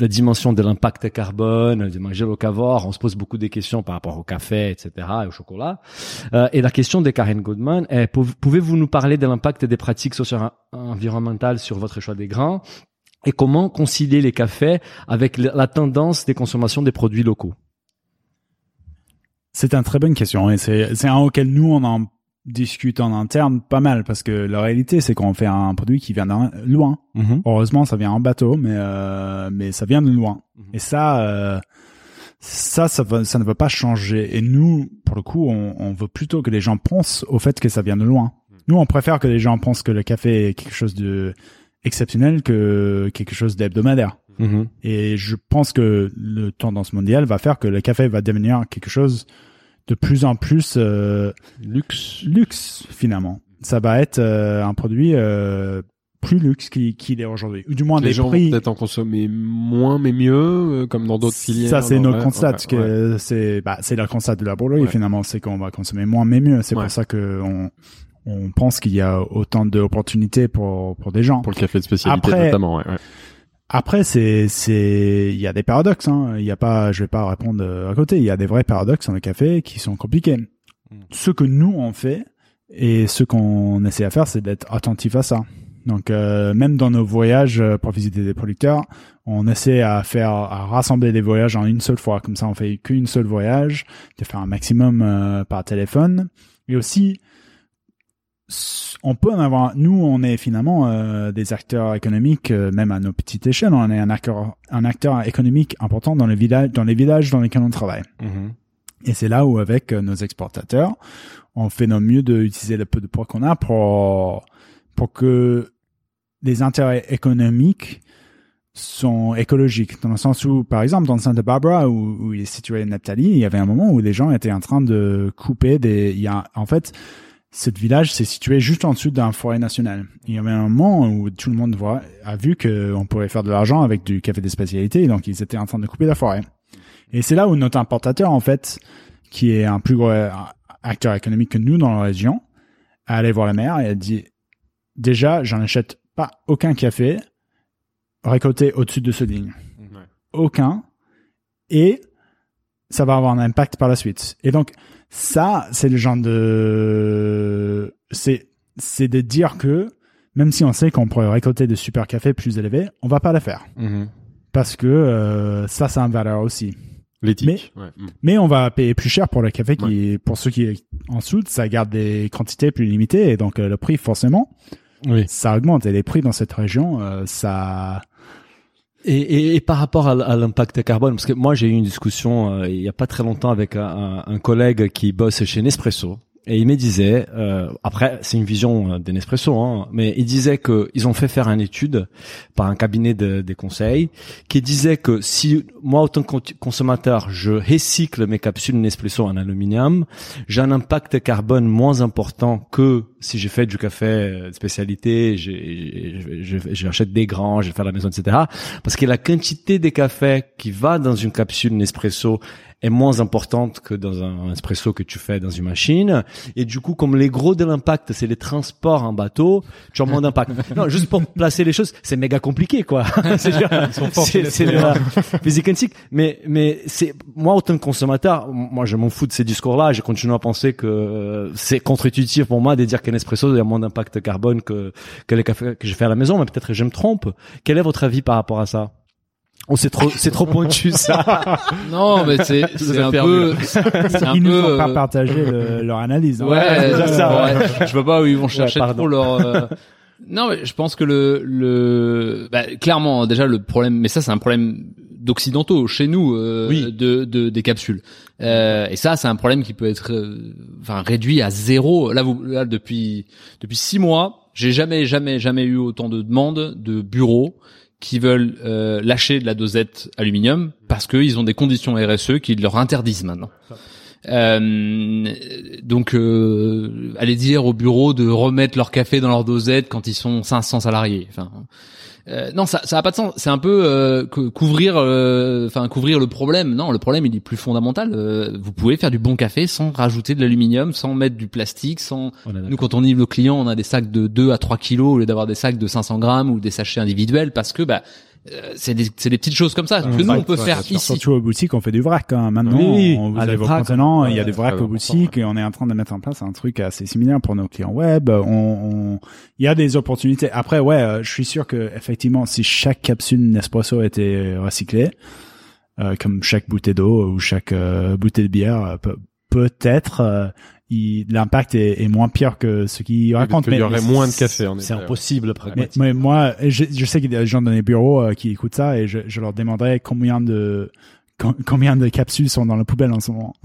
la dimension de l'impact carbone, de manger locavore, on se pose beaucoup de questions par rapport au café, etc. et au chocolat. Euh, et la question de Karen Goodman est, pou- pouvez-vous nous parler de l'impact des pratiques socio-environnementales sur votre choix des grains? Et comment concilier les cafés avec la tendance des consommations des produits locaux? C'est une très bonne question et c'est un auquel nous on en discute en interne pas mal parce que la réalité c'est qu'on fait un produit qui vient d'un loin. Heureusement ça vient en bateau mais euh, mais ça vient de loin Mhm. et ça euh, ça ça, va- ça ne va pas changer et nous pour le coup on, on veut plutôt que les gens pensent au fait que ça vient de loin. Nous on préfère que les gens pensent que le café est quelque chose de exceptionnel que quelque chose d'hebdomadaire. Mhm. Et je pense que le tendance mondiale va faire que le café va devenir quelque chose de plus en plus euh, Luxe. luxe finalement. Ça va être euh, un produit euh, plus luxe qu'il qu'il est aujourd'hui, ou du moins les des gens prix. peut-être en consommer moins mais mieux, comme dans d'autres filières. Ça c'est notre constat, ouais, que ouais. c'est bah, c'est la constat de la Bourgogne Ouais. finalement, c'est qu'on va consommer moins mais mieux. C'est pour ça que on on pense qu'il y a autant d'opportunités pour pour des gens. Pour le café de spécialité Après- notamment. Ouais. Après, c'est, c'est, il y a des paradoxes, hein. Il y a pas, je vais pas répondre euh, à côté. Il y a des vrais paradoxes dans le café qui sont compliqués. Ce que nous, on fait et ce qu'on essaie à faire, c'est d'être attentif à ça. Donc, euh, même dans nos voyages euh, pour visiter des producteurs, on essaie à faire, à rassembler des voyages en une seule fois. Comme ça, on fait qu'une seule voyage, de faire un maximum euh, par téléphone. Et aussi, on peut en avoir. Nous, on est finalement euh, des acteurs économiques, euh, même à nos petites échelles. On est un acteur, un acteur économique important dans les villages, dans les villages dans lesquels on travaille. Mhm. Et c'est là où, avec euh, nos exportateurs, on fait nos mieux d'utiliser le peu de poids qu'on a pour pour que les intérêts économiques sont écologiques, dans le sens où, par exemple, dans Santa Barbara, où, où il est situé Naphtali, il y avait un moment où les gens étaient en train de couper des... Il y a, en fait, ce village s'est situé juste en dessous d'un forêt national. Il y avait un moment où tout le monde voit, a vu qu'on pourrait faire de l'argent avec du café de spécialité, donc ils étaient en train de couper la forêt. Et c'est là où notre importateur, en fait, qui est un plus gros euh, acteur économique que nous dans la région, a allé voir la mer et a dit, déjà, j'en achète pas aucun café récolté au-dessus de ce ligne. Aucun. Et ça va avoir un impact par la suite. Et donc, ça, c'est le genre de, c'est, c'est de dire que, même si on sait qu'on pourrait récolter des super cafés plus élevés, on va pas le faire. Mhm. Parce que, euh, ça, c'est un valeur aussi. L'éthique. ouais. Mm. Mais on va payer plus cher pour le café qui, pour ceux qui est en soude, ça garde des quantités plus limitées et donc euh, le prix forcément, Oui. ça augmente et les prix dans cette région, euh, ça, Et, et, et par rapport à, l'impact carbone, parce que moi j'ai eu une discussion euh, il y a pas très longtemps avec un collègue qui bosse chez Nespresso et il me disait, euh, après c'est une vision euh, d'un espresso, hein, mais il disait que ils ont fait faire une étude par un cabinet de, des conseils qui disait que si moi autant consommateur je recycle mes capsules Nespresso en aluminium, j'ai un impact carbone moins important que si j'ai fait du café euh, spécialité, j'achète des grands, je fais à la maison, etc. Parce que la quantité des cafés qui va dans une capsule Nespresso est moins importante que dans un espresso que tu fais dans une machine. Et du coup, comme les gros de l'impact, c'est les transports en bateau, tu as moins d'impact. non, juste pour placer les choses, c'est méga compliqué, quoi. c'est c'est la physique quantique. Mais, mais c'est, moi, autant que consommateur, moi, je m'en fous de ces discours-là. Je continue à penser que c'est contre-intuitif pour moi de dire qu'un espresso a moins d'impact carbone que, que les cafés que je fais à la maison. Mais peut-être que je me trompe. Quel est votre avis par rapport à ça? Oh, c'est trop, c'est trop pointu ça. non, mais c'est, c'est un peu, c'est un Ils peu. Nous pas euh, partager leur analyse. Hein. Ouais, ça. Ouais. Je vois pas où ils vont chercher ouais, trop leur. Euh, non, mais je pense que le, le, bah, clairement, déjà le problème, mais ça c'est un problème d'occidentaux chez nous, euh, oui. de, de, des capsules. Euh, et ça, c'est un problème qui peut être, euh, enfin, réduit à zéro. Là, vous, là, depuis, depuis six mois, j'ai jamais, jamais, jamais eu autant de demandes de bureaux qui veulent euh, lâcher de la dosette aluminium parce qu'ils ont des conditions RSE qui leur interdisent maintenant. Euh, donc, euh, allez dire au bureau de remettre leur café dans leur dosette quand ils sont 500 salariés. Enfin, euh, non, ça, ça a pas de sens. C'est un peu euh, couvrir, euh, enfin couvrir le problème. Non, le problème il est plus fondamental. vous pouvez faire du bon café sans rajouter de l'aluminium, sans mettre du plastique, sans. Nous, quand on livre nos clients, on a des sacs de 2 à 3 kilos au lieu d'avoir des sacs de 500 grammes ou des sachets individuels parce que bah euh, c'est des, des petites choses comme ça que nous on peut faire ici. Surtout aux boutiques, on fait du vrac. Hein. Maintenant, oui, on vous avez vos contenants, il y a du vrac aux boutiques et on est en train de mettre en place un truc assez similaire pour nos clients web. On, on... il y a des opportunités. Après, ouais, euh, je suis sûr que effectivement, si chaque capsule Nespresso était recyclée, euh, comme chaque bouteille d'eau ou chaque euh, bouteille de bière, peut-être l'impact est, est, moins pire que ce qu'il raconte. Mais il y aurait moins de café. C'est impossible, pragmatique. Mais, moi, je, je sais qu'il y a des gens dans les bureaux euh, qui écoutent ça et je, je leur demanderais combien de combien de capsules sont dans la poubelle en ce moment.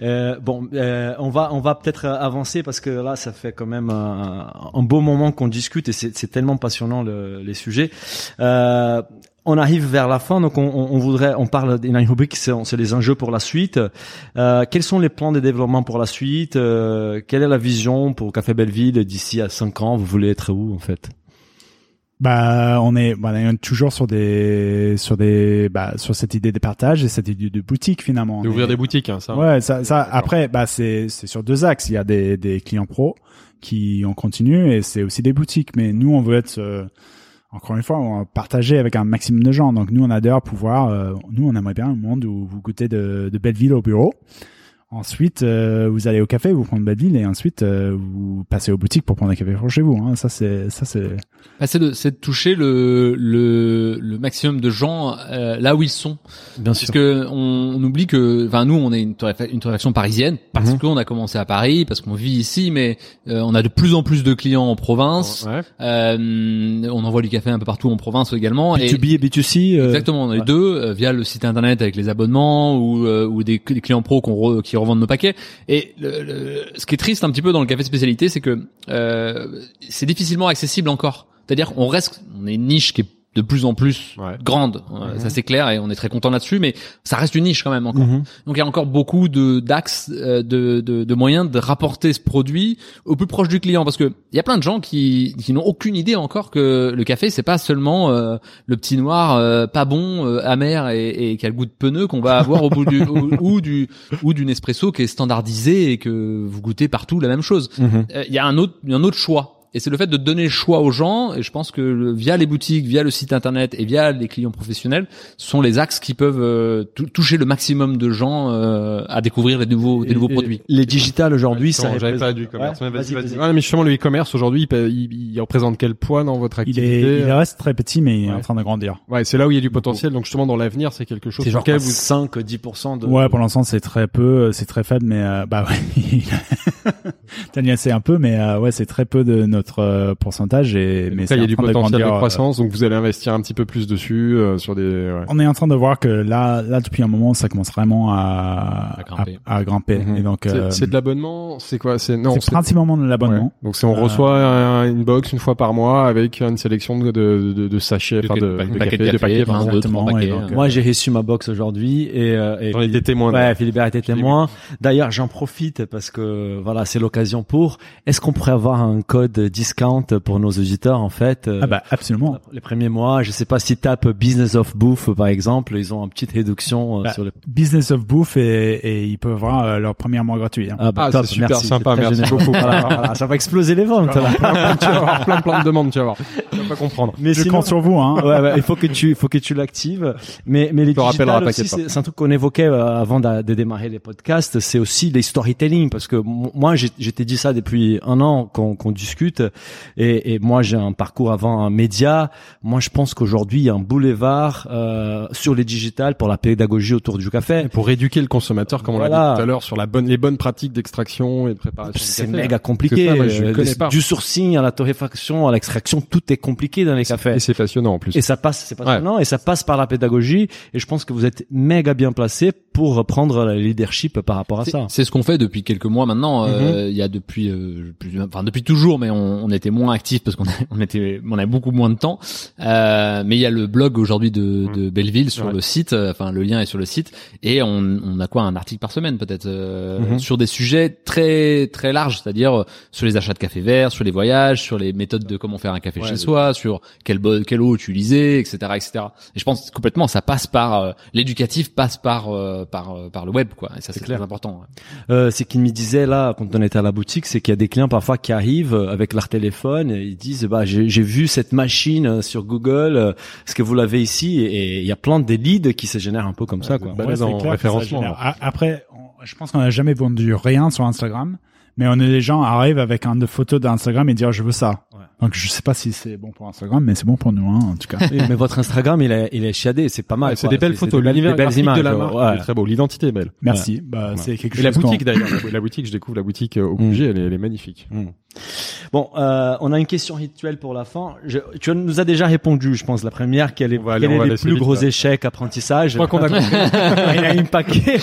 Euh, bon, euh, on va on va peut-être avancer parce que là ça fait quand même un, un beau moment qu'on discute et c'est tellement passionnant le, les sujets. Euh, on arrive vers la fin, donc on, on voudrait, on parle d'une rubrique, c'est les enjeux pour la suite. Euh, quels sont les plans de développement pour la suite? Euh, Quelle est la vision pour Café Belleville d'ici à cinq ans? Vous voulez être où en fait? Bah, on est, bah, on est toujours sur des, sur des, bah, sur cette idée de partage et cette idée de boutique finalement. D'ouvrir des boutiques, hein, ça. Ouais, ça, ça. Après, bah, c'est, c'est sur deux axes. Il y a des, des clients pro qui ont continue et c'est aussi des boutiques. Mais nous, on veut être euh, encore une fois, on partager avec un maximum de gens. Donc nous, on adore pouvoir, euh, nous, on aimerait bien un monde où vous goûtez de, de belles villes au bureau. Ensuite, euh, vous allez au café, vous prenez ville, et ensuite euh, vous passez aux boutiques pour prendre un café pour chez vous. Hein. Ça, c'est ça, c'est. Bah, c'est de, c'est de toucher le, le, le maximum de gens euh, là où ils sont. Bien sûr. Parce que on, on oublie que, enfin, nous, on est une une torréfaction parisienne parce mhm. qu'on a commencé à Paris, parce qu'on vit ici, mais on a de plus en plus de clients en province. Ouais. on envoie du café un peu partout en province également. B2B et, B2C. Exactement, on a les deux via le site internet avec les abonnements ou, ou des, des clients pro qu'on qui revendent nos paquets. Et le, ce qui est triste un petit peu dans le café spécialité, c'est que euh, c'est difficilement accessible encore. C'est-à-dire qu'on reste, on est une niche qui est de plus en plus grande, euh, mhm. ça c'est clair et on est très content là-dessus, mais ça reste une niche quand même encore. Mhm. Donc il y a encore beaucoup de d'axes, euh, de, de, de, moyens de rapporter ce produit au plus proche du client, parce que il y a plein de gens qui, qui n'ont aucune idée encore que le café c'est pas seulement euh, le petit noir pas bon, amer et, et qui a le goût de pneu qu'on va avoir au bout du ou, du ou d'une espresso qui est standardisé et que vous goûtez partout la même chose. Mhm. Il y a un autre un autre choix et c'est le fait de donner le choix aux gens. Et je pense que via les boutiques, via le site internet et via les clients professionnels, sont les axes qui peuvent euh, toucher le maximum de gens euh, à découvrir les nouveaux, les nouveaux produits. Les digitales aujourd'hui, ça. J'avais pas du e-commerce. Ouais, vas-y, vas-y. mais justement, le e-commerce aujourd'hui, il, il, représente quel poids dans votre activité Il, est, il reste très petit, mais il est en train de grandir. Ouais, c'est là où il y a du potentiel. Donc justement, dans l'avenir, c'est quelque chose. C'est genre vous... 5, 10% de. Ouais, pour l'instant, c'est très peu, c'est très faible, mais euh, bah ouais. Tania, c'est un peu, mais ouais, c'est très peu de notre notre euh, pourcentage et, Et mais il y a c'est du potentiel de grandir, euh, croissance, donc vous allez investir un petit peu plus dessus euh, sur des. ouais. On est en train de voir que là, là depuis un moment, ça commence vraiment à À grimper. à, à grimper. Mhm. Et donc, C'est- euh, de l'abonnement, c'est quoi C'est non, c'est principalement de l'abonnement. Ouais. Donc c'est on Euh, reçoit un- une box une fois par mois avec une sélection de de, de, de sachets, De enfin de, de paquets de café, de café, paquets. hein. Moi, j'ai reçu ma box aujourd'hui et, euh, et J'en étais témoin. Ouais, Philibert était témoin. D'ailleurs, j'en profite parce que voilà, c'est l'occasion pour. Est-ce qu'on pourrait avoir un code discount pour nos auditeurs en fait euh, Ah bah absolument. Les premiers mois, je sais pas si tapent Business of Bouffe par exemple, ils ont une petite réduction euh, Bah, sur le. Business of Bouffe et, et ils peuvent avoir euh, leur premier mois gratuit. hein. Ah, top, c'est super merci, sympa, merci généreux. beaucoup. Voilà, voilà, ça va exploser les ventes. tu vas avoir plein plein de demandes, tu vas voir. Tu vas pas comprendre. Mais Je sinon- compte sur vous. Hein. ouais, ouais, il faut que tu, il faut que tu l'actives. Mais, mais les digitales aussi, c'est un truc qu'on évoquait avant de, de démarrer les podcasts. C'est aussi les storytelling parce que moi, j'ai- j'étais dit ça depuis un an qu'on qu'on discute. Et, et moi, j'ai un parcours avant un média. Moi, je pense qu'aujourd'hui, il y a un boulevard euh, sur les digitales pour la pédagogie autour du café. Et pour éduquer le consommateur, comme on l'a dit tout à l'heure, sur la bonne, les bonnes pratiques d'extraction et de préparation. C'est café. méga compliqué. Ça, moi, je Euh, pas. Du sourcing à la torréfaction, à l'extraction, tout est compliqué dans les cafés. Et c'est passionnant en plus. Et ça passe, c'est passionnant, et ça passe par la pédagogie. Et je pense que vous êtes méga bien placé pour prendre le leadership par rapport à ça. C'est ce qu'on fait depuis quelques mois maintenant. euh, Il y a depuis, euh, plus- enfin depuis toujours, mais on, on était moins actifs parce qu'on a- on était, on a beaucoup moins de temps. Euh, mais il y a le blog aujourd'hui de, de Belleville sur Ouais. le site. euh, Enfin, le lien est sur le site. Et on, on a quoi, un article par semaine peut-être euh, Mhm. sur des sujets très très larges, c'est-à-dire euh, sur les achats de café vert, sur les voyages, sur les méthodes de comment faire un café Ouais, chez oui. soi, sur quelle quelle eau utiliser, etc., etc. Et je pense complètement, ça passe par euh, l'éducatif, passe par euh, par euh, par le web, quoi. Et ça c'est clair. très important. ouais. Euh, c'est qu'il me disait là quand on était à la boutique, c'est qu'il y a des clients parfois qui arrivent avec leur téléphone et ils disent bah j'ai vu cette machine sur Google, est-ce que vous l'avez ici? Et il y a plein de leads qui se génèrent un peu comme ça quoi. Bah, Ouais, clair ça Après, on- je pense qu'on n'a jamais vendu rien sur Instagram, mais on a des gens arrivent avec un de photos d'Instagram et dire je veux ça. Ouais. Donc je sais pas si c'est bon pour Instagram, mais c'est bon pour nous, hein, en tout cas. Oui, mais votre Instagram il est il est chiadé, c'est pas mal. Ouais, c'est des belles photos, des belles- l'univers des belles images. de la ouais. marque Ouais. est très beau, l'identité est belle. Merci. Bah, Ouais. c'est quelque Et la chose. qu'on- boutique d'ailleurs, la- la boutique, je découvre la boutique au Mm. QG, elle est, elle est magnifique. Hmm. Bon, euh, on a une question rituelle pour la fin. Je, tu nous as déjà répondu, je pense, la première. Quel est, quel est les plus vite, gros là. échecs apprentissage Je crois qu'on a compris. Il a une paquet.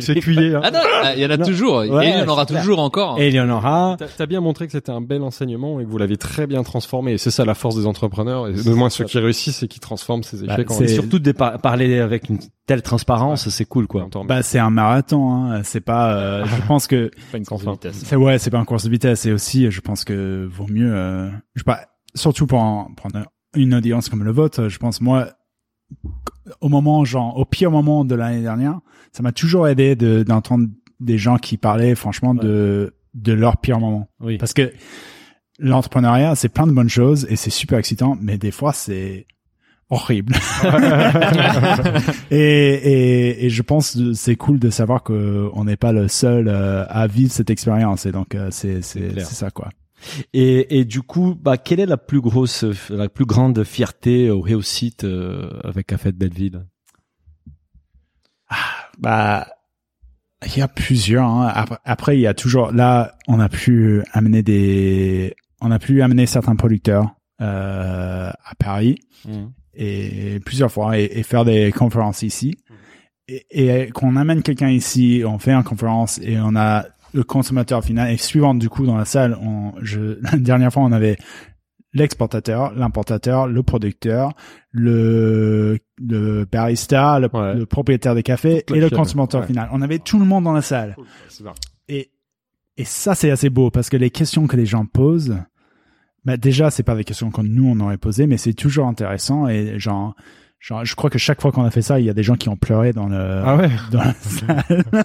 C'est cuillé. Hein. Ah non, ah, il y en a toujours. Et il y en aura toujours encore. Et il y en aura. T'as t'as bien montré que c'était un bel enseignement et que vous l'avez très bien transformé. Et c'est ça la force des entrepreneurs. Et de moins ceux qui réussissent, c'est qui transforment ces Bah, échecs en c'est- Et surtout de par- parler avec une telle transparence, c'est cool, quoi. Bah, c'est un marathon. Hein. C'est pas. euh, je pense que pas une conférence. c'est ouais, c'est pas une course de vitesse. Et aussi, je pense que vaut mieux. euh, je sais pas. Surtout pour en- prendre une audience comme le vôtre, je pense moi. Au moment, genre, au pire moment de l'année dernière, ça m'a toujours aidé de- d'entendre des gens qui parlaient, franchement, de de leur pire moment. Oui. Parce que l'entrepreneuriat, c'est plein de bonnes choses et c'est super excitant, mais des fois, c'est horrible. et, et, et je pense que c'est cool de savoir que on n'est pas le seul euh, à vivre cette expérience. Et donc, euh, c'est C'est ça, quoi. Et, et du coup, bah, quelle est la plus grosse, la plus grande fierté ou réussite euh, avec Café de Belleville? Bah, il y a plusieurs. hein. Après, il y a toujours. Là, on a pu amener des, on a pu amener certains producteurs euh, à Paris et plusieurs fois et, et faire des conférences ici. Et, et qu'on amène quelqu'un ici, on fait une conférence et on a le consommateur final. Et suivant du coup dans la salle, on, je, la dernière fois, on avait l'exportateur, l'importateur, le producteur, le, le barista, le, Ouais. le propriétaire des cafés et le consommateur ouais. final. On avait tout le monde dans la salle. Et, et ça, c'est assez beau parce que les questions que les gens posent, bah, déjà, c'est pas des questions que nous, on aurait posées, mais c'est toujours intéressant et genre, genre, je crois que chaque fois qu'on a fait ça, il y a des gens qui ont pleuré dans le, Ah ouais? dans la salle.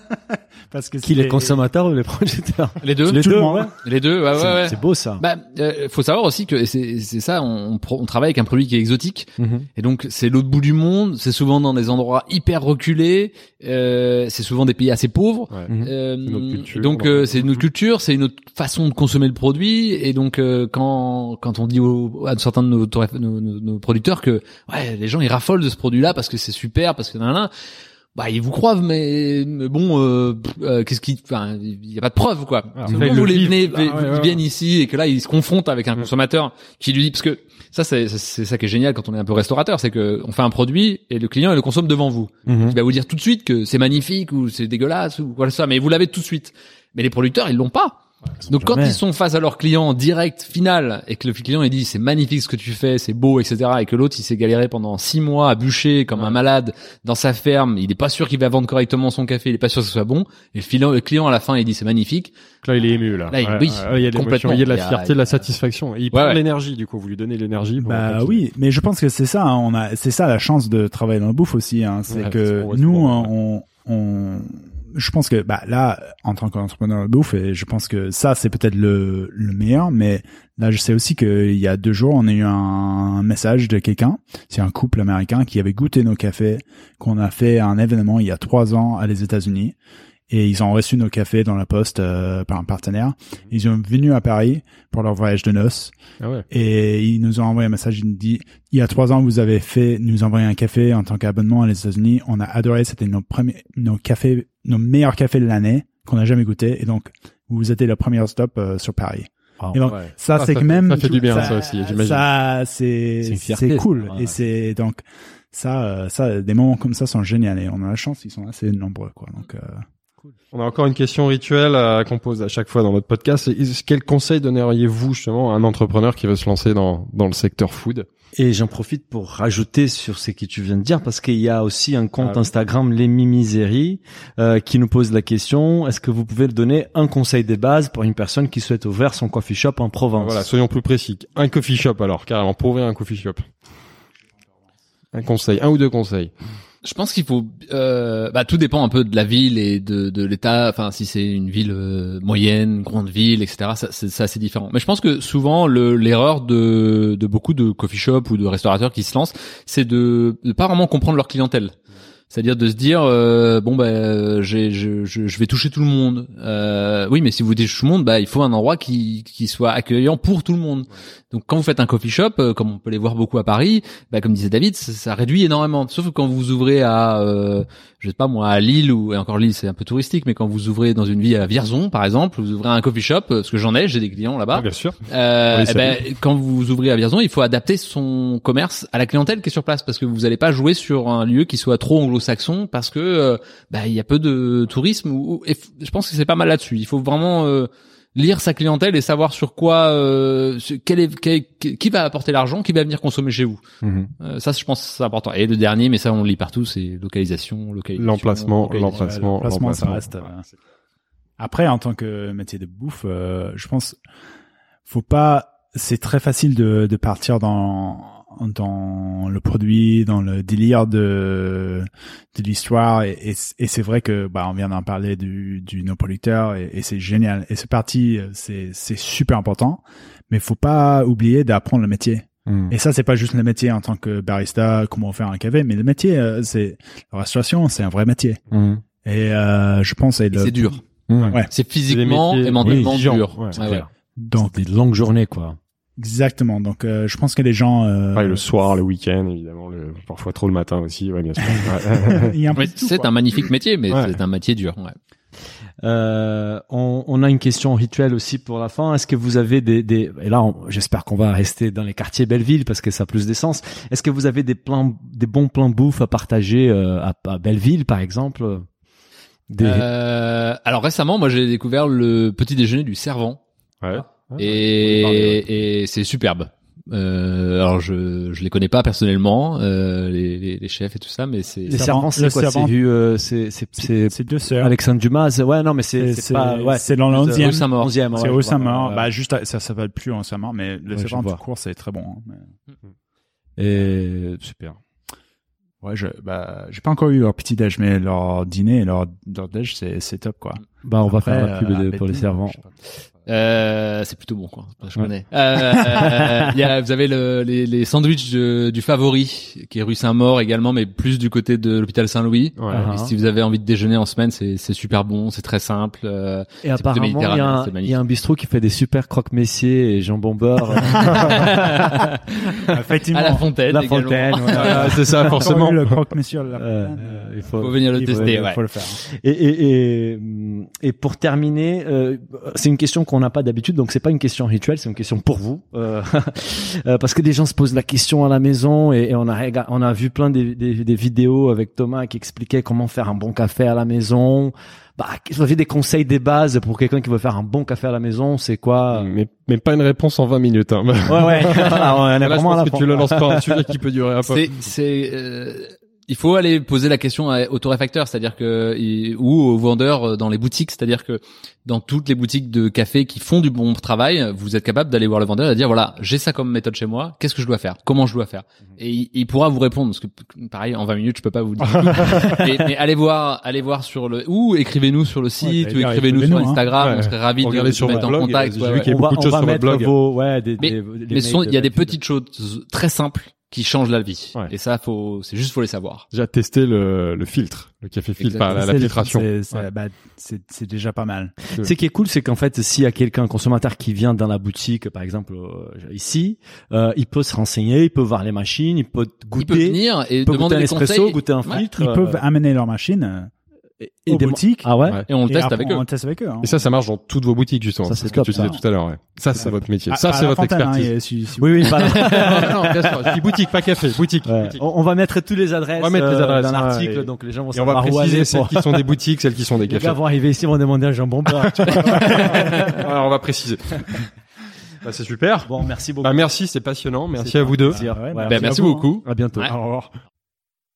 parce que Qui les consommateurs ou les producteurs Les deux. Les tout deux, le monde. ouais. Les deux. Ouais, ouais, C'est- ouais. C'est beau ça. Bah, euh, faut savoir aussi que c'est c'est ça. On, on travaille avec un produit qui est exotique, Mhm. et donc c'est l'autre bout du monde. C'est souvent dans des endroits hyper reculés. Euh, c'est souvent des pays assez pauvres. Ouais. Mhm. Euh, notre culture. donc euh, c'est une autre culture, c'est une autre façon de consommer le produit. Et donc euh, quand quand on dit aux, à certains de nos, nos, nos- nos producteurs que ouais les gens ils raffolent de ce produit-là parce que c'est super, parce que nan, nan, bah ils vous croient mais, mais bon euh, euh, qu'est-ce qui enfin il y a pas de preuve quoi. Alors, vous le les venez, Ah, ouais, ouais, ils viennent ici et que là ils se confrontent avec un Mm. consommateur qui lui dit parce que ça c'est c'est ça qui est génial quand on est un peu restaurateur c'est que on fait un produit et le client il le consomme devant vous. Mhm. il va vous dire tout de suite que c'est magnifique ou c'est dégueulasse ou voilà ça mais vous l'avez tout de suite. Mais les producteurs ils l'ont pas donc quand jamais. ils sont face à leur client en direct final et que le client il dit c'est magnifique ce que tu fais c'est beau etc et que l'autre il s'est galéré pendant six mois à bûcher comme un malade dans sa ferme il est pas sûr qu'il va vendre correctement son café il est pas sûr que ce soit bon et le client, le client à la fin il dit c'est magnifique Là, il est ému, là. Là, il- Ouais, oui, ouais, il y a complètement. il y a de la fierté, de la satisfaction. Et il Ouais, prend ouais. l'énergie, du coup. Vous lui donnez l'énergie. Bah continuer. oui, mais je pense que c'est ça. hein, on a, c'est ça la chance de travailler dans la bouffe aussi. Hein, c'est Ouais, que nous, pour- on, on, je pense que bah là, en tant qu'entrepreneur de bouffe, et je pense que ça c'est peut-être le, le meilleur. Mais là, je sais aussi qu'il y a deux jours, on a eu un message de quelqu'un. C'est un couple américain qui avait goûté nos cafés, qu'on a fait un événement il y a trois ans à les États-Unis. Et ils ont reçu nos cafés dans la poste euh, par un partenaire. Ils sont venus à Paris pour leur voyage de noces. Ah ouais. Et ils nous ont envoyé un message, il nous dit, il y a trois ans, vous avez fait, nous envoyer un café en tant qu'abonnement à les États-Unis. On a adoré, c'était nos premiers, nos cafés, nos meilleurs cafés de l'année qu'on a jamais goûté. Et donc, vous étiez le premier stop euh, sur Paris. Wow. Et donc, Ouais. ça, Ah, c'est ça que même, ça fait du bien, ça aussi, j'imagine. Ça, C'est c'est, cool. ça. Ouais. Et c'est, donc, ça, euh, ça, des moments comme ça sont géniaux. Et on a la chance, ils sont assez nombreux, quoi. Donc, euh, On a encore une question rituelle euh, qu'on pose à chaque fois dans notre podcast. Quel conseil donneriez-vous justement à un entrepreneur qui veut se lancer dans, dans le secteur food? Et j'en profite pour rajouter sur ce que tu viens de dire parce qu'il y a aussi un compte Ah. Instagram Les Mimiseries euh, qui nous pose la question est-ce que vous pouvez le donner un conseil des bases pour une personne qui souhaite ouvrir son coffee shop en Provence? Voilà, soyons plus précis. Un coffee shop alors, carrément, pour ouvrir un coffee shop. Un conseil, un ou deux conseils. Je pense qu'il faut. Euh, bah, tout dépend un peu de la ville et de, de l'état. Enfin, si c'est une ville euh, moyenne, grande ville, etc. Ça, c'est, différent. Mais je pense que souvent le, l'erreur de, de beaucoup de coffee shops ou de restaurateurs qui se lancent, c'est de, de pas vraiment comprendre leur clientèle. C'est-à-dire de se dire euh, bon bah je, je, je vais toucher tout le monde. Euh, oui, mais si vous touchez tout le monde, bah il faut un endroit qui qui soit accueillant pour tout le monde. Donc quand vous faites un coffee shop, euh, comme on peut les voir beaucoup à Paris, bah comme disait David, ça, ça réduit énormément. Sauf que quand vous ouvrez à euh, je sais pas moi à Lille ou et encore Lille c'est un peu touristique, mais quand vous ouvrez dans une ville à Vierzon par exemple, vous ouvrez un coffee shop euh, parce que j'en ai, j'ai des clients là-bas. bien sûr. Euh, Oui, eh ben, quand vous ouvrez à Vierzon, il faut adapter son commerce à la clientèle qui est sur place parce que vous n'allez pas jouer sur un lieu qui soit trop anglo-saxon parce que euh, bah, il y a peu de tourisme. Ou, et je pense que c'est pas mal là-dessus. Il faut vraiment euh, lire sa clientèle et savoir sur quoi, euh, sur- quel est, quel- qui va apporter l'argent, qui va venir consommer chez vous. Mhm. Euh, ça, je pense, que c'est important. Et le dernier, mais ça on le lit partout, c'est localisation, localisation. L'emplacement, l'emplacement, l'emplacement, ça reste. euh, Après, en tant que métier de bouffe, euh, je pense, faut pas. C'est très facile de, de partir dans dans le produit, dans le délire de de l'histoire, et, et, et c'est vrai que bah on vient d'en parler du du Napoliteur, et, et c'est génial. Et c'est parti, c'est c'est super important, mais faut pas oublier d'apprendre le métier. Mhm. Et ça, c'est pas juste le métier en tant que barista, comment faire un café, mais le métier, euh, c'est la restauration, c'est un vrai métier. Mhm. Et euh, je pense, le, C'est dur. Mhm. Ouais. C'est physiquement et mentalement exigeants. dur. Ouais, Ouais, clair. donc des longues journées quoi. Exactement. Donc, euh, je pense que les gens, euh, Ouais, le soir, le week-end, évidemment, le, parfois trop le matin aussi, ouais, bien sûr. Ouais. il y a un peu Ouais, de tout, c'est quoi. un magnifique métier, mais Ouais. c'est un métier dur. Ouais. Euh, on, on a une question rituelle aussi pour la fin. Est-ce que vous avez des, des et là on- j'espère qu'on va rester dans les quartiers Belleville parce que ça a plus d'essence. Est-ce que vous avez des plans, des bons plans bouffe à partager euh, à, à Belleville par exemple? Des... Euh, alors récemment, moi j'ai découvert le petit déjeuner du Servant Ouais. Et, et c'est superbe. Euh, alors je je les connais pas personnellement euh, les, les, les chefs et tout ça, mais c'est Les servants- servants, c'est le quoi C'est vu, euh, c'est c'est c'est C'est deux sœurs. Alexandre Dumas. c'est- Ouais, non, mais c'est C'est c'est pas. Ouais, c'est dans le plus, 11e. rue Saint-Maur. 11e, C'est ouais, au ouais. Bah, juste, à- ça s'appelle plus en Saint-Maur, mais le Ouais, je servant vois. tout court, c'est très bon. hein, mais- Et super. Ouais, je, bah, j'ai pas encore eu leur petit déj, mais leur dîner et leur, leur déj, c'est, c'est top, quoi. Bah, on va Après, faire la pub euh, de- pour les servants. Euh, c'est plutôt bon, quoi. Je connais. Euh, il y a, vous avez le, les, les sandwichs de- du favori, qui est rue Saint-Maur également, mais plus du côté de l'hôpital Saint-Louis. Ouais. Et si vous avez envie de déjeuner en semaine, c'est c'est super bon, c'est très simple. euh, Et apparemment, il y, a un, c'est il magnifique. y a un bistrot qui fait des super croque-messiers et jambon beurre. Effectivement. à la fontaine. La également. fontaine, ouais. Ah, c'est ça, forcément. Le Euh, euh, il faut, Faut venir le Il faut- tester, il ouais. faut le faire. Et, et, et, et pour terminer, euh, c'est une question qu'on n'a pas d'habitude, donc c'est pas une question rituelle, c'est une question pour vous, euh, euh, parce que des gens se posent la question à la maison et, et on a on a vu plein des, des, des vidéos avec Thomas qui expliquait comment faire un bon café à la maison. Bah, vous avez des conseils, des bases pour quelqu'un qui veut faire un bon café à la maison, c'est quoi Mais, mais pas une réponse en 20 minutes. Hein. Ouais, ouais. Voilà, on est Là, je vraiment à la que tu le lances pas un sujet qui peut durer un peu. C'est, c'est, euh, il faut aller poser la question à- au torréfacteur, c'est-à-dire que il- ou aux vendeurs euh, dans les boutiques, c'est-à-dire que dans toutes les boutiques de café qui font du bon travail, vous êtes capable d'aller voir le vendeur et de dire voilà, j'ai ça comme méthode chez moi, qu'est-ce que je dois faire, comment je dois faire, et il, il pourra vous répondre parce que pareil en 20 minutes je peux pas vous dire. tout. mais, mais allez voir, allez voir sur le ou écrivez-nous sur le site ou écrivez-nous sur hein. Instagram, Ouais. on serait ravis de vous mettre en contact. j'ai ouais, vu ouais. qu'il y a beaucoup de choses sur mettre blog. vos, ouais, des, Mais des- des il y a des petites choses très simples qui changent la vie. Ouais. Et ça, faut, c'est juste faut les savoir. Déjà tester le, le filtre, le café filtre, pas la, filtration. c'est- c'est- Ouais. bah, C'est c'est déjà pas mal. Ce qui est cool, c'est qu'en fait, s'il y a quelqu'un, un consommateur qui vient dans la boutique, par exemple euh, ici, euh, il peut se renseigner, il peut voir les machines, il peut Il peut goûter, venir et il peut goûter demander un des espresso, conseils. goûter un Ouais. filtre. Ils euh, peuvent amener leur machine et, aux des- boutiques. Ah ouais. Et on le et test après, avec eux. On le teste avec eux. hein. Et ça, ça marche dans toutes vos boutiques, justement. Ça, c'est ce que tu disais tout à l'heure. Ouais. Ça, c'est votre métier. Ça, c'est votre fontaine, hein, expertise. et si- si- Oui, oui. pardon. non, non, bien sûr. Je dis boutique, pas café. Boutique. Ouais. boutique. On, on va mettre toutes les adresses, On va mettre les euh, adresses, dans l'article, donc les gens vont Et on va préciser celles qui sont des boutiques, celles qui sont des Les cafés. gars vont arriver ici, vont demander un jambon. Alors, on va préciser. Bah, c'est super. bon, merci beaucoup. Bah, merci, c'est passionnant. Merci C'était à vous deux. merci vous, beaucoup. À bientôt. Au revoir.